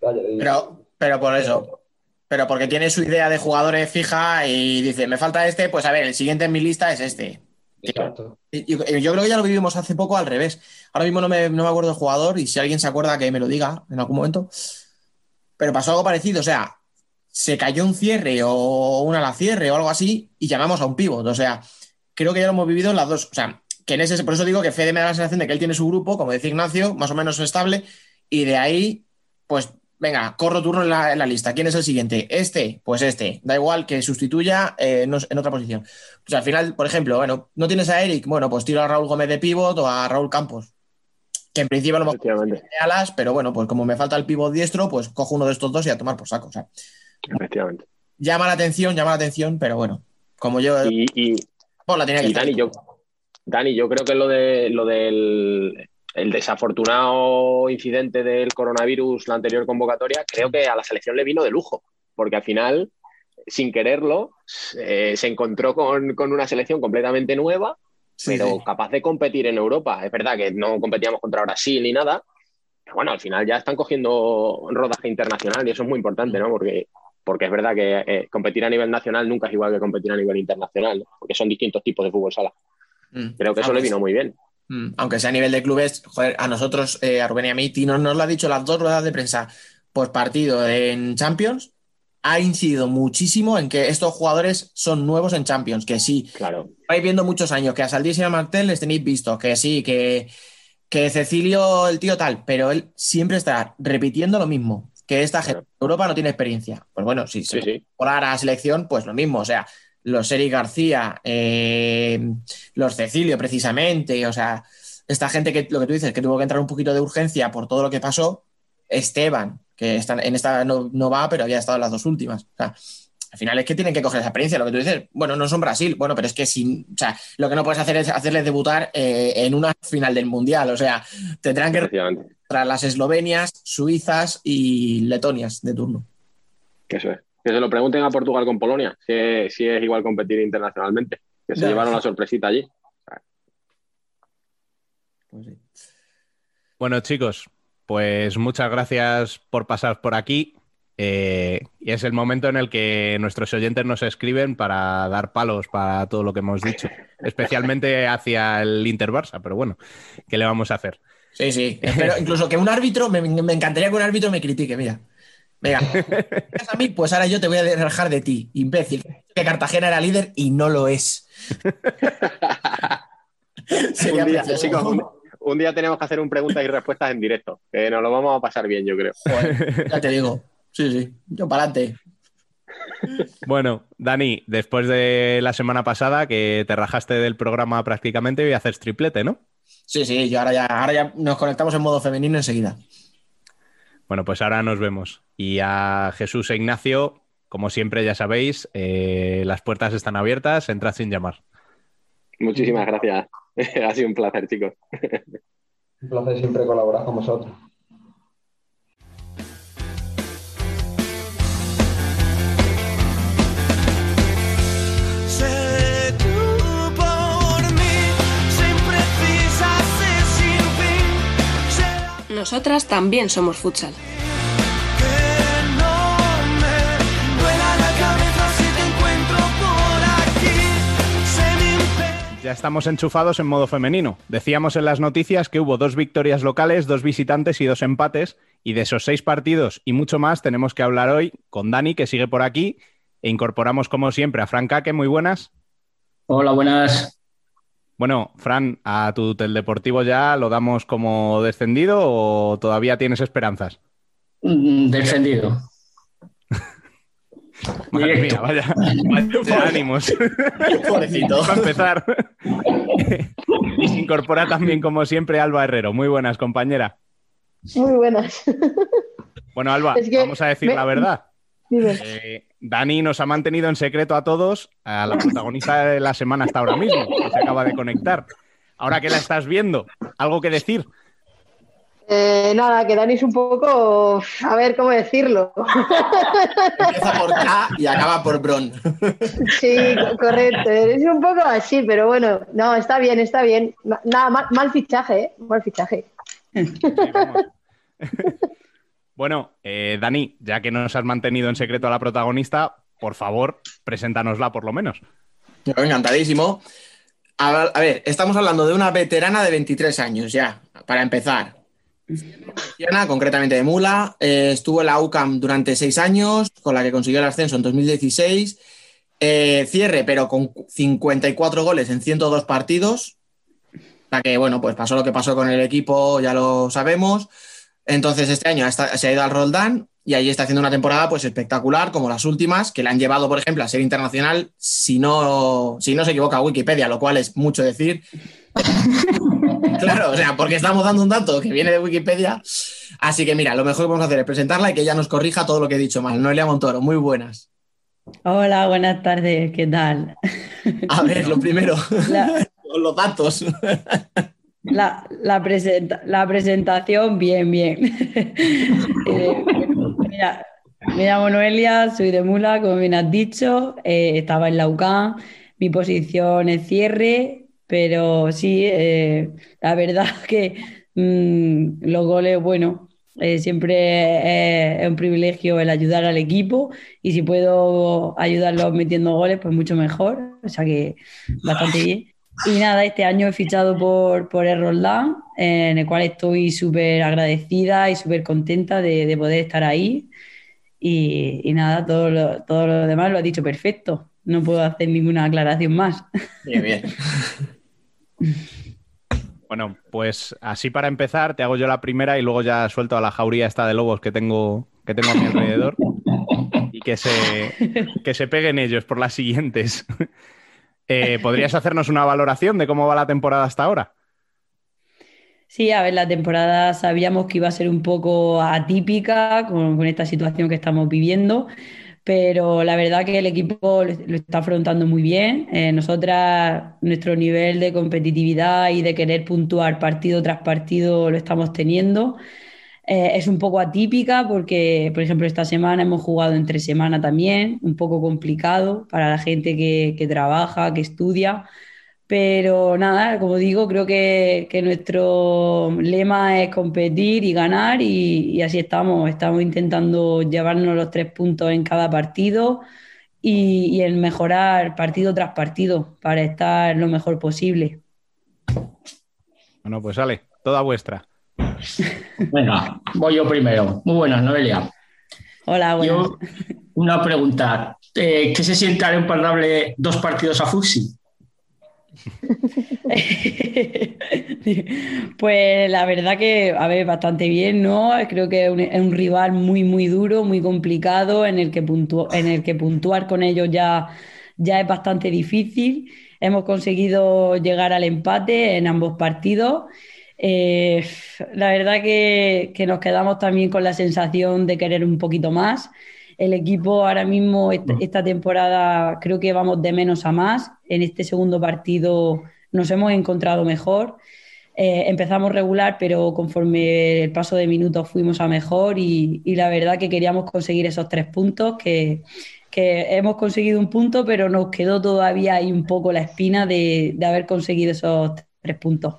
la *laughs* de- Pero, pero por eso. Pero porque tiene su idea de jugadores fija y dice, me falta este, pues a ver, el siguiente en mi lista es este. Exacto. Yo creo que ya lo vivimos hace poco al revés. Ahora mismo no me, no me acuerdo del jugador y si alguien se acuerda que me lo diga en algún momento. Pero pasó algo parecido, o sea, se cayó un cierre o una la cierre o algo así y llamamos a un pivot. O sea, creo que ya lo hemos vivido en las dos. O sea, que en ese, por eso digo que Fede me da la sensación de que él tiene su grupo, como decía Ignacio, más o menos estable, y de ahí, pues, venga, corro turno en la, en la lista. ¿Quién es el siguiente? Este, pues este. Da igual que sustituya eh, en otra posición. O sea, al final, por ejemplo, bueno, no tienes a Eric, bueno, pues tiro a Raúl Gómez de pivot o a Raúl Campos. Que en principio a lo mejor de alas, pero bueno, pues como me falta el pivot diestro, pues cojo uno de estos dos y a tomar por saco. O sea, efectivamente. llama la atención, llama la atención, pero bueno, como yo Y, y, pues la tenía que y estar. Dani, yo, Dani, yo creo que lo de lo del el desafortunado incidente del coronavirus, la anterior convocatoria, creo que a la selección le vino de lujo, porque al final, sin quererlo, eh, se encontró con, con una selección completamente nueva Sí, pero sí. capaz de competir en Europa. Es verdad que no competíamos contra Brasil ni nada, pero bueno, al final ya están cogiendo rodaje internacional y eso es muy importante, ¿no? Porque, porque es verdad que eh, competir a nivel nacional nunca es igual que competir a nivel internacional, ¿no? porque son distintos tipos de fútbol sala. Mm. Creo que eso Aunque le vino muy bien. Mm, Aunque sea a nivel de clubes, joder, a nosotros, eh, a Rubén y a mí, Tino nos lo ha dicho las dos ruedas de prensa post partido en Champions, ha incidido muchísimo en que estos jugadores son nuevos en Champions, que sí, Claro, vais viendo muchos años que a Saldís y a Martel les tenéis visto, que sí, que, que Cecilio, el tío tal, pero él siempre está repitiendo lo mismo, que esta gente Claro. Europa no tiene experiencia. Pues bueno, si se sí, sí. a la selección, pues lo mismo, o sea, los Eric García, eh, los Cecilio precisamente, o sea, esta gente que lo que tú dices, que tuvo que entrar un poquito de urgencia por todo lo que pasó, Esteban, que está, en esta no, no va, pero había estado en las dos últimas. O sea, al final es que tienen que coger esa experiencia, lo que tú dices, bueno, no son Brasil, bueno, pero es que sin, o sea, lo que no puedes hacer es hacerles debutar eh, en una final del Mundial, o sea, tendrán que tras las eslovenias, suizas y letonias de turno. Que eso es. Que se lo pregunten a Portugal con Polonia, si es, si es igual competir internacionalmente. Que se Ya. llevaron la sorpresita allí. Pues sí. Bueno, chicos, pues muchas gracias por pasar por aquí. Eh, y es el momento en el que nuestros oyentes nos escriben para dar palos para todo lo que hemos dicho, *laughs* especialmente hacia el Inter Barça, pero bueno, ¿qué le vamos a hacer? Sí, sí. Espero incluso que un árbitro, me, me encantaría que un árbitro me critique, mira. Venga, *laughs* ¿es a mí? Pues ahora yo te voy a dejar de ti, imbécil. Que Cartagena era líder y no lo es. *laughs* Sería un, día, chicos, un, un día tenemos que hacer un preguntas y respuestas en directo, que nos lo vamos a pasar bien, yo creo. Joder, ya te digo. Sí, sí. Yo para adelante. Bueno, Dani, después de la semana pasada que te rajaste del programa prácticamente, voy a hacer triplete, ¿no? Sí, sí, yo ahora ya, ahora ya nos conectamos en modo femenino enseguida. Bueno, pues ahora nos vemos. Y a Jesús e Ignacio, como siempre ya sabéis, eh, las puertas están abiertas, entrad sin llamar. Muchísimas gracias. *laughs* ha sido un placer, chicos. Un placer siempre colaborar con vosotros. Nosotras también somos futsal. Ya estamos enchufados en modo femenino. Decíamos en las noticias que hubo dos victorias locales, dos visitantes y dos empates. Y de esos seis partidos y mucho más tenemos que hablar hoy con Dani, que sigue por aquí. E incorporamos, como siempre, a Fran Caque. Muy buenas. Hola, buenas. Bueno, Fran, ¿a tu Deportivo ya lo damos como descendido o todavía tienes esperanzas? Mm, Defendido. *laughs* Madre mía, vaya, vaya *laughs* ánimos. *laughs* Pobrecito. Para empezar. y se incorpora también, como siempre, Alba Herrero. Muy buenas, compañera. Muy buenas. Bueno, Alba, Es que vamos a decir me- la verdad. Eh, Dani nos ha mantenido en secreto a todos, a la protagonista de la semana hasta ahora mismo, que se acaba de conectar. Ahora que la estás viendo, ¿algo que decir? Eh, nada, que Dani es un poco. A ver cómo decirlo. Empieza por K y acaba por Bron. Sí, co- correcto. Es un poco así, pero bueno, no, está bien, está bien. Nada, mal, mal fichaje, ¿eh? Mal fichaje. Sí. Bueno, eh, Dani, ya que nos has mantenido en secreto a la protagonista, por favor, preséntanosla por lo menos. Encantadísimo. A, ver, estamos hablando de una veterana de 23 años ya, para empezar. Concretamente de Mula, eh, estuvo en la UCAM durante seis años, con la que consiguió el ascenso en 2016. Eh, cierre, pero con 54 goles en 102 partidos. La que, bueno, pues pasó lo que pasó con el equipo, ya lo sabemos. Entonces, este año está- se ha ido al Roldán y ahí está haciendo una temporada pues espectacular, como las últimas, que le han llevado, por ejemplo, a ser internacional, si no, si no se equivoca Wikipedia, lo cual es mucho decir. *laughs* claro, o sea, porque estamos dando un dato que viene de Wikipedia. Así que mira, lo mejor que podemos hacer es presentarla y que ella nos corrija todo lo que he dicho mal. Noelia Montoro, muy buenas. Hola, buenas tardes, ¿qué tal? A ver, lo primero, La- *laughs* los datos. La, la, presenta- la presentación, bien, bien. *laughs* Eh, mira, me llamo Noelia, soy de Mula, como bien has dicho. eh, estaba en la UCAM, mi posición es cierre, pero sí, eh, la verdad *laughs* que mm, los goles, bueno, eh, siempre es, es un privilegio el ayudar al equipo y si puedo ayudarlos metiendo goles, pues mucho mejor. O sea que bastante *laughs* bien. Y nada, este año he fichado por, por el Roldán, en el cual estoy súper agradecida y súper contenta de, de poder estar ahí. Y, y nada, todo lo, todo lo demás lo ha dicho perfecto. No puedo hacer ninguna aclaración más. Bien, bien. *laughs* Bueno, pues así para empezar, te hago yo la primera y luego ya suelto a la jauría esta de lobos que tengo, que tengo a mi alrededor y que se, que se peguen ellos por las siguientes. Eh, ¿Podrías hacernos una valoración de cómo va la temporada hasta ahora? Sí, a ver, la temporada sabíamos que iba a ser un poco atípica con, esta situación que estamos viviendo, pero la verdad que el equipo lo, lo está afrontando muy bien. Eh, nosotras, nuestro nivel de competitividad y de querer puntuar partido tras partido lo estamos teniendo. Eh, es un poco atípica porque, por ejemplo, esta semana hemos jugado entre semana también, un poco complicado para la gente que, que trabaja, que estudia. Pero nada, como digo, creo que, que nuestro lema es competir y ganar y, así estamos. Estamos intentando llevarnos los tres puntos en cada partido y, y el mejorar partido tras partido para estar lo mejor posible. Bueno, pues sale, toda vuestra. Venga, voy yo primero. Muy buenas, Noelia. Hola, buenas. Yo, una pregunta. Eh, ¿Qué se siente al empatarle dos partidos a Fuxi? *laughs* Pues la verdad que, a ver, bastante bien, ¿no? Creo que es un, es un rival muy, muy duro, muy complicado, en el que, puntu- en el que puntuar con ellos ya, ya es bastante difícil. Hemos conseguido llegar al empate en ambos partidos. Eh, la verdad que, que nos quedamos también con la sensación de querer un poquito más. El equipo ahora mismo, est- esta temporada, creo que vamos de menos a más. En este segundo partido nos hemos encontrado mejor. Eh, empezamos regular, pero conforme el paso de minutos fuimos a mejor y, y la verdad que queríamos conseguir esos tres puntos, que, que hemos conseguido un punto, pero nos quedó todavía ahí un poco la espina de, de haber conseguido esos tres puntos.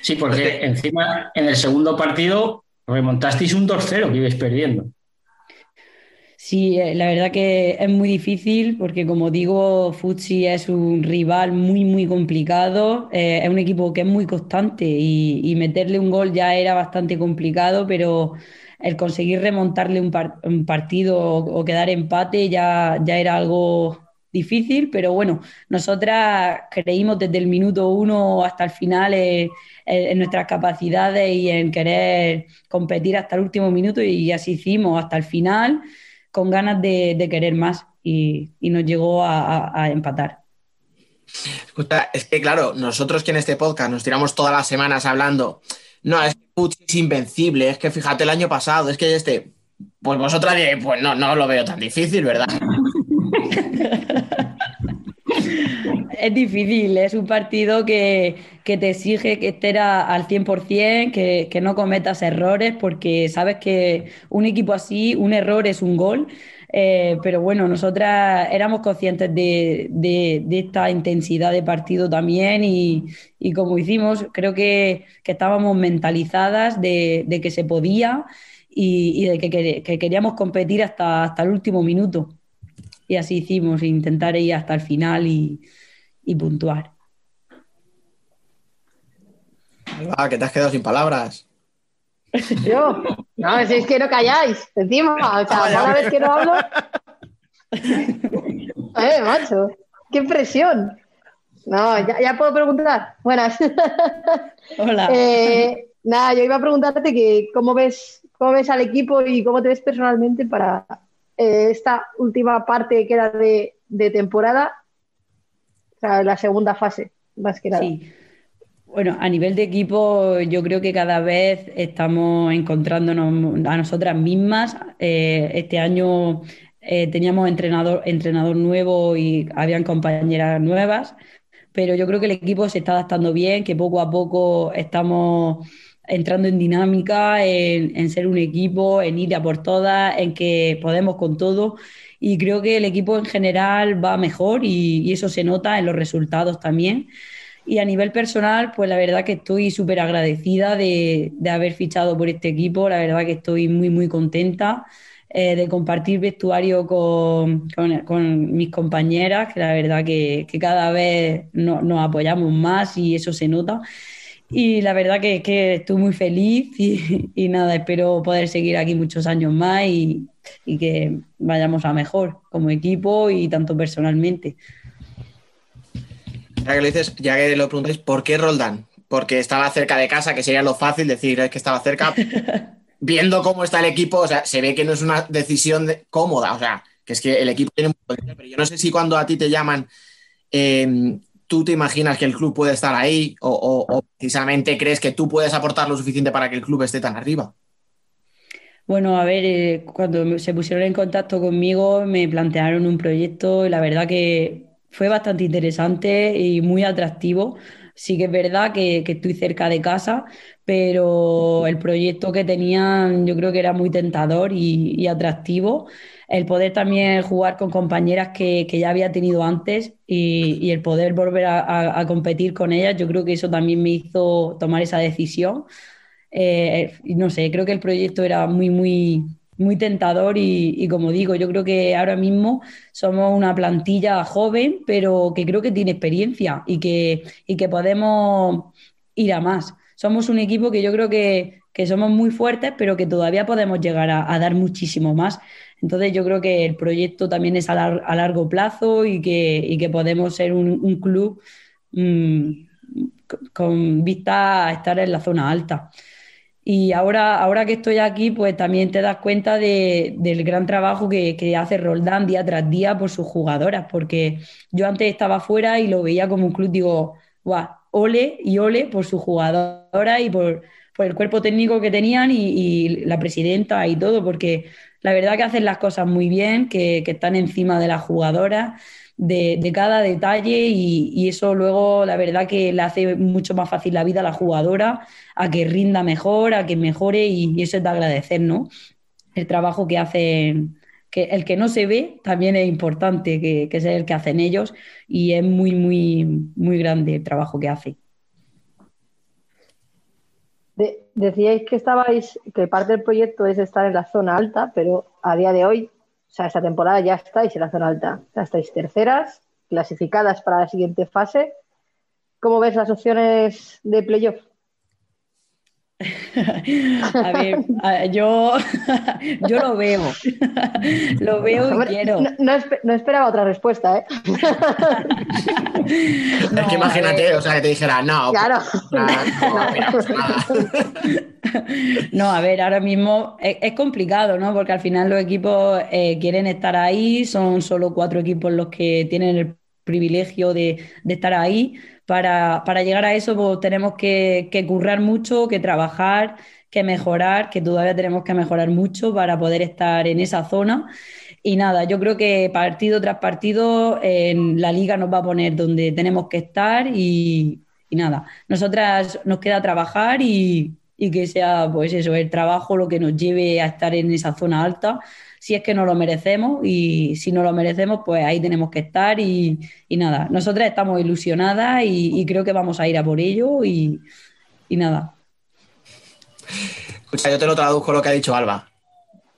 Sí, porque encima en el segundo partido remontasteis un 2-0 que ibais perdiendo. Sí, eh, la verdad que es muy difícil porque como digo, Futsi es un rival muy, muy complicado, eh, es un equipo que es muy constante y, y meterle un gol ya era bastante complicado, pero el conseguir remontarle un, par- un partido o, o quedar empate ya, ya era algo difícil, pero bueno, nosotras creímos desde el minuto uno hasta el final eh, en, en nuestras capacidades y en querer competir hasta el último minuto y así hicimos hasta el final con ganas de, de querer más y, y nos llegó a, a- a empatar. Escucha, es que claro, nosotros que en este podcast nos tiramos todas las semanas hablando, no, es que Pucci es invencible, es que fíjate el año pasado, es que este, pues vosotras diréis, pues no, no lo veo tan difícil, ¿verdad? *laughs* *laughs* Es difícil, es un partido que, que te exige que estés al 100%, que, que no cometas errores, porque sabes que un equipo así, un error es un gol. Eh, pero bueno, nosotras éramos conscientes de, de- esta intensidad de partido también y, y como hicimos, creo que, que estábamos mentalizadas de, de que se podía y, y de que, que queríamos competir hasta, hasta el último minuto. Y así hicimos, intentar ir hasta el final y, y puntuar. Ah, que te has quedado sin palabras. Yo, no, si es que no calláis, encima, o sea, cada vez que no hablo. *laughs* Eh, macho, qué presión. No, ya, ya puedo preguntar. Buenas. *laughs* Hola. Eh, nada, yo iba a preguntarte que cómo ves, cómo ves al equipo y cómo te ves personalmente para eh, esta última parte que queda de, temporada, o sea, la segunda fase, más que nada. Sí. Bueno, a nivel de equipo, yo creo que cada vez estamos encontrándonos a nosotras mismas. Eh, este año eh, teníamos entrenador, entrenador nuevo y habían compañeras nuevas, pero yo creo que el equipo se está adaptando bien, que poco a poco estamos entrando en dinámica, en, ser un equipo, en ir a por todas, en que podemos con todo. Y creo que el equipo en general va mejor y, eso se nota en los resultados también. Y a nivel personal, pues la verdad que estoy súper agradecida de, de haber fichado por este equipo, la verdad que estoy muy, muy contenta eh, de compartir vestuario con, con- con mis compañeras, que la verdad que, que cada vez no- nos apoyamos más y eso se nota. Y la verdad que, que estoy muy feliz y, y nada, espero poder seguir aquí muchos años más y, y que vayamos a mejor como equipo y tanto personalmente. Ya que lo dices, ya que lo preguntáis, ¿por qué Roldán? Porque estaba cerca de casa, que sería lo fácil decir "Es que estaba cerca. *laughs* Viendo cómo está el equipo, o sea, se ve que no es una decisión de- cómoda, o sea, que es que el equipo tiene potencial, pero yo no sé si cuando a ti te llaman, eh, tú te imaginas que el club puede estar ahí o, precisamente crees que tú puedes aportar lo suficiente para que el club esté tan arriba. Bueno, a ver, eh, cuando se pusieron en contacto conmigo me plantearon un proyecto y la verdad que fue bastante interesante y muy atractivo. Sí que es verdad que, estoy cerca de casa, pero el proyecto que tenían yo creo que era muy tentador y atractivo. El poder también jugar con compañeras que, que ya había tenido antes y, y el poder volver a, competir con ellas, yo creo que eso también me hizo tomar esa decisión. Eh, no sé, creo que el proyecto era muy, muy, muy tentador y, y como digo, yo creo que ahora mismo somos una plantilla joven, pero que creo que tiene experiencia y que, y que podemos ir a más. Somos un equipo que yo creo que, que somos muy fuertes, pero que todavía podemos llegar a, dar muchísimo más. Entonces yo creo que el proyecto también es a, lar- a largo plazo y que, y que podemos ser un, un club mm, con vista a estar en la zona alta. Y ahora, ahora que estoy aquí, pues también te das cuenta de- del gran trabajo que, que hace Roldán día tras día por sus jugadoras, porque yo antes estaba fuera y lo veía como un club, digo, guau, ole y ole por sus jugadoras y por, por el cuerpo técnico que tenían y, la presidenta y todo, porque la verdad que hacen las cosas muy bien, que, están encima de las jugadoras, de, cada detalle y, eso luego la verdad que le hace mucho más fácil la vida a la jugadora, a que rinda mejor, a que mejore y, y eso es de agradecer, ¿no? El trabajo que hacen, que el que no se ve también es importante, que, que es el que hacen ellos y es muy, muy, muy grande el trabajo que hacen. De- decíais que estabais, que parte del proyecto es estar en la zona alta, pero a día de hoy, o sea, esta temporada ya estáis en la zona alta. Sea, estáis terceras, clasificadas para la siguiente fase. ¿Cómo ves las opciones de playoff? *laughs* A ver, yo, *laughs* yo lo veo, *laughs* lo veo y quiero. No, no espe- no esperaba otra respuesta, ¿eh? es que imagínate, o sea, que te dijera, no, Claro. no, no, mira, pues. No, a ver, ahora mismo es, es complicado, ¿no? Porque al final los equipos eh, quieren estar ahí, son solo cuatro equipos los que tienen el privilegio de, de estar ahí. Para, para llegar a eso, pues tenemos que, que currar mucho, que trabajar, que mejorar, que todavía tenemos que mejorar mucho para poder estar en esa zona. Y nada, yo creo que partido tras partido en la liga nos va a poner donde tenemos que estar y, y nada, nosotras nos queda trabajar y, y que sea pues eso, el trabajo lo que nos lleve a estar en esa zona alta, si es que no lo merecemos y si no lo merecemos, pues ahí tenemos que estar y, y nada, nosotras estamos ilusionadas y, y creo que vamos a ir a por ello y, y nada. Escucha, yo te lo traduzco lo que ha dicho Alba.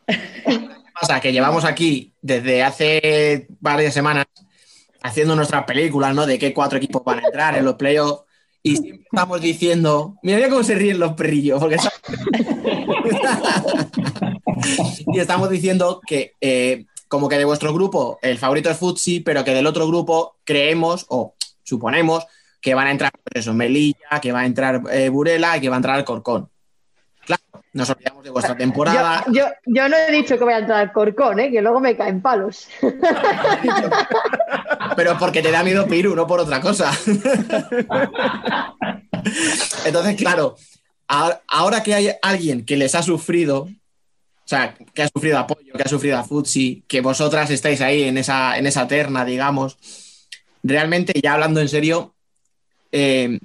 ¿Qué *laughs* pasa? Que llevamos aquí desde hace varias semanas haciendo nuestras películas, ¿no? De qué cuatro equipos van a entrar en los playoffs. Y siempre estamos diciendo, mira, mira cómo se ríen los perrillos, porque *laughs* y estamos diciendo que eh, como que de vuestro grupo el favorito es Futsi, pero que del otro grupo creemos o suponemos que van a entrar eso, Melilla, que va a entrar eh, Burela y que va a entrar Alcorcón. Claro, nos olvidamos de vuestra temporada. Yo, yo, yo no he dicho que voy a entrar Corcón, ¿eh? que luego me caen palos. *laughs* Pero porque te da miedo Piru, no por otra cosa. *laughs* Entonces, claro, ahora, ahora que hay alguien que les ha sufrido, sea, que ha sufrido apoyo, que ha sufrido a Futsi, que vosotras estáis ahí en esa, en esa terna, digamos, realmente, ya hablando en serio, eh,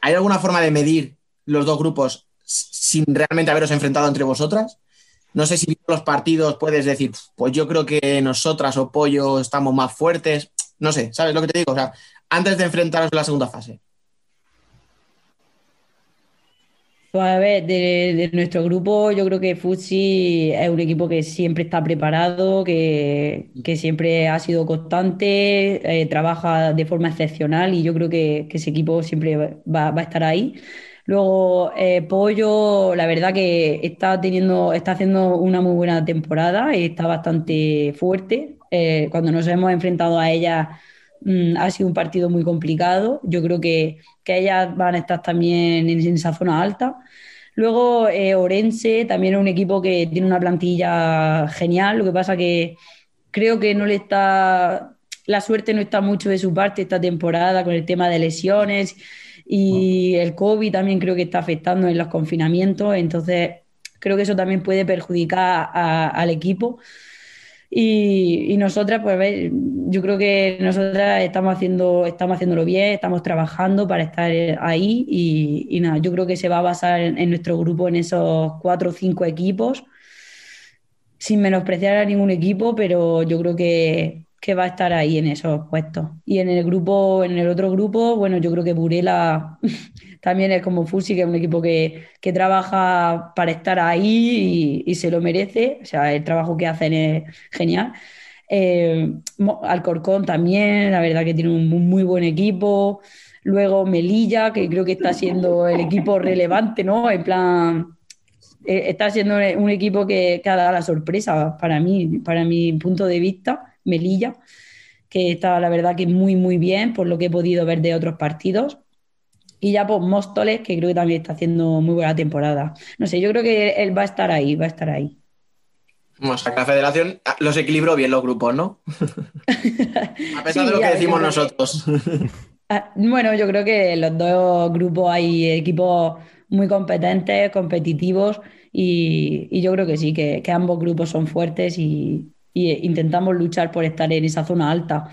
¿hay alguna forma de medir los dos grupos sin realmente haberos enfrentado entre vosotras? No sé si los partidos puedes decir, pues yo creo que nosotras o Pollo estamos más fuertes. No sé, ¿sabes lo que te digo? O sea, antes de enfrentaros en la segunda fase. Pues a ver, de, de nuestro grupo, yo creo que Futsi es un equipo que siempre está preparado, que, que siempre ha sido constante, eh, trabaja de forma excepcional y yo creo que, que ese equipo siempre va, va a estar ahí. Luego, eh, Pollo, la verdad que está teniendo, está haciendo una muy buena temporada y está bastante fuerte. Eh, cuando nos hemos enfrentado a ella mm, ha sido un partido muy complicado. Yo creo que, que ellas van a estar también en, en esa zona alta. Luego, eh, Orense también es un equipo que tiene una plantilla genial. Lo que pasa que creo que no le está. La suerte no está mucho de su parte esta temporada con el tema de lesiones y el COVID también creo que está afectando en los confinamientos. Entonces, creo que eso también puede perjudicar a- al equipo. Y, nosotras, pues, ve, yo creo que nosotras estamos haciendo, estamos haciéndolo bien, estamos trabajando para estar ahí y, nada, yo creo que se va a basar en nuestro grupo en esos cuatro o cinco equipos, sin menospreciar a ningún equipo, pero yo creo que, que va a estar ahí en esos puestos. Y en el grupo, en el otro grupo, bueno, yo creo que Burela *laughs* también es como Fusi, que es un equipo que, que trabaja para estar ahí y, y se lo merece. O sea, el trabajo que hacen es genial. Eh, Alcorcón también, la verdad que tiene un mu- muy buen equipo. Luego Melilla, que creo que está siendo el equipo relevante, ¿no? En plan, eh, está siendo un equipo que, que ha dado la sorpresa para mí, para mi punto de vista, Melilla, que está la verdad que muy, muy bien por lo que he podido ver de otros partidos. Y ya pues Móstoles, que creo que también está haciendo muy buena temporada. No sé, yo creo que él va a estar ahí, va a estar ahí. O sea, que la federación los equilibró bien los grupos, ¿no? *laughs* A pesar Sí, de lo que decimos que- nosotros. Ah, Bueno, yo creo que los dos grupos hay equipos muy competentes, competitivos y, y yo creo que sí, que, que ambos grupos son fuertes y, y intentamos luchar por estar en esa zona alta.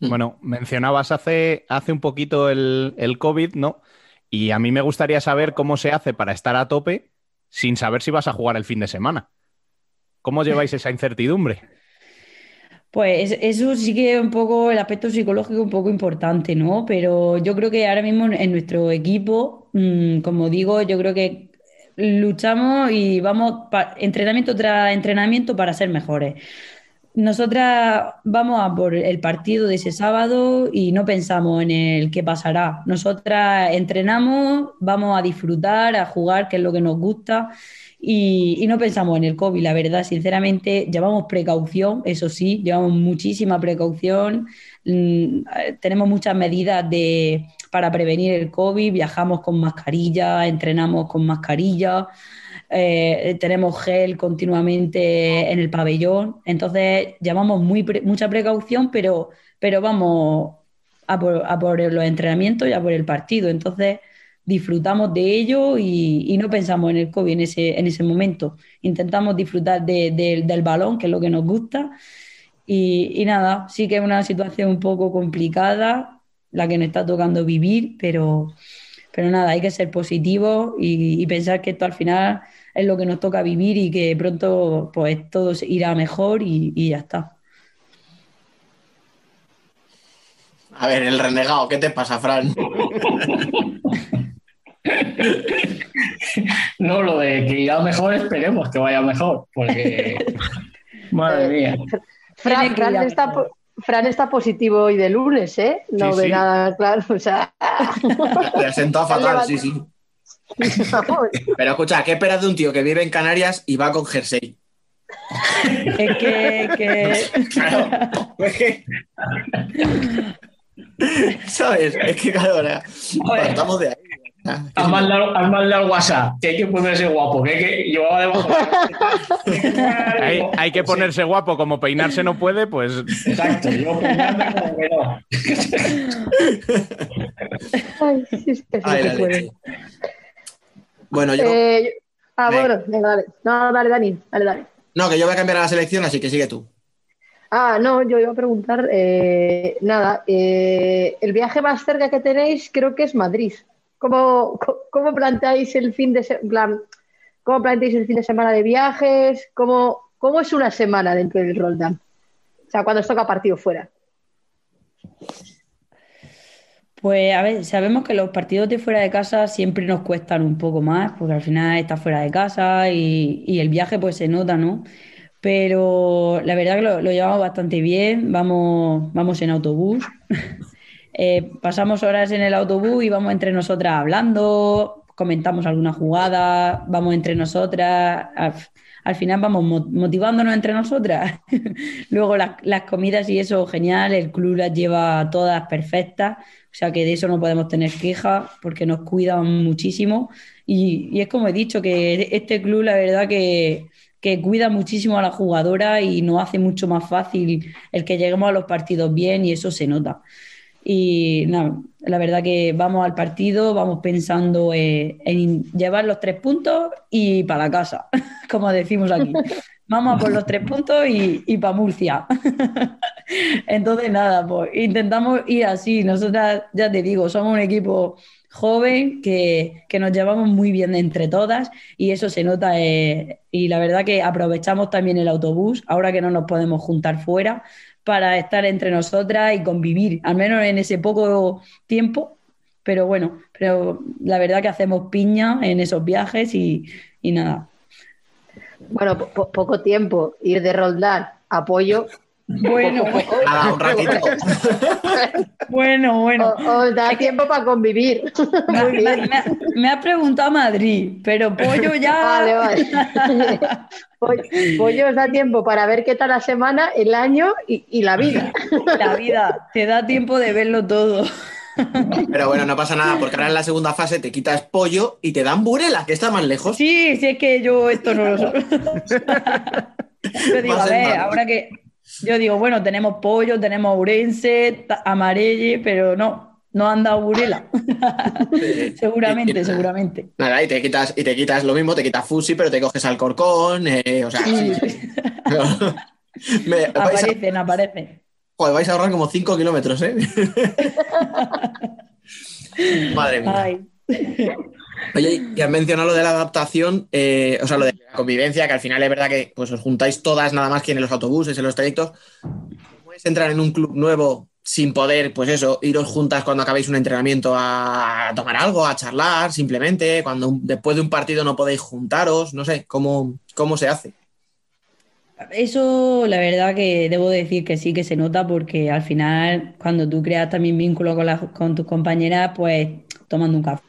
Bueno, mencionabas hace, hace un poquito el, el COVID, ¿no? Y a mí me gustaría saber cómo se hace para estar a tope sin saber si vas a jugar el fin de semana. ¿Cómo lleváis esa incertidumbre? Pues eso sí que es un poco el aspecto psicológico un poco importante, ¿no? Pero yo creo que ahora mismo en nuestro equipo, mm, como digo, yo creo que luchamos y vamos entrenamiento tras entrenamiento para ser mejores. Nosotras vamos a por el partido de ese sábado y no pensamos en el qué pasará. Nosotras entrenamos, vamos a disfrutar, a jugar, que es lo que nos gusta, y, y no pensamos en el COVID, la verdad, sinceramente, llevamos precaución, eso sí, llevamos muchísima precaución, mm, eh, tenemos muchas medidas de, para prevenir el COVID, viajamos con mascarilla, entrenamos con mascarilla, eh, tenemos gel continuamente en el pabellón, entonces llevamos muy pre- mucha precaución, pero, pero vamos a por, los entrenamientos y a por el partido, entonces disfrutamos de ello y, no pensamos en el COVID en ese, en ese momento. Intentamos disfrutar de- de- del balón, que es lo que nos gusta. Y, y nada, sí que es una situación un poco complicada la que nos está tocando vivir, pero, pero nada, hay que ser positivos y, y pensar que esto al final es lo que nos toca vivir y que pronto pues todo se irá mejor y, y ya está. A ver, el renegado, ¿qué te pasa, Fran? *laughs* No, lo de que irá mejor, esperemos que vaya mejor, porque. *laughs* Madre mía. Fran, Fran está, po- Fran está positivo hoy de lunes, ¿eh? No Sí, ve sí. nada claro. O sea, Le sentó fatal, sí, sí. *laughs* Pero escucha, ¿qué esperas de un tío que vive en Canarias y va con jersey? Es que, que- Claro, es que. *laughs* ¿Sabes? Es que, claro, ahora, partamos de ahí. Mandado, has mandado al WhatsApp que hay que ponerse guapo, que, hay que llevaba de *laughs* Hay, hay que ponerse guapo, como peinarse no puede, pues Exacto, yo peinarme como que no. *laughs* Ay, sí, es que sí Ay, se la puede. leche. Bueno, yo. Eh, ah, Venga. bueno, venga, dale. No, dale, Dani, dale, dale. No, que yo voy a cambiar a la selección, así que sigue tú. Ah, no, yo iba a preguntar, eh, nada, eh, el viaje más cerca que tenéis creo que es Madrid. ¿Cómo, cómo planteáis el fin de se- en plan, cómo planteáis el fin de semana de viajes? ¿Cómo, cómo es una semana dentro del Roldán? O sea, cuando os toca partido fuera. Pues a ver, sabemos que los partidos de fuera de casa siempre nos cuestan un poco más, porque al final estás fuera de casa y, y el viaje pues se nota, ¿no? Pero la verdad que lo, lo llevamos bastante bien, vamos, vamos en autobús, *laughs* Eh, pasamos horas en el autobús y vamos entre nosotras hablando, comentamos alguna jugada, vamos entre nosotras, al, al final vamos mo- motivándonos entre nosotras. *laughs* Luego las, comidas y eso, genial, el club las lleva todas perfectas, o sea que de eso no podemos tener quejas porque nos cuidan muchísimo. Y, y es como he dicho, que este club la verdad que, que cuida muchísimo a la jugadora y nos hace mucho más fácil el que lleguemos a los partidos bien y eso se nota. Y nada, la verdad que vamos al partido, vamos pensando eh, en llevar los tres puntos y para la casa, *laughs* como decimos aquí. Vamos a por los tres puntos y, y para Murcia. *laughs* Entonces, nada, pues intentamos ir así. Nosotras, ya te digo, somos un equipo joven que, que nos llevamos muy bien entre todas y eso se nota. eh, y la verdad que aprovechamos también el autobús, ahora que no nos podemos juntar fuera, para estar entre nosotras y convivir, al menos en ese poco tiempo. Pero bueno, pero la verdad que hacemos piña en esos viajes y, y nada. Bueno, po- po- poco tiempo, ir de Roldán a apoyo. Bueno, Nada, un ratito. *laughs* bueno, bueno. O- Os da tiempo para convivir. Me, Muy me- bien. me- me has preguntado Madrid, pero pollo ya. *laughs* Vale, vale. *laughs* Pollo, pollo os da tiempo para ver qué tal la semana, el año y, y la vida. La vida, te da tiempo de verlo todo. Pero bueno, no pasa nada, porque ahora en la segunda fase te quitas pollo y te dan burela, que está más lejos. Sí, sí, es que yo esto no lo sé. Yo digo, a ver, ahora que. Yo digo, bueno, tenemos pollo, tenemos Urense, amarelle, pero no, no han dado burela. *laughs* seguramente, seguramente. Nada, y te quitas, y te quitas lo mismo, te quitas Fusi, pero te coges Alcorcón, eh, o sea, sí, sí. *laughs* Me- vais, a, Aparecen, aparecen. joder, vais a ahorrar como 5 kilómetros, ¿eh? *laughs* Madre mía. Ay. Oye, y has mencionado lo de la adaptación, eh, o sea, lo de la convivencia, que al final es verdad que pues, os juntáis todas nada más que en los autobuses, en los trayectos. Puedes entrar en un club nuevo sin poder, pues eso, iros juntas cuando acabéis un entrenamiento a tomar algo, a charlar, simplemente, cuando después de un partido no podéis juntaros, no sé, ¿cómo, cómo se hace? Eso, la verdad que debo decir que sí que se nota porque al final, cuando tú creas también vínculo con, las- con tus compañeras, pues tomando un café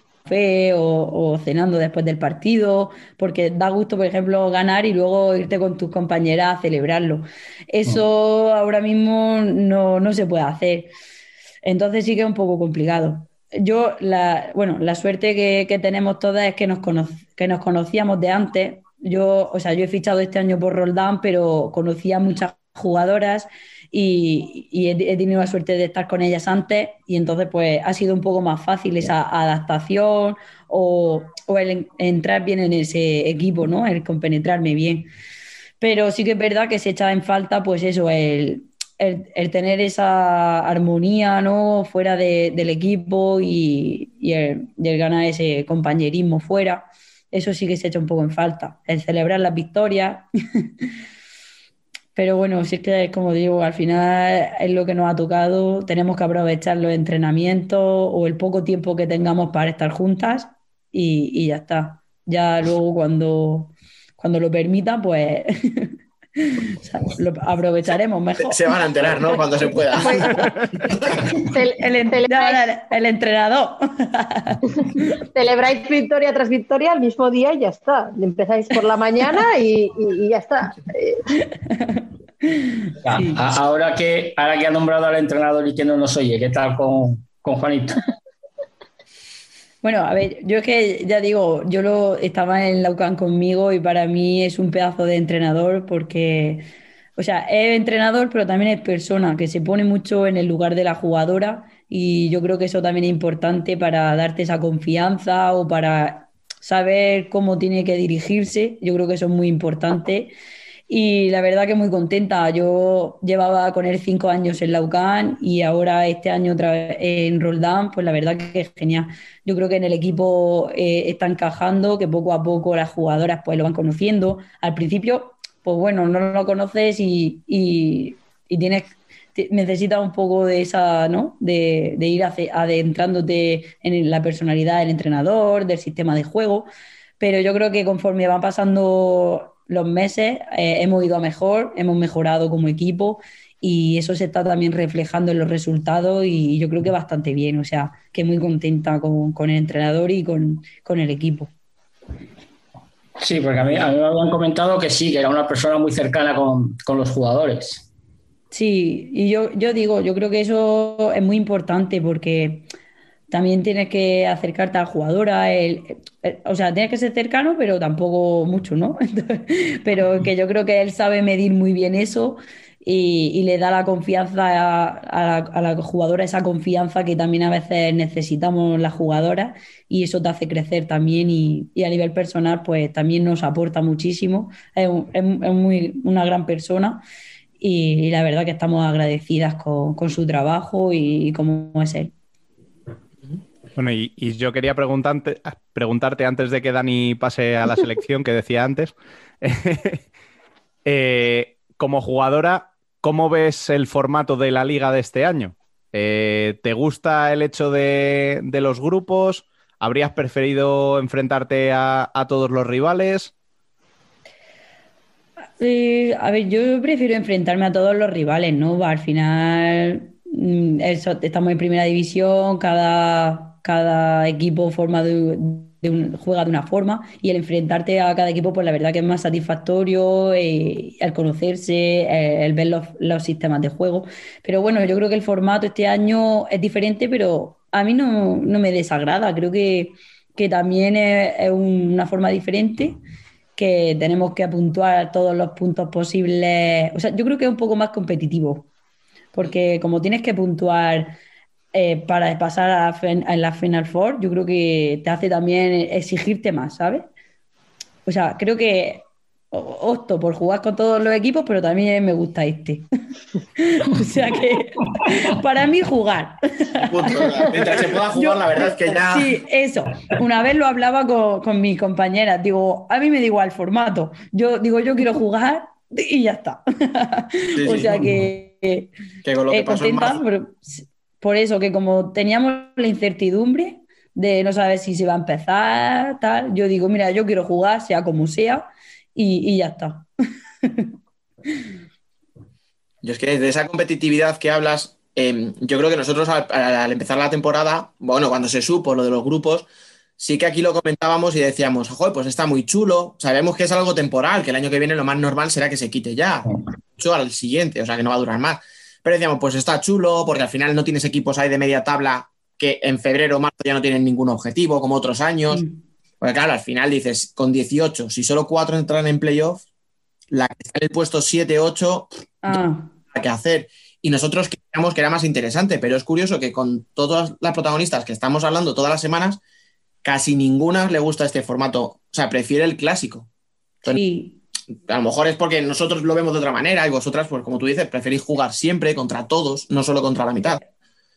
o, o cenando después del partido, porque da gusto, por ejemplo, ganar y luego irte con tus compañeras a celebrarlo. Eso ahora mismo no, no se puede hacer. Entonces sí que es un poco complicado. Yo, la, bueno, la suerte que, que tenemos todas es que nos, cono- que nos conocíamos de antes. Yo, o sea, yo he fichado este año por Roldán, pero conocía a muchas jugadoras y, y he, he tenido la suerte de estar con ellas antes y entonces pues ha sido un poco más fácil esa adaptación o, o el en- entrar bien en ese equipo, ¿no? El compenetrarme bien. Pero sí que es verdad que se echa en falta, pues eso, el, el- el tener esa armonía, ¿no? Fuera de- del equipo y, y el, y el ganar ese compañerismo fuera. Eso sí que se echa un poco en falta. El celebrar las victorias. *laughs* Pero bueno, si es que, como digo, al final es lo que nos ha tocado. Tenemos que aprovechar los entrenamientos o el poco tiempo que tengamos para estar juntas y, y ya está. Ya luego cuando, cuando lo permita, pues *laughs* o sea, lo aprovecharemos mejor. Se van a enterar, ¿no? Cuando se pueda. Cel- El, entrenador. celebráis victoria tras victoria el mismo día y ya está. Empezáis por la mañana y, y- y ya está. Eh, A- a- ahora, que, ahora que ha nombrado al entrenador y que no nos oye, ¿qué tal con, con Juanito? Bueno, a ver, yo es que ya digo, yo lo estaba en la UCAN conmigo y para mí es un pedazo de entrenador porque, o sea, es entrenador, pero también es persona que se pone mucho en el lugar de la jugadora y yo creo que eso también es importante para darte esa confianza o para saber cómo tiene que dirigirse. Yo creo que eso es muy importante. Y la verdad que muy contenta. Yo llevaba con él cinco años en la UCAN y ahora este año otra vez en Roldán, pues la verdad que es genial. Yo creo que en el equipo eh, está encajando, que poco a poco las jugadoras pues lo van conociendo. Al principio, pues bueno, no lo conoces y, y, tienes necesitas un poco de esa, ¿no? De, de ir ace- adentrándote en la personalidad del entrenador, del sistema de juego. Pero yo creo que conforme van pasando los meses, eh, hemos ido a mejor, hemos mejorado como equipo y eso se está también reflejando en los resultados y yo creo que bastante bien. O sea, que muy contenta con, con el entrenador y con, con el equipo. Sí, porque a mí, a mí me habían comentado que sí, que era una persona muy cercana con, con los jugadores. Sí, y yo, yo digo, yo creo que eso es muy importante porque también tienes que acercarte a la jugadora, el- el- o sea, tienes que ser cercano, pero tampoco mucho, ¿no? *laughs* Entonces, pero que yo creo que él sabe medir muy bien eso y, y le da la confianza a, a la, a la jugadora, esa confianza que también a veces necesitamos las jugadoras y eso te hace crecer también y, y a nivel personal pues también nos aporta muchísimo. Es, un- es- es muy, una gran persona y, la verdad que estamos agradecidas con, con su trabajo y cómo es él. Bueno, y, yo quería preguntarte, preguntarte antes de que Dani pase a la selección que decía antes, *laughs* eh, como jugadora, ¿cómo ves el formato de la liga de este año? Eh, ¿te gusta el hecho de, los grupos? ¿Habrías preferido enfrentarte a, todos los rivales? Eh, a ver, yo prefiero enfrentarme a todos los rivales, ¿no? Al final, mm, estamos en primera división, cada, cada equipo forma de, un- juega de una forma y el enfrentarte a cada equipo, pues la verdad que es más satisfactorio eh, el conocerse, eh, el ver los, los sistemas de juego. Pero bueno, yo creo que el formato este año es diferente, pero a mí no, no me desagrada. Creo que, que también es, una forma diferente que tenemos que apuntuar todos los puntos posibles. O sea, yo creo que es un poco más competitivo, porque como tienes que puntuar eh, para pasar a, la fin- a la Final Four, yo creo que te hace también exigirte más, ¿sabes? O sea, creo que o- opto por jugar con todos los equipos, pero también me gusta este. *laughs* o sea que para mí jugar. Mientras se pueda jugar, la verdad es que ya. Sí, eso. Una vez lo hablaba con, con mis compañeras. Digo, a mí me da igual el formato. Yo digo, yo quiero jugar y ya está. *laughs* o sí. sea que, Que con lo que eh, pasó en contenta marzo. por, por eso, que como teníamos la incertidumbre de no saber si se va a empezar, tal, yo digo, mira, yo quiero jugar, sea como sea, y, y ya está. *laughs* Yo es que de esa competitividad que hablas, eh, yo creo que nosotros al, al empezar la temporada, bueno, cuando se supo lo de los grupos, sí que aquí lo comentábamos y decíamos, joder, pues está muy chulo, sabemos que es algo temporal, que el año que viene lo más normal será que se quite ya, mucho al siguiente, o sea que no va a durar más. Pero decíamos, pues está chulo, porque al final no tienes equipos ahí de media tabla que en febrero o marzo ya no tienen ningún objetivo, como otros años. Porque claro, al final dices, con 18, si solo 4 entran en playoff, la que está en el puesto 7-8, Ah, que hacer. Y nosotros creíamos que era más interesante, pero es curioso que con todas las protagonistas que estamos hablando todas las semanas, casi ninguna le gusta este formato. O sea, prefiere el clásico. sí. A lo mejor es porque nosotros lo vemos de otra manera y vosotras, pues como tú dices, preferís jugar siempre contra todos, no solo contra la mitad.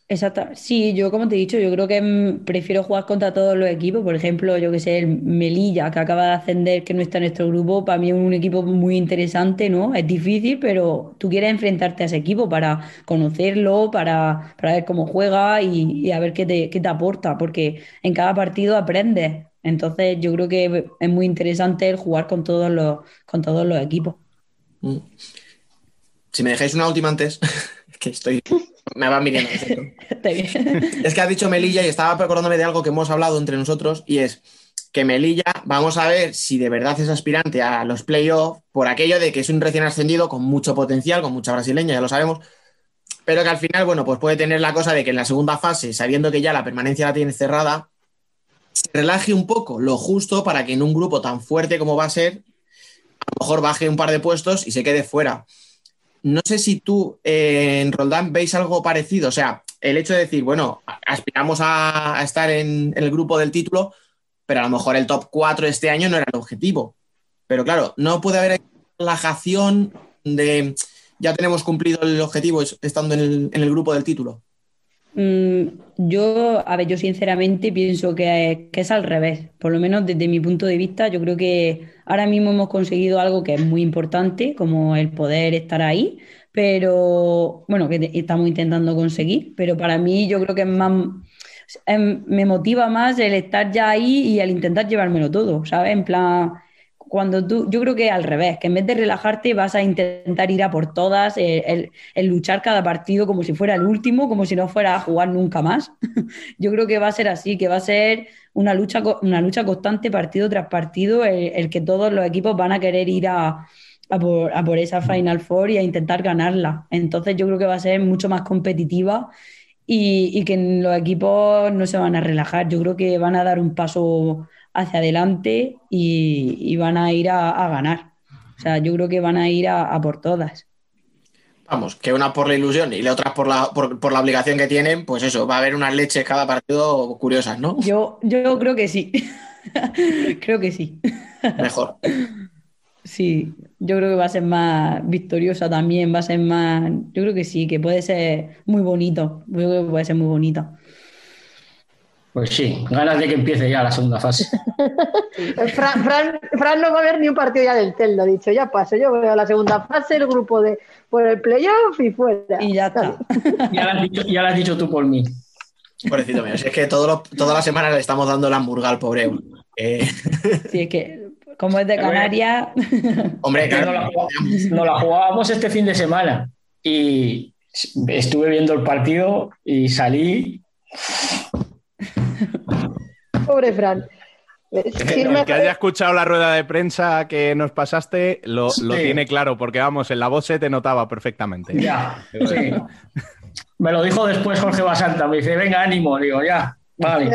Exacto. Sí, yo como te he dicho, yo creo que mm, prefiero jugar contra todos los equipos. Por ejemplo, yo que sé, el Melilla, que acaba de ascender, que no está en nuestro grupo, para mí es un equipo muy interesante, ¿no? Es difícil, pero tú quieres enfrentarte a ese equipo para conocerlo, para, para ver cómo juega y, y a ver qué te, qué te aporta, porque en cada partido aprendes. Entonces, yo creo que es muy interesante el jugar con todos los, con todos los equipos. Mm. Si me dejáis una última antes, *laughs* que estoy. Me va mirando. *laughs* Es que has dicho Melilla y estaba acordándome de algo que hemos hablado entre nosotros y es que Melilla, vamos a ver si de verdad es aspirante a los playoffs por aquello de que es un recién ascendido con mucho potencial, con mucha brasileña, ya lo sabemos, pero que al final, bueno, pues puede tener la cosa de que en la segunda fase, sabiendo que ya la permanencia la tiene cerrada, se relaje un poco lo justo para que en un grupo tan fuerte como va a ser, a lo mejor baje un par de puestos y se quede fuera. No sé si tú eh, en Roldán veis algo parecido. O sea, el hecho de decir, bueno, aspiramos a, estar en, el grupo del título, pero a lo mejor el top 4 este año no era el objetivo. Pero claro, no puede haber relajación de ya tenemos cumplido el objetivo es- estando en el, en el grupo del título? Mm, yo, a ver, yo sinceramente pienso que, es al revés. Por lo menos desde mi punto de vista, yo creo que ahora mismo hemos conseguido algo que es muy importante, como el poder estar ahí, pero bueno, que estamos intentando conseguir, pero para mí yo creo que es más, me motiva más el estar ya ahí y el intentar llevármelo todo, ¿sabes? En plan, cuando tú, yo creo que al revés, que en vez de relajarte vas a intentar ir a por todas, el, el- el luchar cada partido como si fuera el último, como si no fuera a jugar nunca más. *laughs* Yo creo que va a ser así, que va a ser una lucha, una lucha constante partido tras partido, el, el que todos los equipos van a querer ir a, a por, a por esa Final Four y a intentar ganarla. Entonces yo creo que va a ser mucho más competitiva y, y que los equipos no se van a relajar. Yo creo que van a dar un paso hacia adelante y, y van a ir a, a ganar. O sea, yo creo que van a ir a, a por todas. Vamos, que una por la ilusión y la otra por la, por, por la obligación que tienen, pues eso, va a haber unas leches cada partido curiosas, ¿no? Yo, yo creo que sí. *laughs* creo que sí. Mejor. Sí, yo creo que va a ser más victoriosa también, va a ser más, yo creo que sí, que puede ser muy bonito, yo creo que puede ser muy bonito. Pues sí, ganas de que empiece ya la segunda fase. *laughs* Eh, Fran, Fran- Fran no va a ver ni un partido ya del Tel, lo ha dicho, ya paso. Yo veo la segunda fase, el grupo de por el playoff y fuera. Y ya está. *laughs* Ya lo has dicho, ya lo has dicho tú por mí. Pobrecito mío, si es que todas las semanas le estamos dando la hamburga al pobre. Eh, *laughs* Sí, es que como es de Canarias, hombre, No claro, la, jugá- no la jugábamos este fin de semana y estuve viendo el partido y salí. Pobre Fran. Sí, El que haya escuchado la rueda de prensa que nos pasaste lo, tiene claro, porque vamos, en la voz se te notaba perfectamente. Ya, sí. Me lo dijo después Jorge Basanta, me dice, venga, ánimo, digo, ya, vale.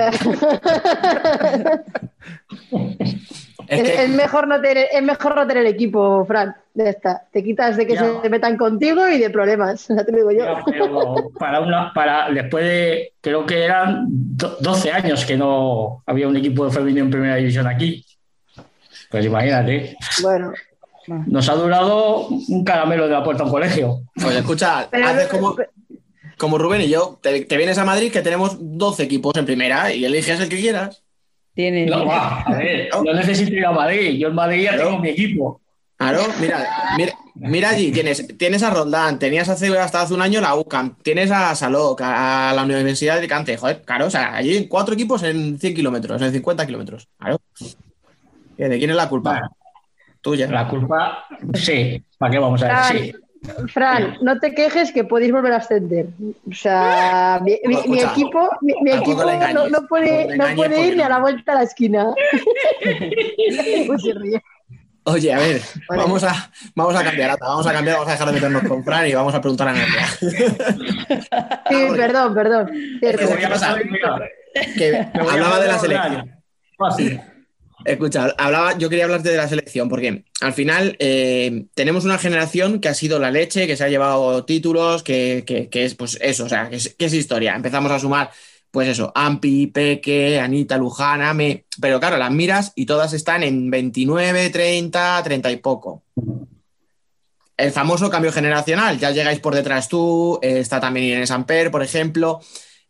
es es, que es mejor no tener, es mejor no tener equipo, Fran. Ya está. Te quitas de que Ya. se metan contigo y de problemas. *laughs* Ya te lo digo yo. Ya, pero para una, para después de, creo que eran do- 12 años que no había un equipo de femenino en primera división aquí. Pues imagínate, Bueno. nos ha durado un caramelo de la puerta a un colegio. Pues escucha, Pero- haces como, como Rubén y yo, te, te vienes a Madrid que tenemos 12 equipos en primera y eliges el que quieras. tiene... No, va, a ver, no necesito ir a Madrid, yo en Madrid ya tengo mi equipo. Claro, mira, mira, mira allí, tienes, tienes a Roldán, tenías hace, hasta hace un año la UCAM, tienes a Saloc, a la Universidad de Alicante, joder, claro, o sea, allí cuatro equipos en 100 kilómetros, en 50 kilómetros, claro. ¿De quién es la culpa? Bueno. Tuya. La culpa, sí, ¿para qué vamos a ver? Fran, Sí. Fran, no te quejes que podéis volver a ascender. O sea, *laughs* mi, mi- mi Escucha, equipo, mi, equipo engañes, no, no puede, no puede ir ni a la vuelta a la esquina. *laughs* Oye, a ver, Vale. vamos a, vamos a cambiar, Ata, vamos a cambiar, vamos a dejar de meternos con Fran y vamos a preguntar a Nerea. *laughs* Sí, perdón, perdón. Cierto. ¿Qué pasa? Que hablaba de la selección. Fácil. Escucha, hablaba, yo quería hablarte de la selección, porque al final eh, tenemos una generación que ha sido la leche, que se ha llevado títulos, que, que- es pues eso, o sea, que es, que es historia. Empezamos a sumar, pues eso, Ampi, Peque, Anita, Lujana, me... pero claro, las miras y todas están en 29, 30, 30 y poco. El famoso cambio generacional, ya llegáis por detrás tú, eh, está también Inés Amper, por ejemplo,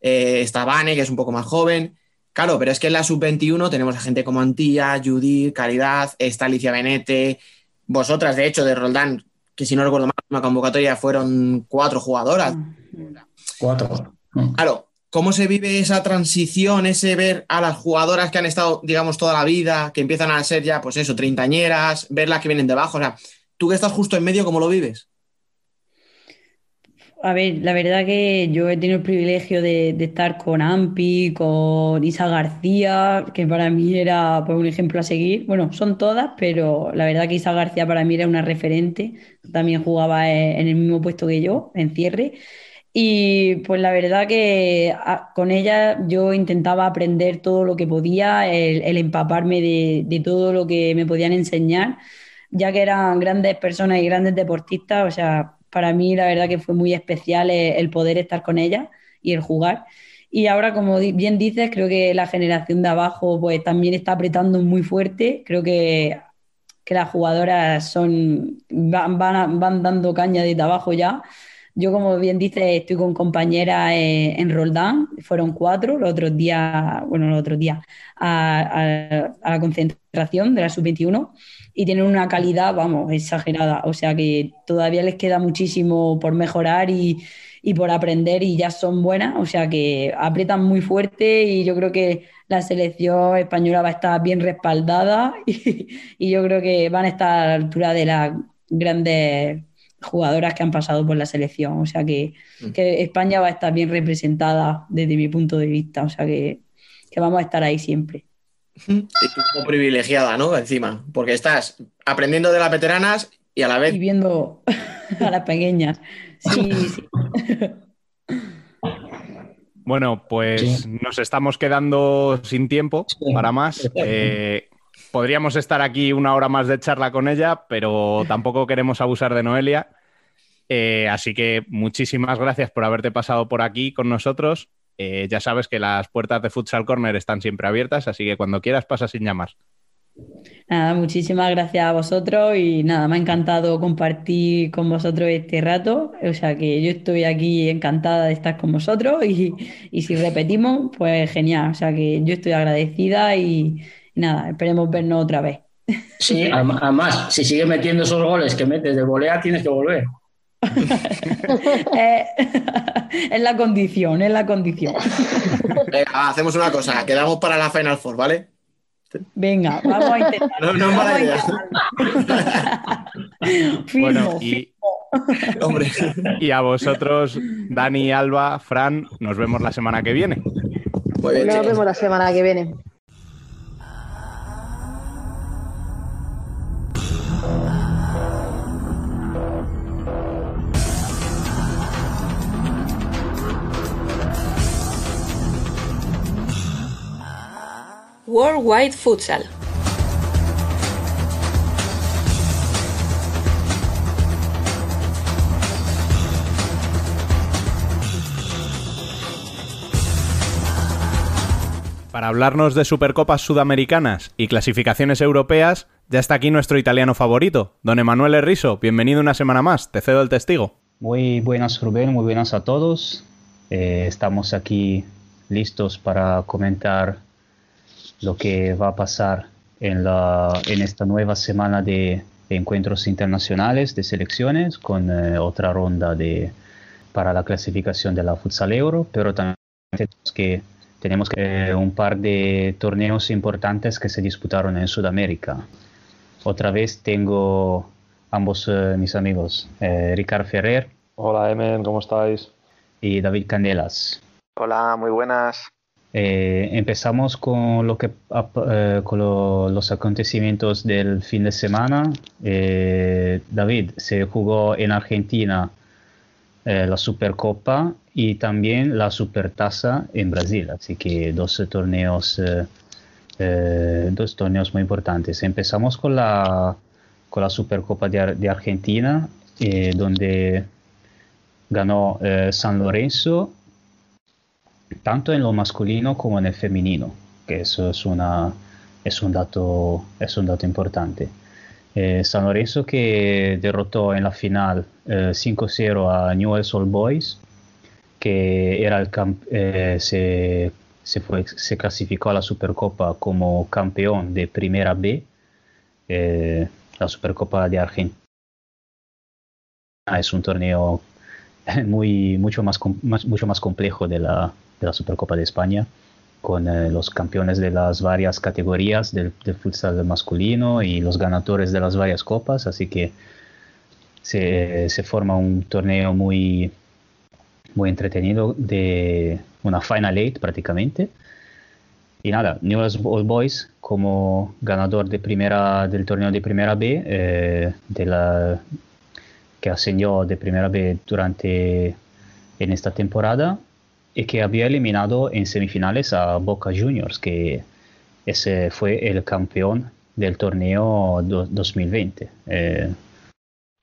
eh, está Vane, que es un poco más joven. Claro, pero es que en la sub-21 tenemos a gente como Antía, Judith, Caridad, está Alicia Benete, vosotras, de hecho, de Roldán, que si no recuerdo mal, una convocatoria fueron cuatro jugadoras. Cuatro. Claro, ¿cómo se vive esa transición, ese ver a las jugadoras que han estado, digamos, toda la vida, que empiezan a ser ya, pues eso, treintañeras, ver las que vienen debajo? O sea, tú que estás justo en medio, ¿cómo lo vives? A ver, la verdad que yo he tenido el privilegio de, estar con Ampi, con Isa García, que para mí era pues, un ejemplo a seguir. Bueno, son todas, pero la verdad que Isa García para mí era una referente. También jugaba eh, en el mismo puesto que yo, en cierre. Y pues la verdad que con ella yo intentaba aprender todo lo que podía, el, el empaparme de, de todo lo que me podían enseñar, ya que eran grandes personas y grandes deportistas, o sea, para mí la verdad que fue muy especial el, el poder estar con ella y el jugar. Y ahora, como bien dices, creo que la generación de abajo pues también está apretando muy fuerte, creo que, que las jugadoras son, van, van, van dando caña de trabajo ya. Yo, como bien dice, estoy con compañeras eh, en Roldán, fueron cuatro los otros días, bueno, los otros días, a, a- a la concentración de la sub-21 y tienen una calidad, vamos, exagerada. O sea que todavía les queda muchísimo por mejorar y, y por aprender y ya son buenas. O sea que aprietan muy fuerte y yo creo que la selección española va a estar bien respaldada *laughs* y, y yo creo que van a estar a la altura de las grandes jugadoras que han pasado por la selección. O sea que, que España va a estar bien representada desde mi punto de vista. O sea que, que vamos a estar ahí siempre. Y tú como privilegiada, ¿no? Encima, porque estás aprendiendo de las veteranas y a la vez Y viendo *laughs* a las pequeñas. Sí, sí. *laughs* Bueno, pues nos estamos quedando sin tiempo para más. Eh, podríamos estar aquí una hora más de charla con ella, pero tampoco queremos abusar de Noelia. Eh, así que muchísimas gracias por haberte pasado por aquí con nosotros. Eh, ya sabes que las puertas de Futsal Corner están siempre abiertas, así que cuando quieras pasa sin llamar. Nada, muchísimas gracias a vosotros y nada, me ha encantado compartir con vosotros este rato. O sea que yo estoy aquí encantada de estar con vosotros y, y si repetimos, pues genial. O sea que yo estoy agradecida y, y nada, esperemos vernos otra vez. Sí, *laughs* adem- además, si sigues metiendo esos goles que metes de volea, tienes que volver. *laughs* Eh, *laughs* es la condición, es la condición. Venga, hacemos una cosa, quedamos para la Final Four, ¿vale? Venga, vamos a intentar. No, no es mala idea. *laughs* Firmo, Bueno, y, Hombre, y a vosotros, Dani, Alba, Fran, nos vemos la semana que viene. muy bien, Nos vemos la semana que viene. Worldwide Futsal. Para hablarnos de Supercopas Sudamericanas y clasificaciones europeas, ya está aquí nuestro italiano favorito, don Emanuele Riso. Bienvenido una semana más, te cedo el testigo. Muy buenas Rubén, muy buenas a todos. Eh, estamos aquí listos para comentar lo que va a pasar en, la, en esta nueva semana de encuentros internacionales de selecciones con eh, otra ronda de, para la clasificación de la Futsal Euro, pero también tenemos que tenemos que, eh, un par de torneos importantes que se disputaron en Sudamérica. Otra vez tengo ambos eh, mis amigos, eh, Ricard Ferrer Hola, Emen, ¿cómo estáis? y David Candelas. Hola, muy buenas. Eh, empezamos con, lo que, eh, con lo- los acontecimientos del fin de semana. Eh, David, se jugó en Argentina eh, la Supercopa y también la Supertaza en Brasil, así que dos torneos, eh, dos torneos muy importantes. Empezamos con la, con la Supercopa de, Ar- de Argentina, donde ganó San Lorenzo tanto en lo masculino como en el femenino, que eso es, una, es, un, dato, es un dato importante. Eh, San Lorenzo que derrotó en la final eh, 5-0 a Newell's Old Boys, que era el camp- eh, se, se, fue, se clasificó a la Supercopa como campeón de Primera B, eh, la Supercopa de Argentina. Es un torneo *laughs* muy, mucho, más, más- mucho más complejo de la, de la Supercopa de España, con eh, los campeones de las varias categorías del, del futsal masculino y los ganadores de las varias copas, así que se, se forma un torneo muy, muy entretenido de una Final Eight prácticamente. Y nada, Newell's Old Boys como ganador de primera, del torneo de Primera B, eh, de la, que ascendió de Primera B durante en esta temporada y que había eliminado en semifinales a Boca Juniors, que ese fue el campeón del torneo do- 2020. Eh,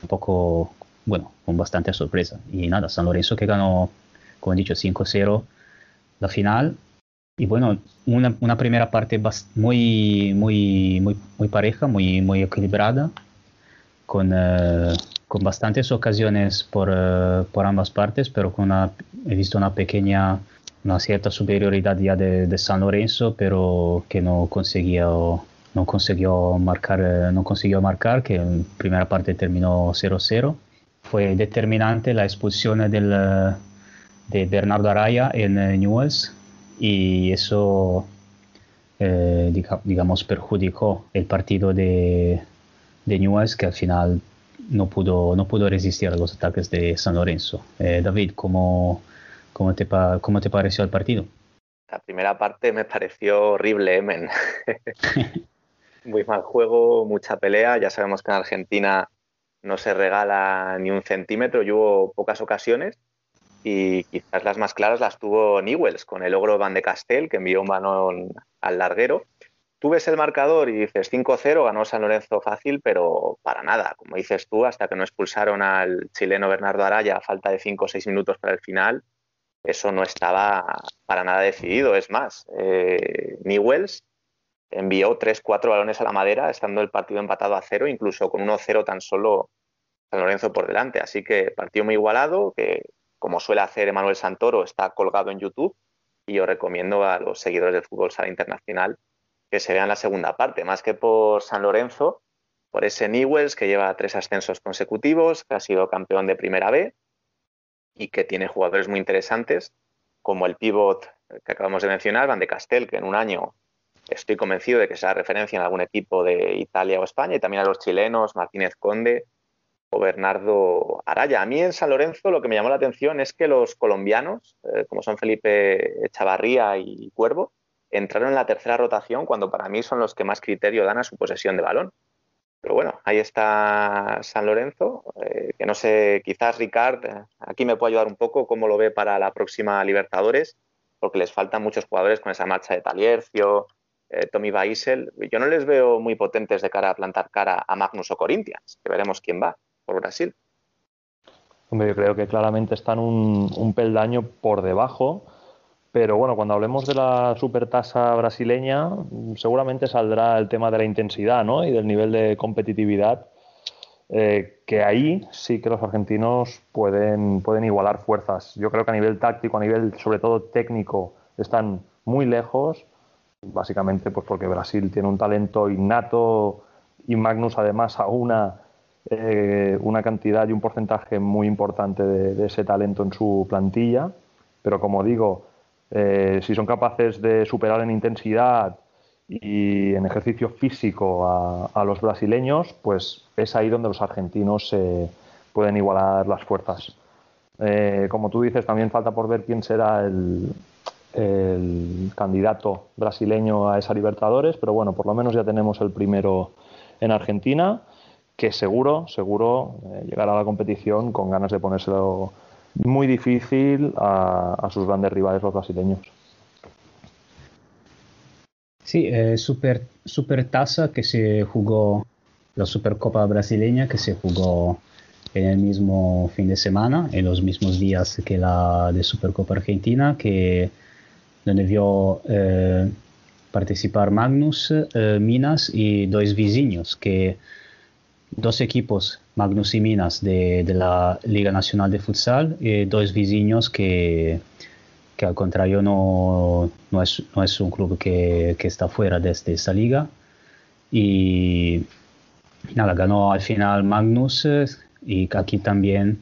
un poco, bueno, con bastante sorpresa. Y nada, San Lorenzo que ganó, como he dicho, 5-0 la final y bueno, una, una primera parte muy, muy, muy, muy pareja, muy, muy equilibrada, con, eh, con bastantes ocasiones por, eh, por ambas partes, pero con una, he visto una pequeña, una cierta superioridad ya de, de San Lorenzo, pero que no consiguió, no consiguió marcar, eh, no consiguió marcar, que en primera parte terminó 0-0. Fue determinante la expulsión del, eh, de Bernardo Araya en Newell's y eso eh, diga- digamos perjudicó el partido de, de Newell's que al final no pudo, no pudo resistir a los ataques de San Lorenzo. Eh, David, ¿cómo, cómo, te, ¿cómo te pareció el partido? La primera parte me pareció horrible, eh, men. *laughs* Muy mal juego, mucha pelea. Ya sabemos que en Argentina no se regala ni un centímetro y hubo pocas ocasiones. Y quizás las más claras las tuvo Newells con el ogro Van de Castel, que envió un balón al larguero. Tú ves el marcador y dices 5-0, ganó San Lorenzo fácil, pero para nada. Como dices tú, hasta que no expulsaron al chileno Bernardo Araya a falta de 5 o 6 minutos para el final, eso no estaba para nada decidido. Es más, eh, Newells envió 3-4 balones a la madera, estando el partido empatado a cero, incluso con 1-0 tan solo San Lorenzo por delante. Así que partido muy igualado, que como suele hacer Emanuel Santoro, está colgado en YouTube. Y yo recomiendo a los seguidores del fútbol sala internacional que se vean la segunda parte, más que por San Lorenzo, por ese Newells que lleva tres ascensos consecutivos, que ha sido campeón de Primera B y que tiene jugadores muy interesantes, como el pívot que acabamos de mencionar, Van de Castel, que en un año estoy convencido de que será referencia en algún equipo de Italia o España, y también a los chilenos, Martínez Conde o Bernardo Araya. A mí en San Lorenzo lo que me llamó la atención es que los colombianos, eh, como son Felipe Chavarría y Cuervo, entraron en la tercera rotación cuando para mí son los que más criterio dan a su posesión de balón. Pero bueno, ahí está San Lorenzo, eh, que no sé, quizás Ricard, eh, aquí me puede ayudar un poco cómo lo ve para la próxima Libertadores, porque les faltan muchos jugadores con esa marcha de Taliercio, eh, Tommy Baisel. Yo no les veo muy potentes de cara a plantar cara a Magnus o Corinthians, que veremos quién va por Brasil. Hombre, yo creo que claramente están un, un peldaño por debajo, pero bueno, cuando hablemos de la supertasa brasileña, seguramente saldrá el tema de la intensidad ¿no? y del nivel de competitividad, eh, que ahí sí que los argentinos pueden, pueden igualar fuerzas. Yo creo que a nivel táctico, a nivel sobre todo técnico, están muy lejos, básicamente pues porque Brasil tiene un talento innato y Magnus además aúna eh, una cantidad y un porcentaje muy importante de, de ese talento en su plantilla, pero como digo, eh, si son capaces de superar en intensidad y en ejercicio físico a, los brasileños, pues es ahí donde los argentinos se pueden igualar las fuerzas. Eh, como tú dices, también falta por ver quién será el, el candidato brasileño a esa Libertadores, pero bueno, por lo menos ya tenemos el primero en Argentina, que seguro, seguro eh, llegará a la competición con ganas de ponérselo muy difícil a, sus grandes rivales los brasileños. Sí, eh, super, super tasa que se jugó, la Supercopa brasileña que se jugó en el mismo fin de semana, en los mismos días que la de Supercopa Argentina, que donde vio eh, participar Magnus, eh, Minas y dos vizinhos, que dos equipos, Magnus y Minas, de, de la Liga Nacional de Futsal, y dos vizinhos que, que al contrario no, no, es, no es un club que, que está fuera de esta- esta liga. Y nada, ganó al final Magnus eh, y aquí también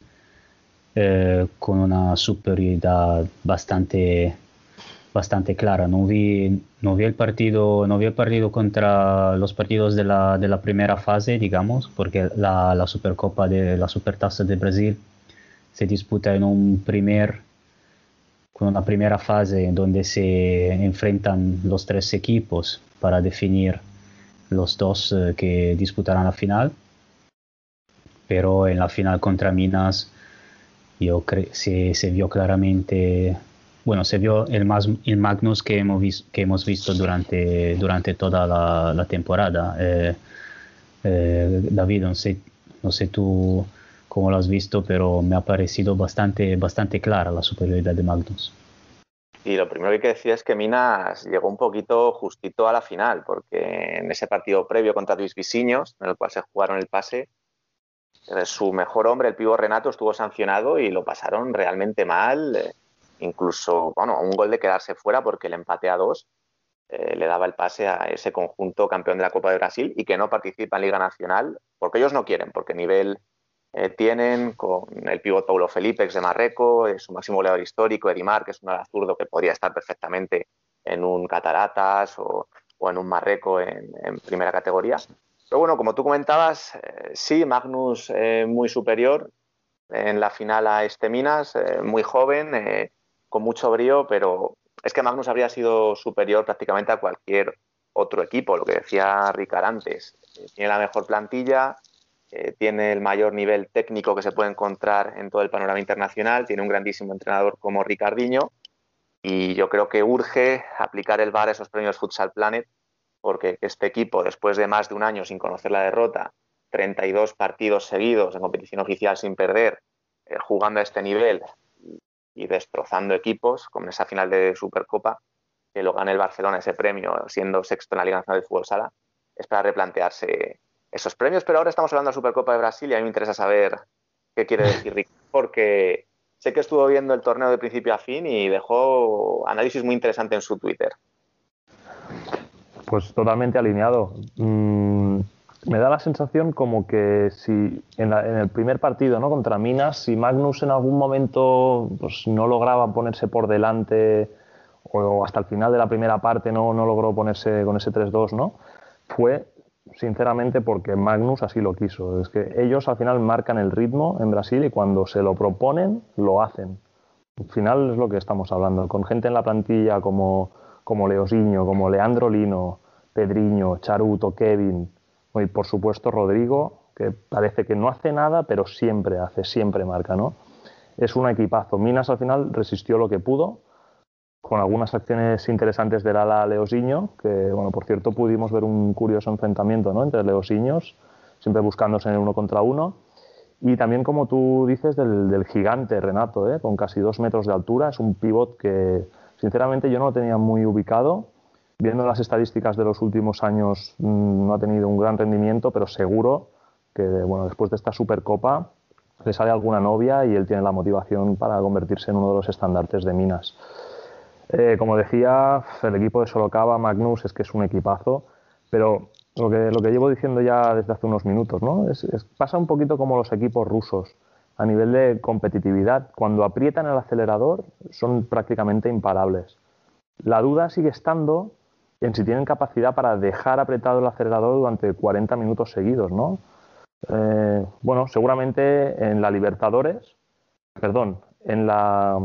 eh, con una superioridad bastante, bastante clara. No vi, no vi el partido, no vi el partido contra los partidos de la, primera fase, digamos, porque la, Supercopa de la Supertasa de Brasil se disputa en un primer con una primera fase donde se enfrentan los tres equipos para definir los dos eh, que disputarán la final. Pero en la final contra Minas yo se, se vio claramente, bueno, se vio el, más, el Magnus que hemos, vis- que hemos visto durante, durante toda la, la temporada. Eh, eh, David, no sé, no sé tú cómo lo has visto, pero me ha parecido bastante, bastante clara la superioridad de Magnus. Y lo primero que hay que decir es que Minas llegó un poquito justito a la final, porque en ese partido previo contra Luis Visiños, en el cual se jugaron el pase, eh, su mejor hombre, el pivo Renato, estuvo sancionado y lo pasaron realmente mal. Incluso, bueno, un gol de quedarse fuera porque el empate a dos eh, le daba el pase a ese conjunto campeón de la Copa de Brasil y que no participa en Liga Nacional porque ellos no quieren, porque nivel eh, tienen con el pívot Paulo Felipe, ex de Marreco, eh, su máximo goleador histórico, Edimar, que es un ala zurdo que podría estar perfectamente en un Cataratas o, o en un Marreco en, en primera categoría. Pero bueno, como tú comentabas, eh, sí, Magnus eh, muy superior en la final a este Minas, eh, muy joven, con mucho brío, pero es que Magnus habría sido superior prácticamente a cualquier otro equipo, lo que decía Ricard antes. Eh, tiene la mejor plantilla, eh, tiene el mayor nivel técnico que se puede encontrar en todo el panorama internacional, tiene un grandísimo entrenador como Ricardiño y yo creo que urge aplicar el VAR a esos premios Futsal Planet porque este equipo, después de más de un año sin conocer la derrota, 32 partidos seguidos en competición oficial sin perder, eh, jugando a este nivel y, destrozando equipos, como en esa final de Supercopa, que lo gane el Barcelona ese premio, siendo sexto en la Liga Nacional de Fútbol Sala, es para replantearse esos premios. Pero ahora estamos hablando de la Supercopa de Brasil y a mí me interesa saber qué quiere decir Rick, porque sé que estuvo viendo el torneo de principio a fin y dejó análisis muy interesante en su Twitter. Pues totalmente alineado. Mm, me da la sensación como que si en, el primer partido ¿no? contra Minas, si Magnus en algún momento pues, no lograba ponerse por delante o hasta el final de la primera parte no, no logró ponerse con ese 3-2, ¿no? fue sinceramente porque Magnus así lo quiso. Es que ellos al final marcan el ritmo en Brasil y cuando se lo proponen, lo hacen. Al final es lo que estamos hablando. Con gente en la plantilla como, como Leosinho, como Leandro Lino, Pedriño, Charuto, Kevin y por supuesto Rodrigo, que parece que no hace nada, pero siempre hace, siempre marca, ¿no? Es un equipazo. Minas al final resistió lo que pudo, con algunas acciones interesantes del ala Leosinho, que, bueno, por cierto, pudimos ver un curioso enfrentamiento ¿no? entre Leosiños, siempre buscándose en el uno contra uno. Y también, como tú dices, del, del gigante Renato, ¿eh? con casi dos metros de altura. Es un pivot que, sinceramente, yo no lo tenía muy ubicado. Viendo las estadísticas de los últimos años, mm, no ha tenido un gran rendimiento, pero seguro que bueno, después de esta Supercopa le sale alguna novia y él tiene la motivación para convertirse en uno de los estandartes de Minas. Eh, como decía, el equipo de Sorocaba, Magnus, es que es un equipazo, pero lo que, lo que llevo diciendo ya desde hace unos minutos, ¿no? Pasa un poquito como los equipos rusos a nivel de competitividad. Cuando aprietan el acelerador son prácticamente imparables. La duda sigue estando en si tienen capacidad para dejar apretado el acelerador durante 40 minutos seguidos, ¿no? Eh, bueno, seguramente en la Libertadores, perdón, en la,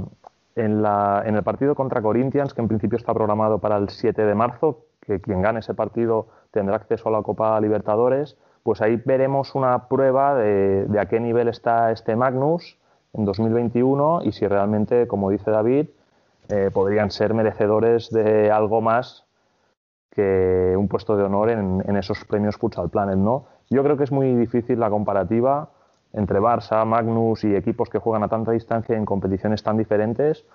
en, la, en el partido contra Corinthians, que en principio está programado para el 7 de marzo, que quien gane ese partido tendrá acceso a la Copa Libertadores, pues ahí veremos una prueba de, de a qué nivel está este Magnus en 2021 y si realmente, como dice David, eh, podrían ser merecedores de algo más que un puesto de honor en, esos premios Futsal Planet, ¿no? Yo creo que es muy difícil la comparativa entre Barça, Magnus y equipos que juegan a tanta distancia en competiciones tan diferentes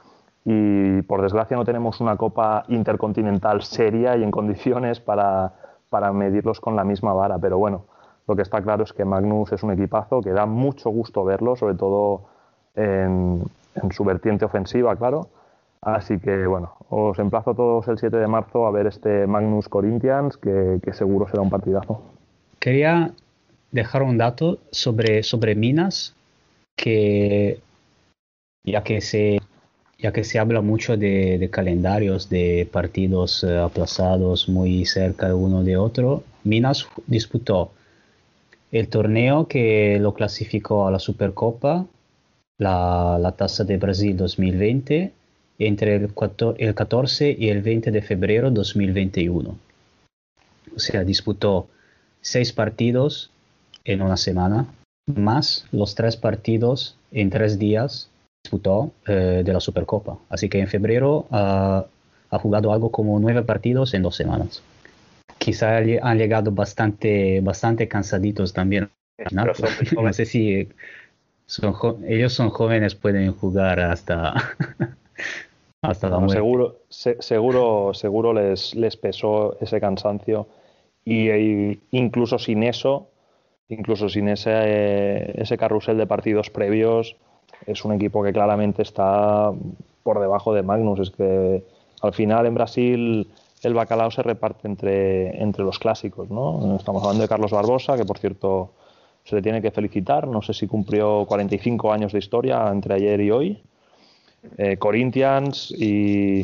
y por desgracia no tenemos una copa intercontinental seria y en condiciones para, para medirlos con la misma vara, pero bueno, lo que está claro es que Magnus es un equipazo que da mucho gusto verlo, sobre todo en su vertiente ofensiva, claro. Así que bueno, os emplazo a todos el 7 de marzo a ver este Magnus Corinthians, que, que seguro será un partidazo. Quería dejar un dato sobre, sobre Minas, que ya que se, ya que se habla mucho de, de calendarios, de partidos eh, aplazados muy cerca uno de otro, Minas disputó el torneo que lo clasificó a la Supercopa, la, la Taza de Brasil 2020, entre el, 14 el 14 y el 20 de febrero 2021. O sea, disputó seis partidos en una semana, más los tres partidos en tres días disputó eh, de la Supercopa. Así que en febrero ah, ha jugado algo como nueve partidos en dos semanas. Quizá han llegado bastante, bastante cansaditos también. *laughs* ¿no? No sé si son ellos son jóvenes, pueden jugar hasta, Hasta la Bueno, muerte. seguro, se- seguro, seguro les, les pesó ese cansancio y, incluso sin eso, incluso sin ese, eh, ese carrusel de partidos previos, es un equipo que claramente está por debajo de Magnus. Es que al final en Brasil el bacalao se reparte entre, entre los clásicos, ¿no? Estamos hablando de Carlos Barbosa, que por cierto se le tiene que felicitar. No sé si cumplió 45 años de historia entre ayer y hoy. Eh, Corinthians y,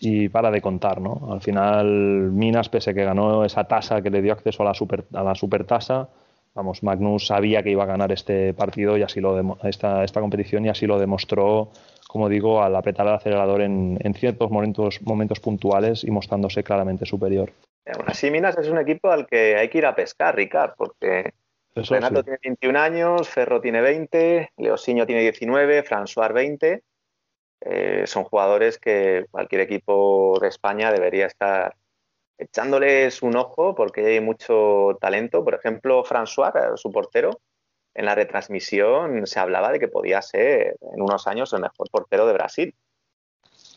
y para de contar, ¿no? Al final Minas, pese que ganó esa tasa que le dio acceso a la super, a la supertasa, vamos, Magnus sabía que iba a ganar este partido y así lo esta, esta competición y así lo demostró, como digo, al apretar el acelerador en, en ciertos momentos, momentos puntuales y mostrándose claramente superior. Aún así, Minas es un equipo al que hay que ir a pescar, Ricard, porque Eso Renato sí. tiene 21 años, Ferro tiene 20, Leosiño tiene 19, François 20. Eh, son jugadores que cualquier equipo de España debería estar echándoles un ojo porque hay mucho talento. Por ejemplo, François, eh, su portero, en la retransmisión se hablaba de que podía ser en unos años el mejor portero de Brasil.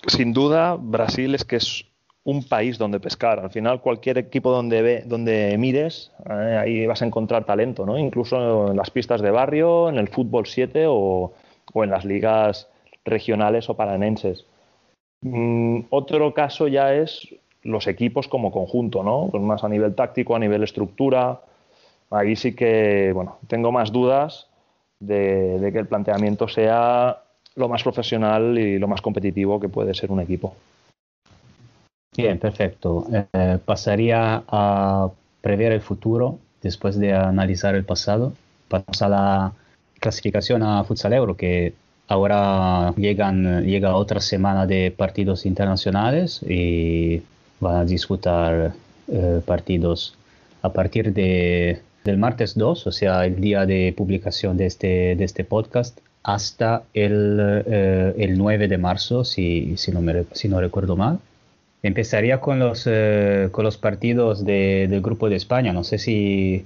Sin duda, Brasil es que es un país donde pescar. Al final, cualquier equipo donde, ve, donde mires, eh, ahí vas a encontrar talento, ¿no? Incluso en las pistas de barrio, en el fútbol 7 o, o en las ligas regionales o paranenses. Mm, otro caso ya es los equipos como conjunto, ¿no? Pues más a nivel táctico, a nivel estructura. Ahí sí que, bueno, tengo más dudas de, que el planteamiento sea lo más profesional y lo más competitivo que puede ser un equipo. Bien, perfecto. Eh, pasaría a prever el futuro después de analizar el pasado. Pasamos a la clasificación a Futsal Euro, que ahora llegan, llega otra semana de partidos internacionales y van a disputar eh, partidos a partir de, del martes 2, o sea, el día de publicación de este, de este podcast, hasta el, eh, el 9 de marzo, si, si, no me, si no recuerdo mal. Empezaría con los, eh, con los partidos de- del Grupo de España. No sé si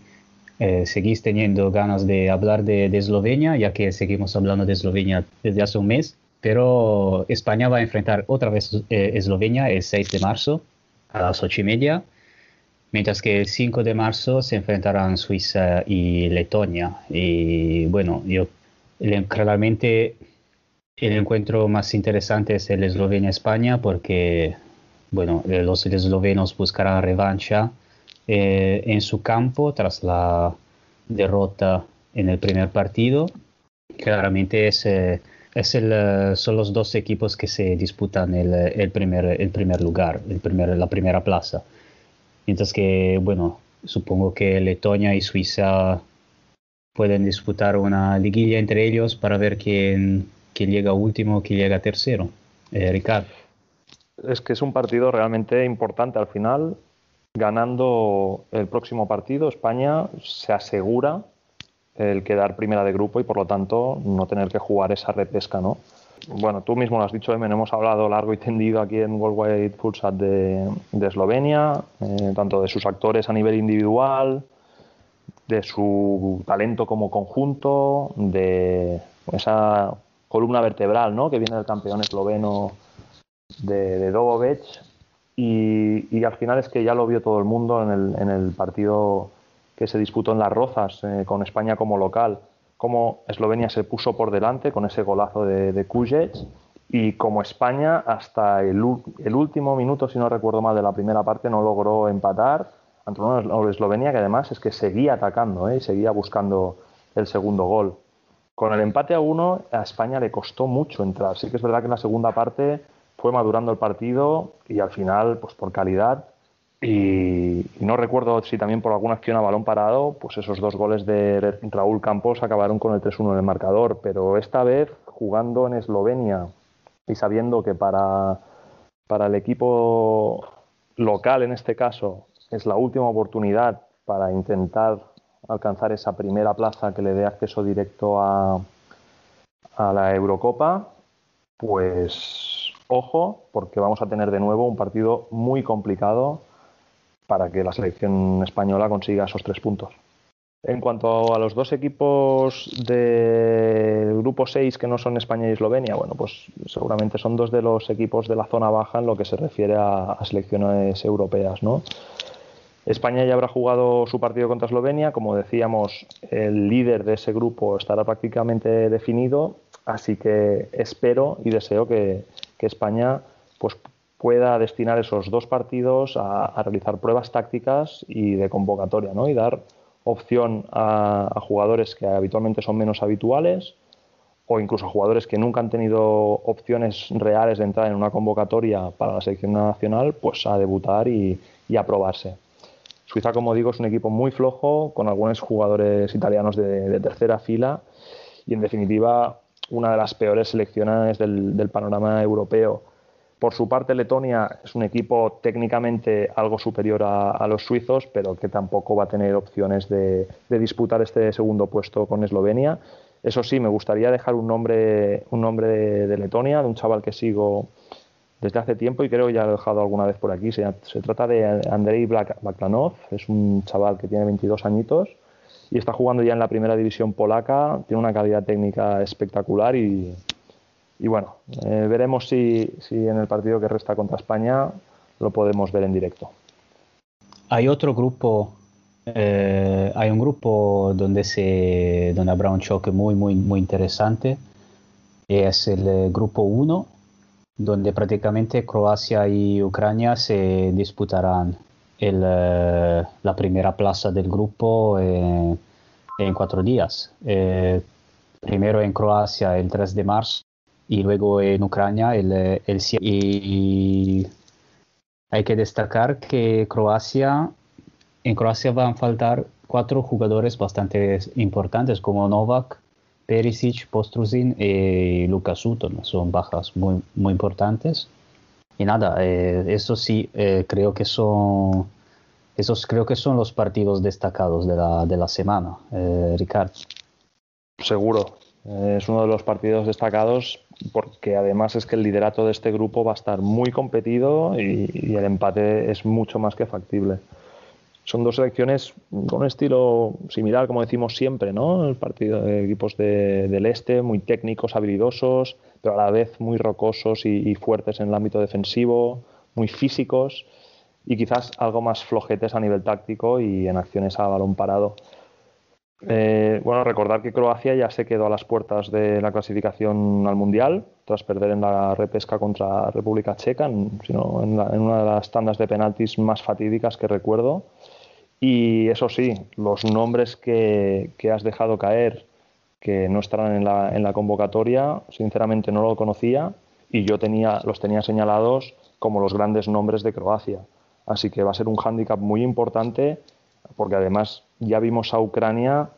eh, seguís teniendo ganas de hablar de, Eslovenia, ya que seguimos hablando de Eslovenia desde hace un mes. Pero España va a enfrentar otra vez eh, Eslovenia el 6 de marzo a las 8 y media, mientras que el 5 de marzo se enfrentarán Suiza y Letonia. Y bueno, yo claramente el encuentro más interesante es el Eslovenia-España porque, bueno, los eslovenos buscarán revancha eh, en su campo tras la derrota en el primer partido. Claramente es, eh, es el, eh, son los dos equipos que se disputan el, eh, el primer, el primer lugar, el primer, la primera plaza. Mientras que, bueno, supongo que Letonia y Suiza pueden disputar una liguilla entre ellos para ver quién, quién llega último, quién llega tercero. Eh, Ricardo. Es que es un partido realmente importante. Al final, ganando el próximo partido, España se asegura el quedar primera de grupo y por lo tanto no tener que jugar esa repesca, ¿no? Bueno, tú mismo lo has dicho, Emen, hemos hablado largo y tendido aquí en Worldwide Futsal de, de Eslovenia, eh, tanto de sus actores a nivel individual, de su talento como conjunto, de esa columna vertebral ¿no? que viene del campeón esloveno de, de. Y, al final es que ya lo vio todo el mundo en el, partido que se disputó en Las Rozas eh, con España como local, cómo Eslovenia se puso por delante con ese golazo de, de Kujic y como España hasta el, último minuto, si no recuerdo mal, de la primera parte no logró empatar ante una Eslo- Eslovenia que además es que seguía atacando ¿eh? y seguía buscando el segundo gol. Con el empate a uno a España le costó mucho entrar. Sí que es verdad que en la segunda parte fue madurando el partido y al final, pues por calidad y, no recuerdo si también por alguna acción a balón parado, pues esos dos goles de Raúl Campos acabaron con el 3-1 en el marcador. Pero esta vez, jugando en Eslovenia y sabiendo que para, para el equipo local, en este caso, es la última oportunidad para intentar alcanzar esa primera plaza que le dé acceso directo a, a la Eurocopa, pues ojo, porque vamos a tener de nuevo un partido muy complicado para que la selección española consiga esos tres puntos. En cuanto a los dos equipos del grupo 6 que no son España y Eslovenia, bueno, pues seguramente son dos de los equipos de la zona baja en lo que se refiere a, selecciones europeas, ¿no? España ya habrá jugado su partido contra Eslovenia, como decíamos, el líder de ese grupo estará prácticamente definido, así que espero y deseo que, que España pues, pueda destinar esos dos partidos a, realizar pruebas tácticas y de convocatoria, ¿no? Y dar opción a, jugadores que habitualmente son menos habituales o incluso a jugadores que nunca han tenido opciones reales de entrar en una convocatoria para la selección nacional, pues a debutar y, y a probarse. Suiza, como digo, es un equipo muy flojo, con algunos jugadores italianos de tercera fila y, en definitiva, una de las peores selecciones del, del panorama europeo. Por su parte, Letonia es un equipo técnicamente algo superior a, a los suizos, pero que tampoco va a tener opciones de, de, disputar este segundo puesto con Eslovenia. Eso sí, me gustaría dejar un nombre, un nombre de, de Letonia, de un chaval que sigo desde hace tiempo y creo que ya lo he dejado alguna vez por aquí. Se, se trata de Andrei Baklanov, es un chaval que tiene 22 añitos y está jugando ya en la primera división polaca, tiene una calidad técnica espectacular y, bueno, eh, veremos si, si en el partido que resta contra España lo podemos ver en directo. Hay otro grupo, eh, hay un grupo donde, se, donde habrá un choque muy, muy, muy interesante. Es el eh, grupo 1, donde prácticamente Croacia y Ucrania se disputarán el, eh, la primera plaza del grupo eh, en cuatro días. Eh, primero en Croacia el 3 de marzo y luego en Ucrania el, el 7. Y hay que destacar que Croacia, en Croacia van a faltar cuatro jugadores bastante importantes como Novak, Perisic, Postruzin y Lucas Sutton. Son bajas muy, muy importantes. Y nada, eh, eso sí, eh, creo que son esos creo que son los partidos destacados de la, de la semana, eh, Ricardo. Seguro, es uno de los partidos destacados porque además es que el liderato de este grupo va a estar muy competido y, y el empate es mucho más que factible son dos selecciones con un estilo similar, como decimos siempre, ¿no? El partido de equipos de, del este, muy técnicos, habilidosos, pero a la vez muy rocosos y, fuertes en el ámbito defensivo, muy físicos y quizás algo más flojetes a nivel táctico y en acciones a balón parado. Eh, bueno, recordar que Croacia ya se quedó a las puertas de la clasificación al Mundial, tras perder en la repesca contra República Checa, sino en, la, en una de las tandas de penaltis más fatídicas que recuerdo. Y eso sí, los nombres que, que, has dejado caer, que no estarán en la, en la, convocatoria, sinceramente no lo conocía y yo tenía, los tenía señalados como los grandes nombres de Croacia. Así que va a ser un hándicap muy importante porque además ya vimos a Ucrania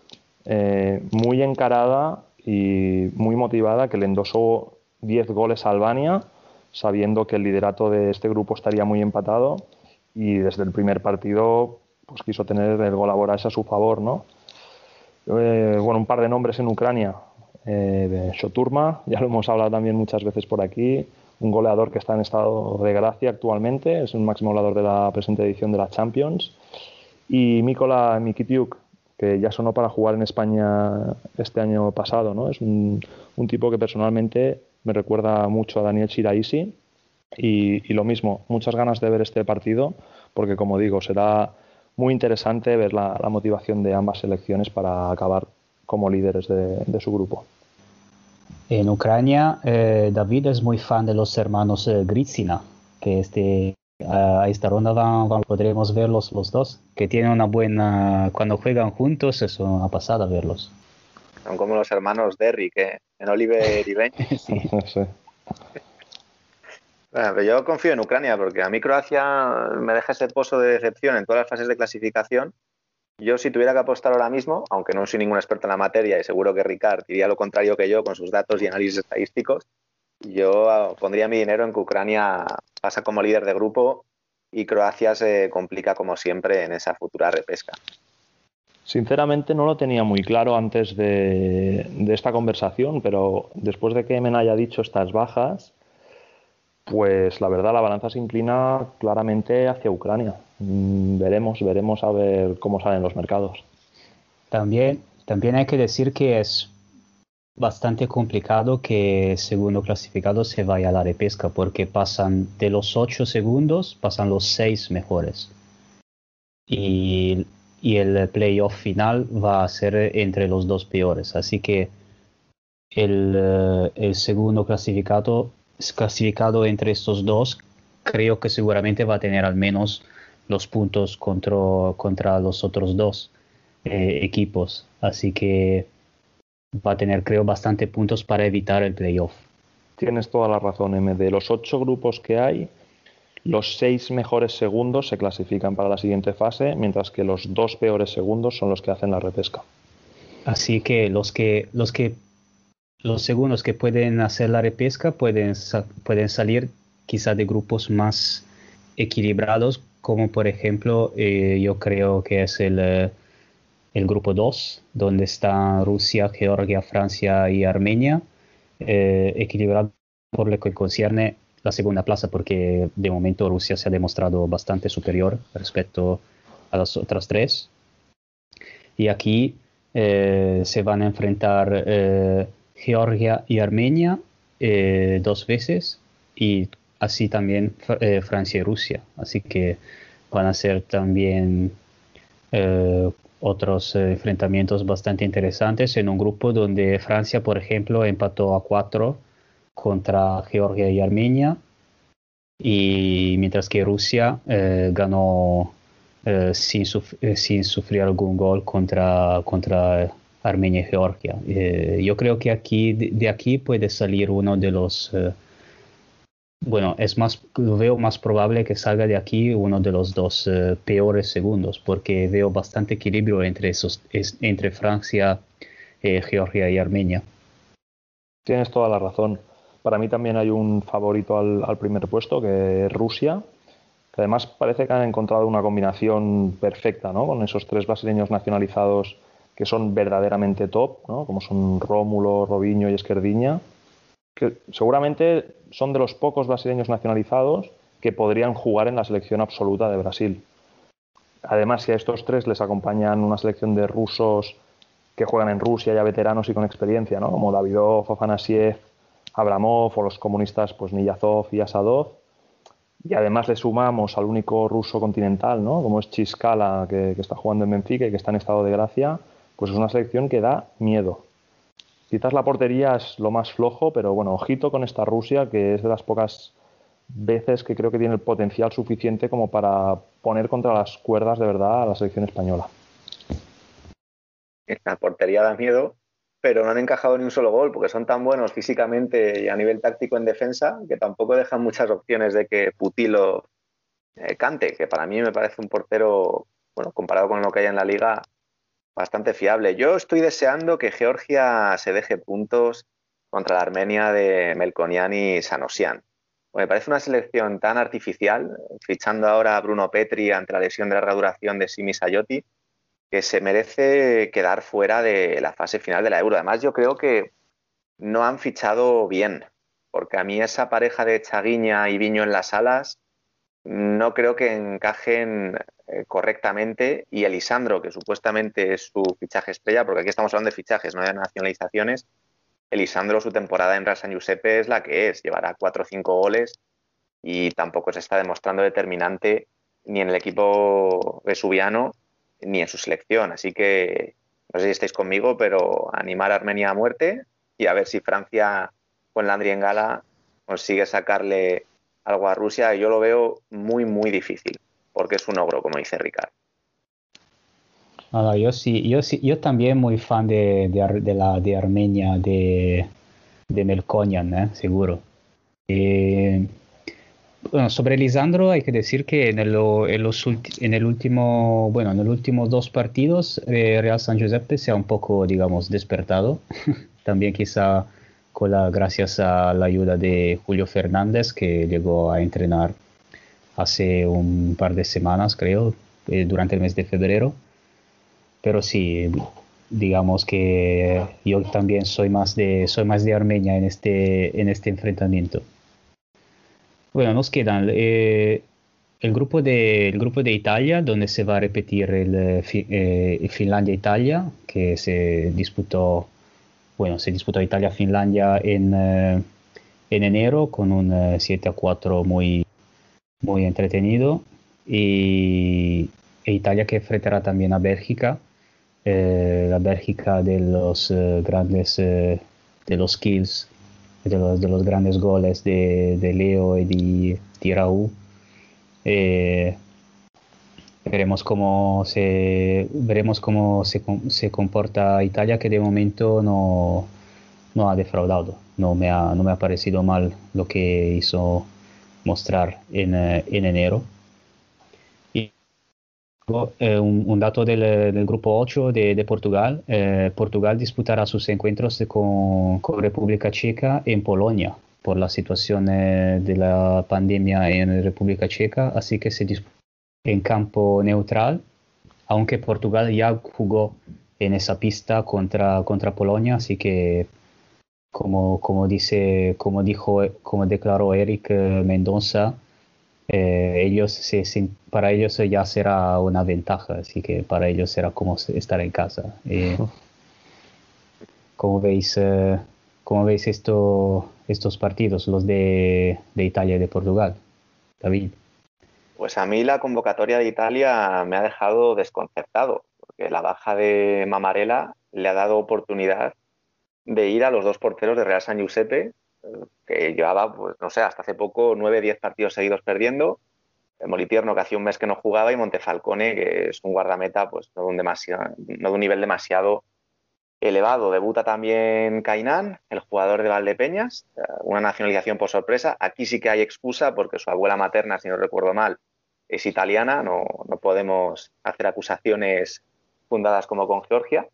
eh, muy encarada y muy motivada, que le endosó 10 goles a Albania, sabiendo que el liderato de este grupo estaría muy empatado y desde el primer partido pues quiso tener el gol a su favor, ¿no? Eh, bueno, un par de nombres en Ucrania. Eh, Shoturma, *laughs* ya lo hemos hablado también muchas veces por aquí, un goleador que está en estado de gracia actualmente, es el máximo goleador de la presente edición de la Champions. Y Mikola Mikitiuk, que ya sonó para jugar en España este año pasado, ¿no? Es un, un tipo que personalmente me recuerda mucho a Daniel Chiraisi y, lo mismo, muchas ganas de ver este partido porque como digo, será muy interesante ver la, la motivación de ambas selecciones para acabar como líderes de, de su grupo. En Ucrania, eh, David es muy fan de los hermanos eh, Gritsina, que este, a esta ronda van, van, podremos verlos los dos, que tienen una buena, cuando juegan juntos es una pasada verlos. Son como los hermanos Derrick, ¿eh? en Oliver y Ben. *laughs* sí. sí. Bueno, yo confío en Ucrania porque a mí Croacia me deja ese pozo de decepción en todas las fases de clasificación. Yo si tuviera que apostar ahora mismo, aunque no soy ningún experto en la materia y seguro que Ricard diría lo contrario que yo con sus datos y análisis estadísticos, yo pondría mi dinero en que Ucrania pasa como líder de grupo y Croacia se complica como siempre en esa futura repesca. Sinceramente no lo tenía muy claro antes de, de esta conversación, pero después de que me haya dicho estas bajas, pues la verdad la balanza se inclina claramente hacia Ucrania. Mm, veremos, veremos a ver cómo salen los mercados. También, también hay que decir que es bastante complicado que segundo clasificado se vaya a la repesca porque pasan de los ocho segundos, pasan los seis mejores. Y, y el playoff final va a ser entre los dos peores. Así que el, eh, el segundo clasificado, clasificado entre estos dos creo que seguramente va a tener al menos los puntos contra, contra los otros dos eh, equipos. Así que va a tener, creo, bastante puntos para evitar el playoff. Tienes toda la razón, M. De los ocho grupos que hay, los seis mejores segundos se clasifican para la siguiente fase, mientras que los dos peores segundos son los que hacen la repesca. Así que los que los que los segundos que pueden hacer la repesca pueden, pueden salir quizá de grupos más equilibrados, como por ejemplo eh, yo creo que es el, eh, el grupo 2, donde están Rusia, Georgia, Francia y Armenia, eh, equilibrado por lo que concierne la segunda plaza, porque de momento Rusia se ha demostrado bastante superior respecto a las otras tres. Y aquí se van a enfrentar Georgia y Armenia eh, dos veces y así también eh, Francia y Rusia. Así que van a ser también eh, otros enfrentamientos bastante interesantes en un grupo donde Francia, por ejemplo, empató a cuatro contra Georgia y Armenia y mientras que Rusia ganó sin, sin sufrir algún gol contra, contra Armenia y Georgia. Eh, yo creo que aquí, de, aquí puede salir uno de los, eh, bueno, es más, veo más probable que salga de aquí uno de los dos eh, peores segundos, porque veo bastante equilibrio entre, esos, es- entre Francia, Georgia y Armenia. Tienes toda la razón. Para mí también hay un favorito al, al primer puesto, que es Rusia, que además parece que han encontrado una combinación perfecta, ¿no? Con esos tres brasileños nacionalizados que son verdaderamente top, ¿no? Como son Rómulo, Robinho y Esquerdiña, que seguramente son de los pocos brasileños nacionalizados que podrían jugar en la selección absoluta de Brasil. Además, si a estos tres les acompañan una selección de rusos que juegan en Rusia, ya veteranos y con experiencia, ¿no? Como Davidov, Afanasiev, Abramov o los comunistas, pues Niyazov y Asadov. Y además le sumamos al único ruso continental, ¿no? Como es Chiskala, que, que está jugando en Benfica y que está en estado de gracia, pues es una selección que da miedo. Quizás la portería es lo más flojo, pero bueno, ojito con esta Rusia, que es de las pocas veces que creo que tiene el potencial suficiente como para poner contra las cuerdas de verdad a la selección española. La portería da miedo, pero no han encajado ni un solo gol porque son tan buenos físicamente y a nivel táctico en defensa que tampoco dejan muchas opciones de que Putilo eh, cante, que para mí me parece un portero, bueno, comparado con lo que hay en la liga, bastante fiable. Yo estoy deseando que Georgia se deje puntos contra la Armenia de Melkonian y Sanosian. Me parece una selección tan artificial, fichando ahora a Bruno Petri ante la lesión de larga duración de Simi Sayoti, que se merece quedar fuera de la fase final de la Euro. Además, yo creo que no han fichado bien, porque a mí esa pareja de Chaguiña y Viño en las alas no creo que encajen eh, correctamente y Elisandro, que supuestamente es su fichaje estrella, porque aquí estamos hablando de fichajes, no de nacionalizaciones, Elisandro su temporada en Real San Giuseppe es la que es, llevará cuatro o cinco goles y tampoco se está demostrando determinante ni en el equipo vesuviano ni en su selección. Así que no sé si estáis conmigo, pero animar a Armenia a muerte y a ver si Francia con Landry en gala consigue sacarle algo a Rusia. Yo lo veo muy, muy difícil, porque es un ogro, como dice Ricard. No, no, yo sí, yo sí, yo también muy fan de, de, de la de Armenia, de, de Melkonian, ¿eh? seguro. Eh, bueno, sobre Lisandro hay que decir que en el, en los en el último, bueno, en los últimos dos partidos eh, Real San Giuseppe se ha un poco, digamos, despertado. *laughs* También quizá con la, gracias a la ayuda de Julio Fernández que llegó a entrenar hace un par de semanas, creo, eh, durante el mes de febrero. Pero sí, digamos que yo también soy más de, soy más de Armenia en este, en este enfrentamiento. Bueno, nos quedan eh, el grupo de, el grupo de Italia, donde se va a repetir el, eh, eh, el Finlandia-Italia, que se disputó, bueno, se disputó Italia-Finlandia en, eh, en enero con un eh, 7 a 4 muy, muy entretenido. Y e Italia que enfrentará también a Bélgica, eh, la Bélgica de los eh, grandes, eh, de los kills, de los, de los grandes goles de, de Leo y de, de Raúl. Veremos cómo se veremos cómo se, se comporta Italia que de momento no, no ha defraudado. No me ha, no me ha parecido mal lo que hizo mostrar en, eh, en enero. Y eh, un, un dato del, del grupo 8 de, de Portugal eh, Portugal disputará sus encuentros con, con República Checa en Polonia por la situación eh, de la pandemia en República Checa, así que se disputa en campo neutral, aunque Portugal ya jugó en esa pista contra, contra Polonia, así que como, como dice, como dijo, como declaró Eric eh, Mendoza, eh, ellos se- para ellos ya será una ventaja, así que para ellos será como estar en casa. Eh, ¿Cómo veis, eh, veis esto, estos partidos, los de, de Italia y de Portugal? David. Pues a mí la convocatoria de Italia me ha dejado desconcertado, porque la baja de Mamarela le ha dado oportunidad de ir a los dos porteros de Real San Giuseppe, que llevaba, pues no sé, hasta hace poco nueve, diez partidos seguidos perdiendo. Molitierno, que hacía un mes que no jugaba, y Montefalcone, que es un guardameta, pues no de un, demasiado, no de un nivel demasiado elevado. Debuta también Cainán, el jugador de Valdepeñas, una nacionalización por sorpresa. Aquí sí que hay excusa porque su abuela materna, si no recuerdo mal, es italiana, no, no podemos hacer acusaciones fundadas como con Georgia.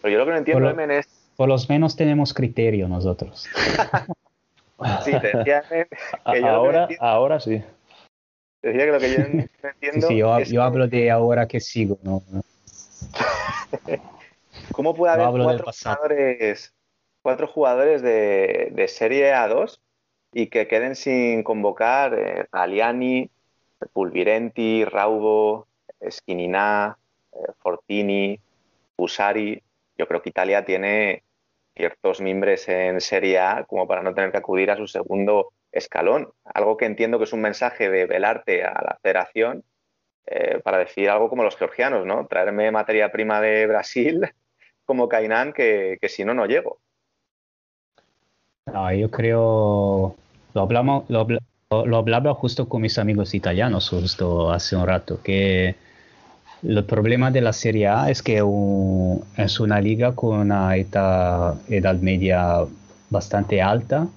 Pero yo lo que no entiendo, Emen, es, Por lo menos tenemos criterio nosotros. *laughs* sí, te decía, Emen, que yo lo que no Ahora, entiendo- ahora sí. te decía que lo que yo *laughs* no entiendo sí, yo, es yo hablo de ahora que sigo, ¿no? *laughs* cómo puede haber cuatro jugadores, cuatro jugadores de, de Serie A2 y que queden sin convocar eh, Galiani, Pulvirenti, Raubo, Esquinina, eh, Fortini, Usari. Yo creo que Italia tiene ciertos mimbres en Serie A como para no tener que acudir a su segundo escalón. Algo que entiendo que es un mensaje de Belarte a la federación eh, para decir algo como los georgianos, ¿no? Traerme materia prima de Brasil *laughs* como Cainán que, si no, no llego. Yo creo, lo hablamos, lo, lo hablaba justo con mis amigos italianos justo hace un rato, que el problema de la Serie A es que es una liga con una edad, edad media bastante alta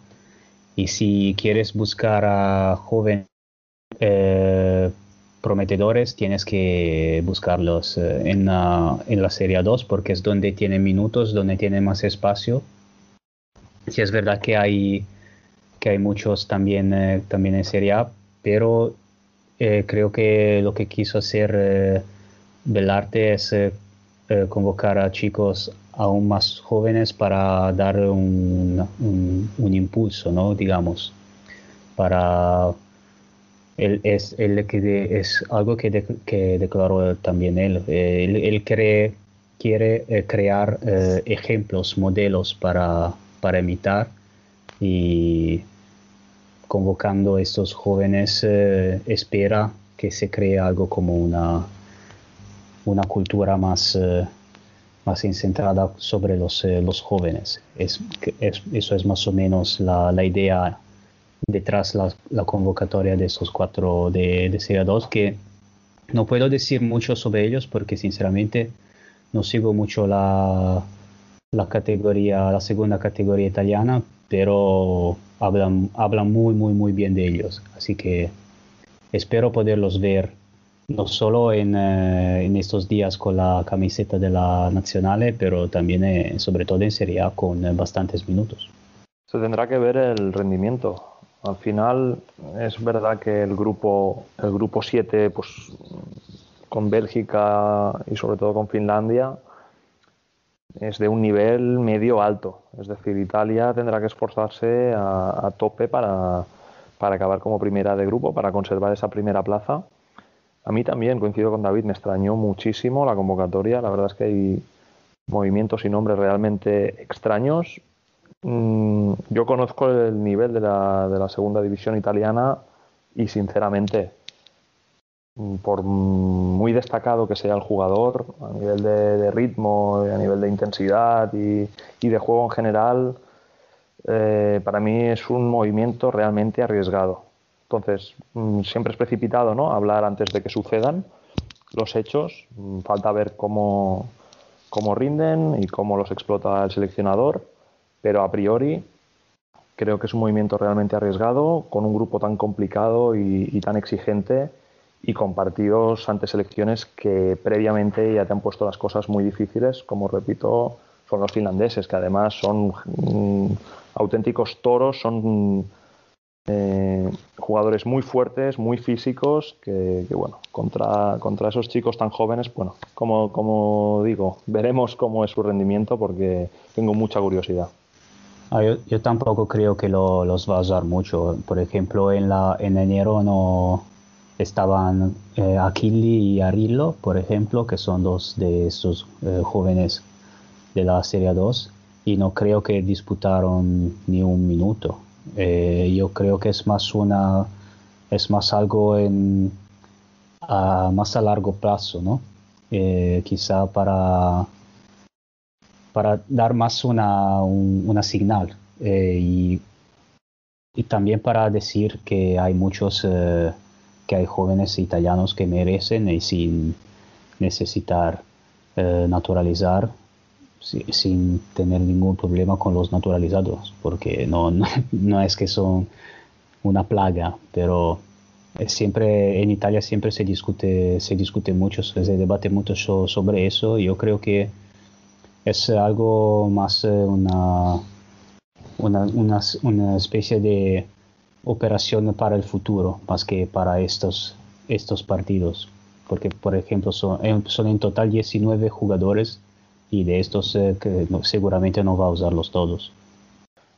y si quieres buscar a jóvenes eh, prometedores tienes que buscarlos eh, en, la, en la Serie 2 porque es donde tienen minutos, donde tienen más espacio. Sí es verdad que hay, que hay muchos también, eh, también en Serie A, pero eh, creo que lo que quiso hacer Belarte es eh, eh, convocar a chicos aún más jóvenes para dar un, un- impulso, ¿no? Digamos, para él es, él es algo que, que declaró también él. Él, él quiere, crear ejemplos, modelos para, para imitar y convocando a estos jóvenes eh, espera que se cree algo como una, una cultura más, eh, más centrada sobre los, eh, los jóvenes. Es, es- eso es más o menos la, la idea detrás la, la convocatoria de esos cuatro de, de Serie 2 que no puedo decir mucho sobre ellos porque sinceramente no sigo mucho la, la categoría, la segunda categoría italiana, pero hablan, hablan muy, muy, muy bien de ellos. Así que espero poderlos ver no solo en, eh, en estos días con la camiseta de la Nazionale, pero también, eh, sobre todo en Serie A, con eh, bastantes minutos. Se tendrá que ver el rendimiento. Al final es verdad que el grupo el grupo 7 pues con Bélgica y sobre todo con Finlandia es de un nivel medio alto. Es decir, Italia tendrá que esforzarse a, tope para, para acabar como primera de grupo, para conservar esa primera plaza. A mí también, coincido con David, me extrañó muchísimo la convocatoria. La verdad es que hay movimientos y nombres realmente extraños. Mm, yo conozco el nivel de la, de la segunda división italiana y sinceramente, por muy destacado que sea el jugador, a nivel de, de ritmo, a nivel de intensidad y, y de juego en general, eh, para mí es un movimiento realmente arriesgado. Entonces, mm, siempre es precipitado ¿no? hablar antes de que sucedan los hechos. Mm, Falta ver cómo, cómo rinden y cómo los explota el seleccionador, pero a priori creo que es un movimiento realmente arriesgado con un grupo tan complicado y, y tan exigente y con partidos ante selecciones que previamente ya te han puesto las cosas muy difíciles, como repito, son los finlandeses, que además son mm, auténticos toros, son eh, jugadores muy fuertes, muy físicos, que, bueno, contra, contra esos chicos tan jóvenes, bueno, como, como digo, veremos cómo es su rendimiento porque tengo mucha curiosidad. Ah, yo, yo, tampoco creo que lo, los va a usar mucho. Por ejemplo, en, la, en enero no estaban eh, Achilli y Arillo, por ejemplo, que son dos de estos eh, jóvenes de la Serie 2 y no creo que disputaron ni un minuto. Eh, yo creo que es más una es más algo en a, más a largo plazo, ¿no? Eh, quizá para para dar más una, un, una señal y, y, también para decir que hay muchos que hay jóvenes italianos que merecen y sin necesitar eh, naturalizar sin tener ningún problema con los naturalizados, porque no, no, *laughs* es que son una plaga, pero siempre en Italia siempre se discute, se discute mucho, se debate mucho sobre eso. Yo creo que es algo más una, una, una, una especie de operación para el futuro, más que para estos, estos partidos. Porque, por ejemplo, son, son en total 19 jugadores y de estos eh, que seguramente no va a usarlos todos.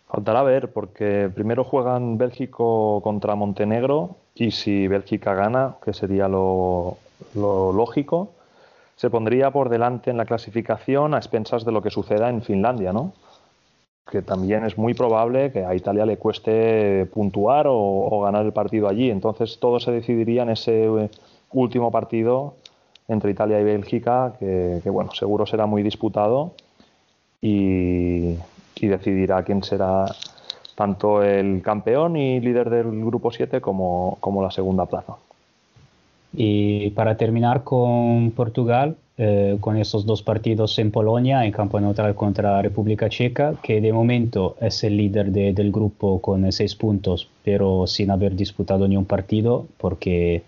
Faltará ver, porque primero juegan Bélgico contra Montenegro y si Bélgica gana, que sería lo, lo, lógico, se pondría por delante en la clasificación a expensas de lo que suceda en Finlandia, ¿no? Que también es muy probable que a Italia le cueste puntuar o, ganar el partido allí. Entonces todo se decidiría en ese último partido entre Italia y Bélgica, que, bueno, seguro será muy disputado y, y, decidirá quién será tanto el campeón y líder del grupo 7 como, como la segunda plaza. Y para terminar con Portugal, eh, con estos dos partidos en Polonia, en campo neutral contra República Checa, que de momento es el líder de, del grupo con seis puntos, pero sin haber disputado ni un partido, porque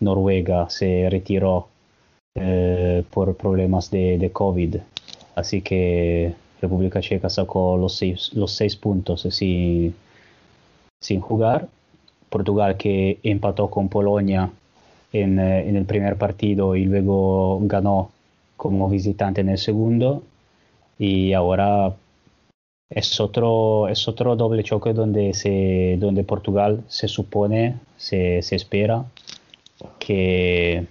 Noruega se retiró eh, por problemas de, de, COVID. Así que República Checa sacó los seis, los seis puntos sin, sin jugar. Portugal que empató con Polonia en, eh, en, el primer partido y luego ganó como visitante en el segundo. Y ahora es otro, es otro doble choque donde, se, donde Portugal se supone, se, se espera que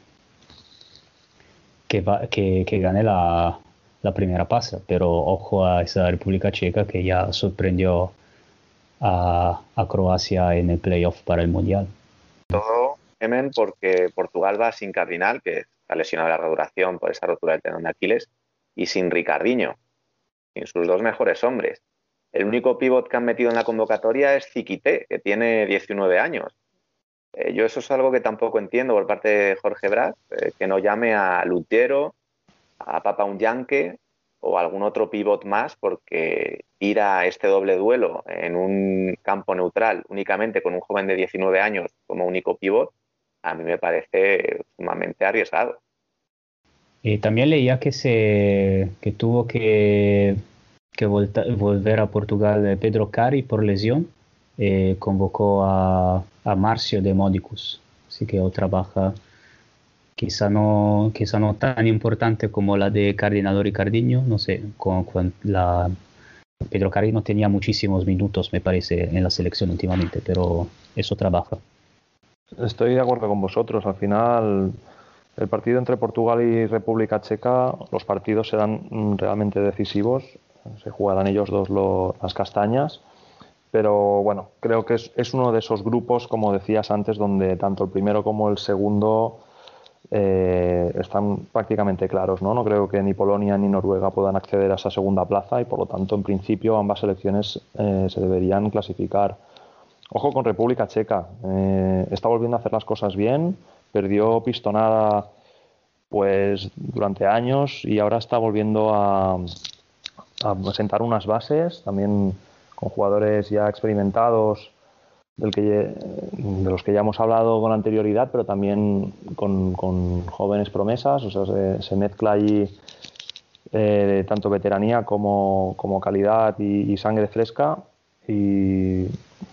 que, va, que, que gane la, la, primera pasa, pero ojo a esa República Checa que ya sorprendió a, a Croacia en el playoff para el Mundial. Todo, Porque Portugal va sin Cardinal, que está lesionado de la duración por esa rotura del tendón de Aquiles, y sin Ricardiño, sin sus dos mejores hombres. El único pívot que han metido en la convocatoria es Ziquité, que tiene 19 años. Eh, yo eso es algo que tampoco entiendo por parte de Jorge Brad, eh, que no llame a Lutiero, a Papa Unyanque o algún otro pivot más, porque ir a este doble duelo en un campo neutral únicamente con un joven de 19 años como único pivot, a mí me parece sumamente arriesgado. Y también leía que, se, que tuvo que, que volver a Portugal Pedro Cari por lesión. Eh, convocó a a Marcio de Modicus, así que otra baja quizá no, quizá no tan importante como la de Cardinal Ricardiño, no sé, con, la Pedro Carino tenía muchísimos minutos, me parece, en la selección últimamente, pero eso trabaja. Estoy de acuerdo con vosotros. Al final, el partido entre Portugal y República Checa, los partidos serán mm, realmente decisivos. Se jugarán ellos dos las castañas. Pero bueno, creo que es, es uno de esos grupos, como decías antes, donde tanto el primero como el segundo eh, están prácticamente claros. ¿no? no creo que ni Polonia ni Noruega puedan acceder a esa segunda plaza y por lo tanto, en principio, ambas selecciones eh, se deberían clasificar. Ojo con República Checa. eh, está volviendo a hacer las cosas bien. Perdió pistonada pues durante años y ahora está volviendo a, a sentar unas bases también con jugadores ya experimentados del que, de los que ya hemos hablado con anterioridad, pero también con, con jóvenes promesas. O sea, se, mezcla allí eh, tanto veteranía como, como calidad y, y sangre fresca. Y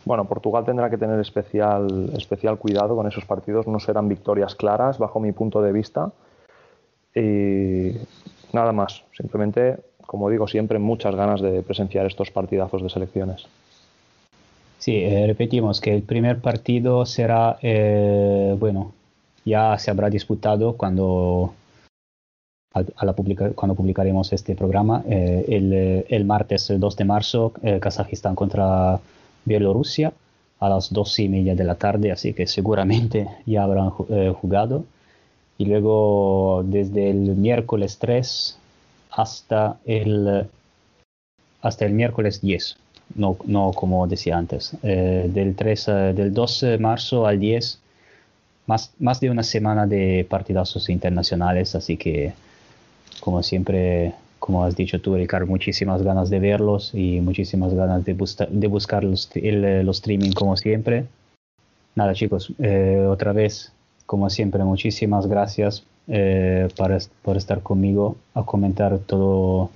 bueno, Portugal tendrá que tener especial, especial cuidado con esos partidos. No serán victorias claras, bajo mi punto de vista. Y nada más. Simplemente, como digo siempre, muchas ganas de presenciar estos partidazos de selecciones. Sí, eh, repetimos que el primer partido será, eh, bueno, ya se habrá disputado cuando, a- a la publica- cuando publicaremos este programa, eh, el, eh, el martes 2 de marzo, eh, Kazajistán contra Bielorrusia a las dos y media de la tarde, así que seguramente ya habrán eh, jugado. Y luego desde el miércoles 3 hasta el, hasta el miércoles 10 no, no como decía antes. Eh, del, 3, eh, del 2 de marzo al 10, más, más de una semana de partidazos internacionales, así que como siempre, como has dicho tú, Ricardo, muchísimas ganas de verlos y muchísimas ganas de, de buscar los, el, eh, los streaming como siempre. Nada chicos, eh, otra vez, como siempre, muchísimas gracias eh, para- por estar conmigo a comentar todo,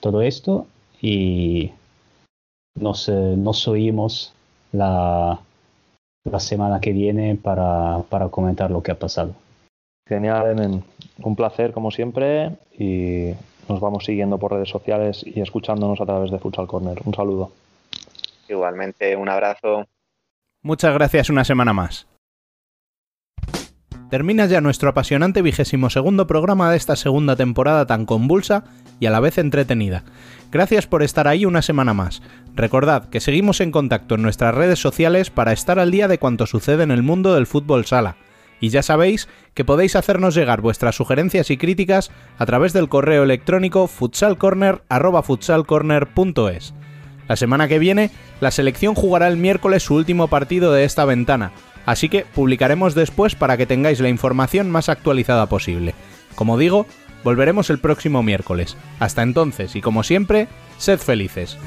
todo esto y nos, eh, nos oímos la, la semana que viene para, para comentar lo que ha pasado. Genial. Un placer, como siempre, y nos vamos siguiendo por redes sociales y escuchándonos a través de Futsal Corner. Un saludo. Igualmente, un abrazo. Muchas gracias una semana más. Termina ya nuestro apasionante vigésimo segundo programa de esta segunda temporada tan convulsa y a la vez entretenida. Gracias por estar ahí una semana más. Recordad que seguimos en contacto en nuestras redes sociales para estar al día de cuanto sucede en el mundo del fútbol sala. Y ya sabéis que podéis hacernos llegar vuestras sugerencias y críticas a través del correo electrónico futsalcorner@futsalcorner.es. La semana que viene, la selección jugará el miércoles su último partido de esta ventana, así que publicaremos después para que tengáis la información más actualizada posible. Como digo, volveremos el próximo miércoles. Hasta entonces, y como siempre, sed felices.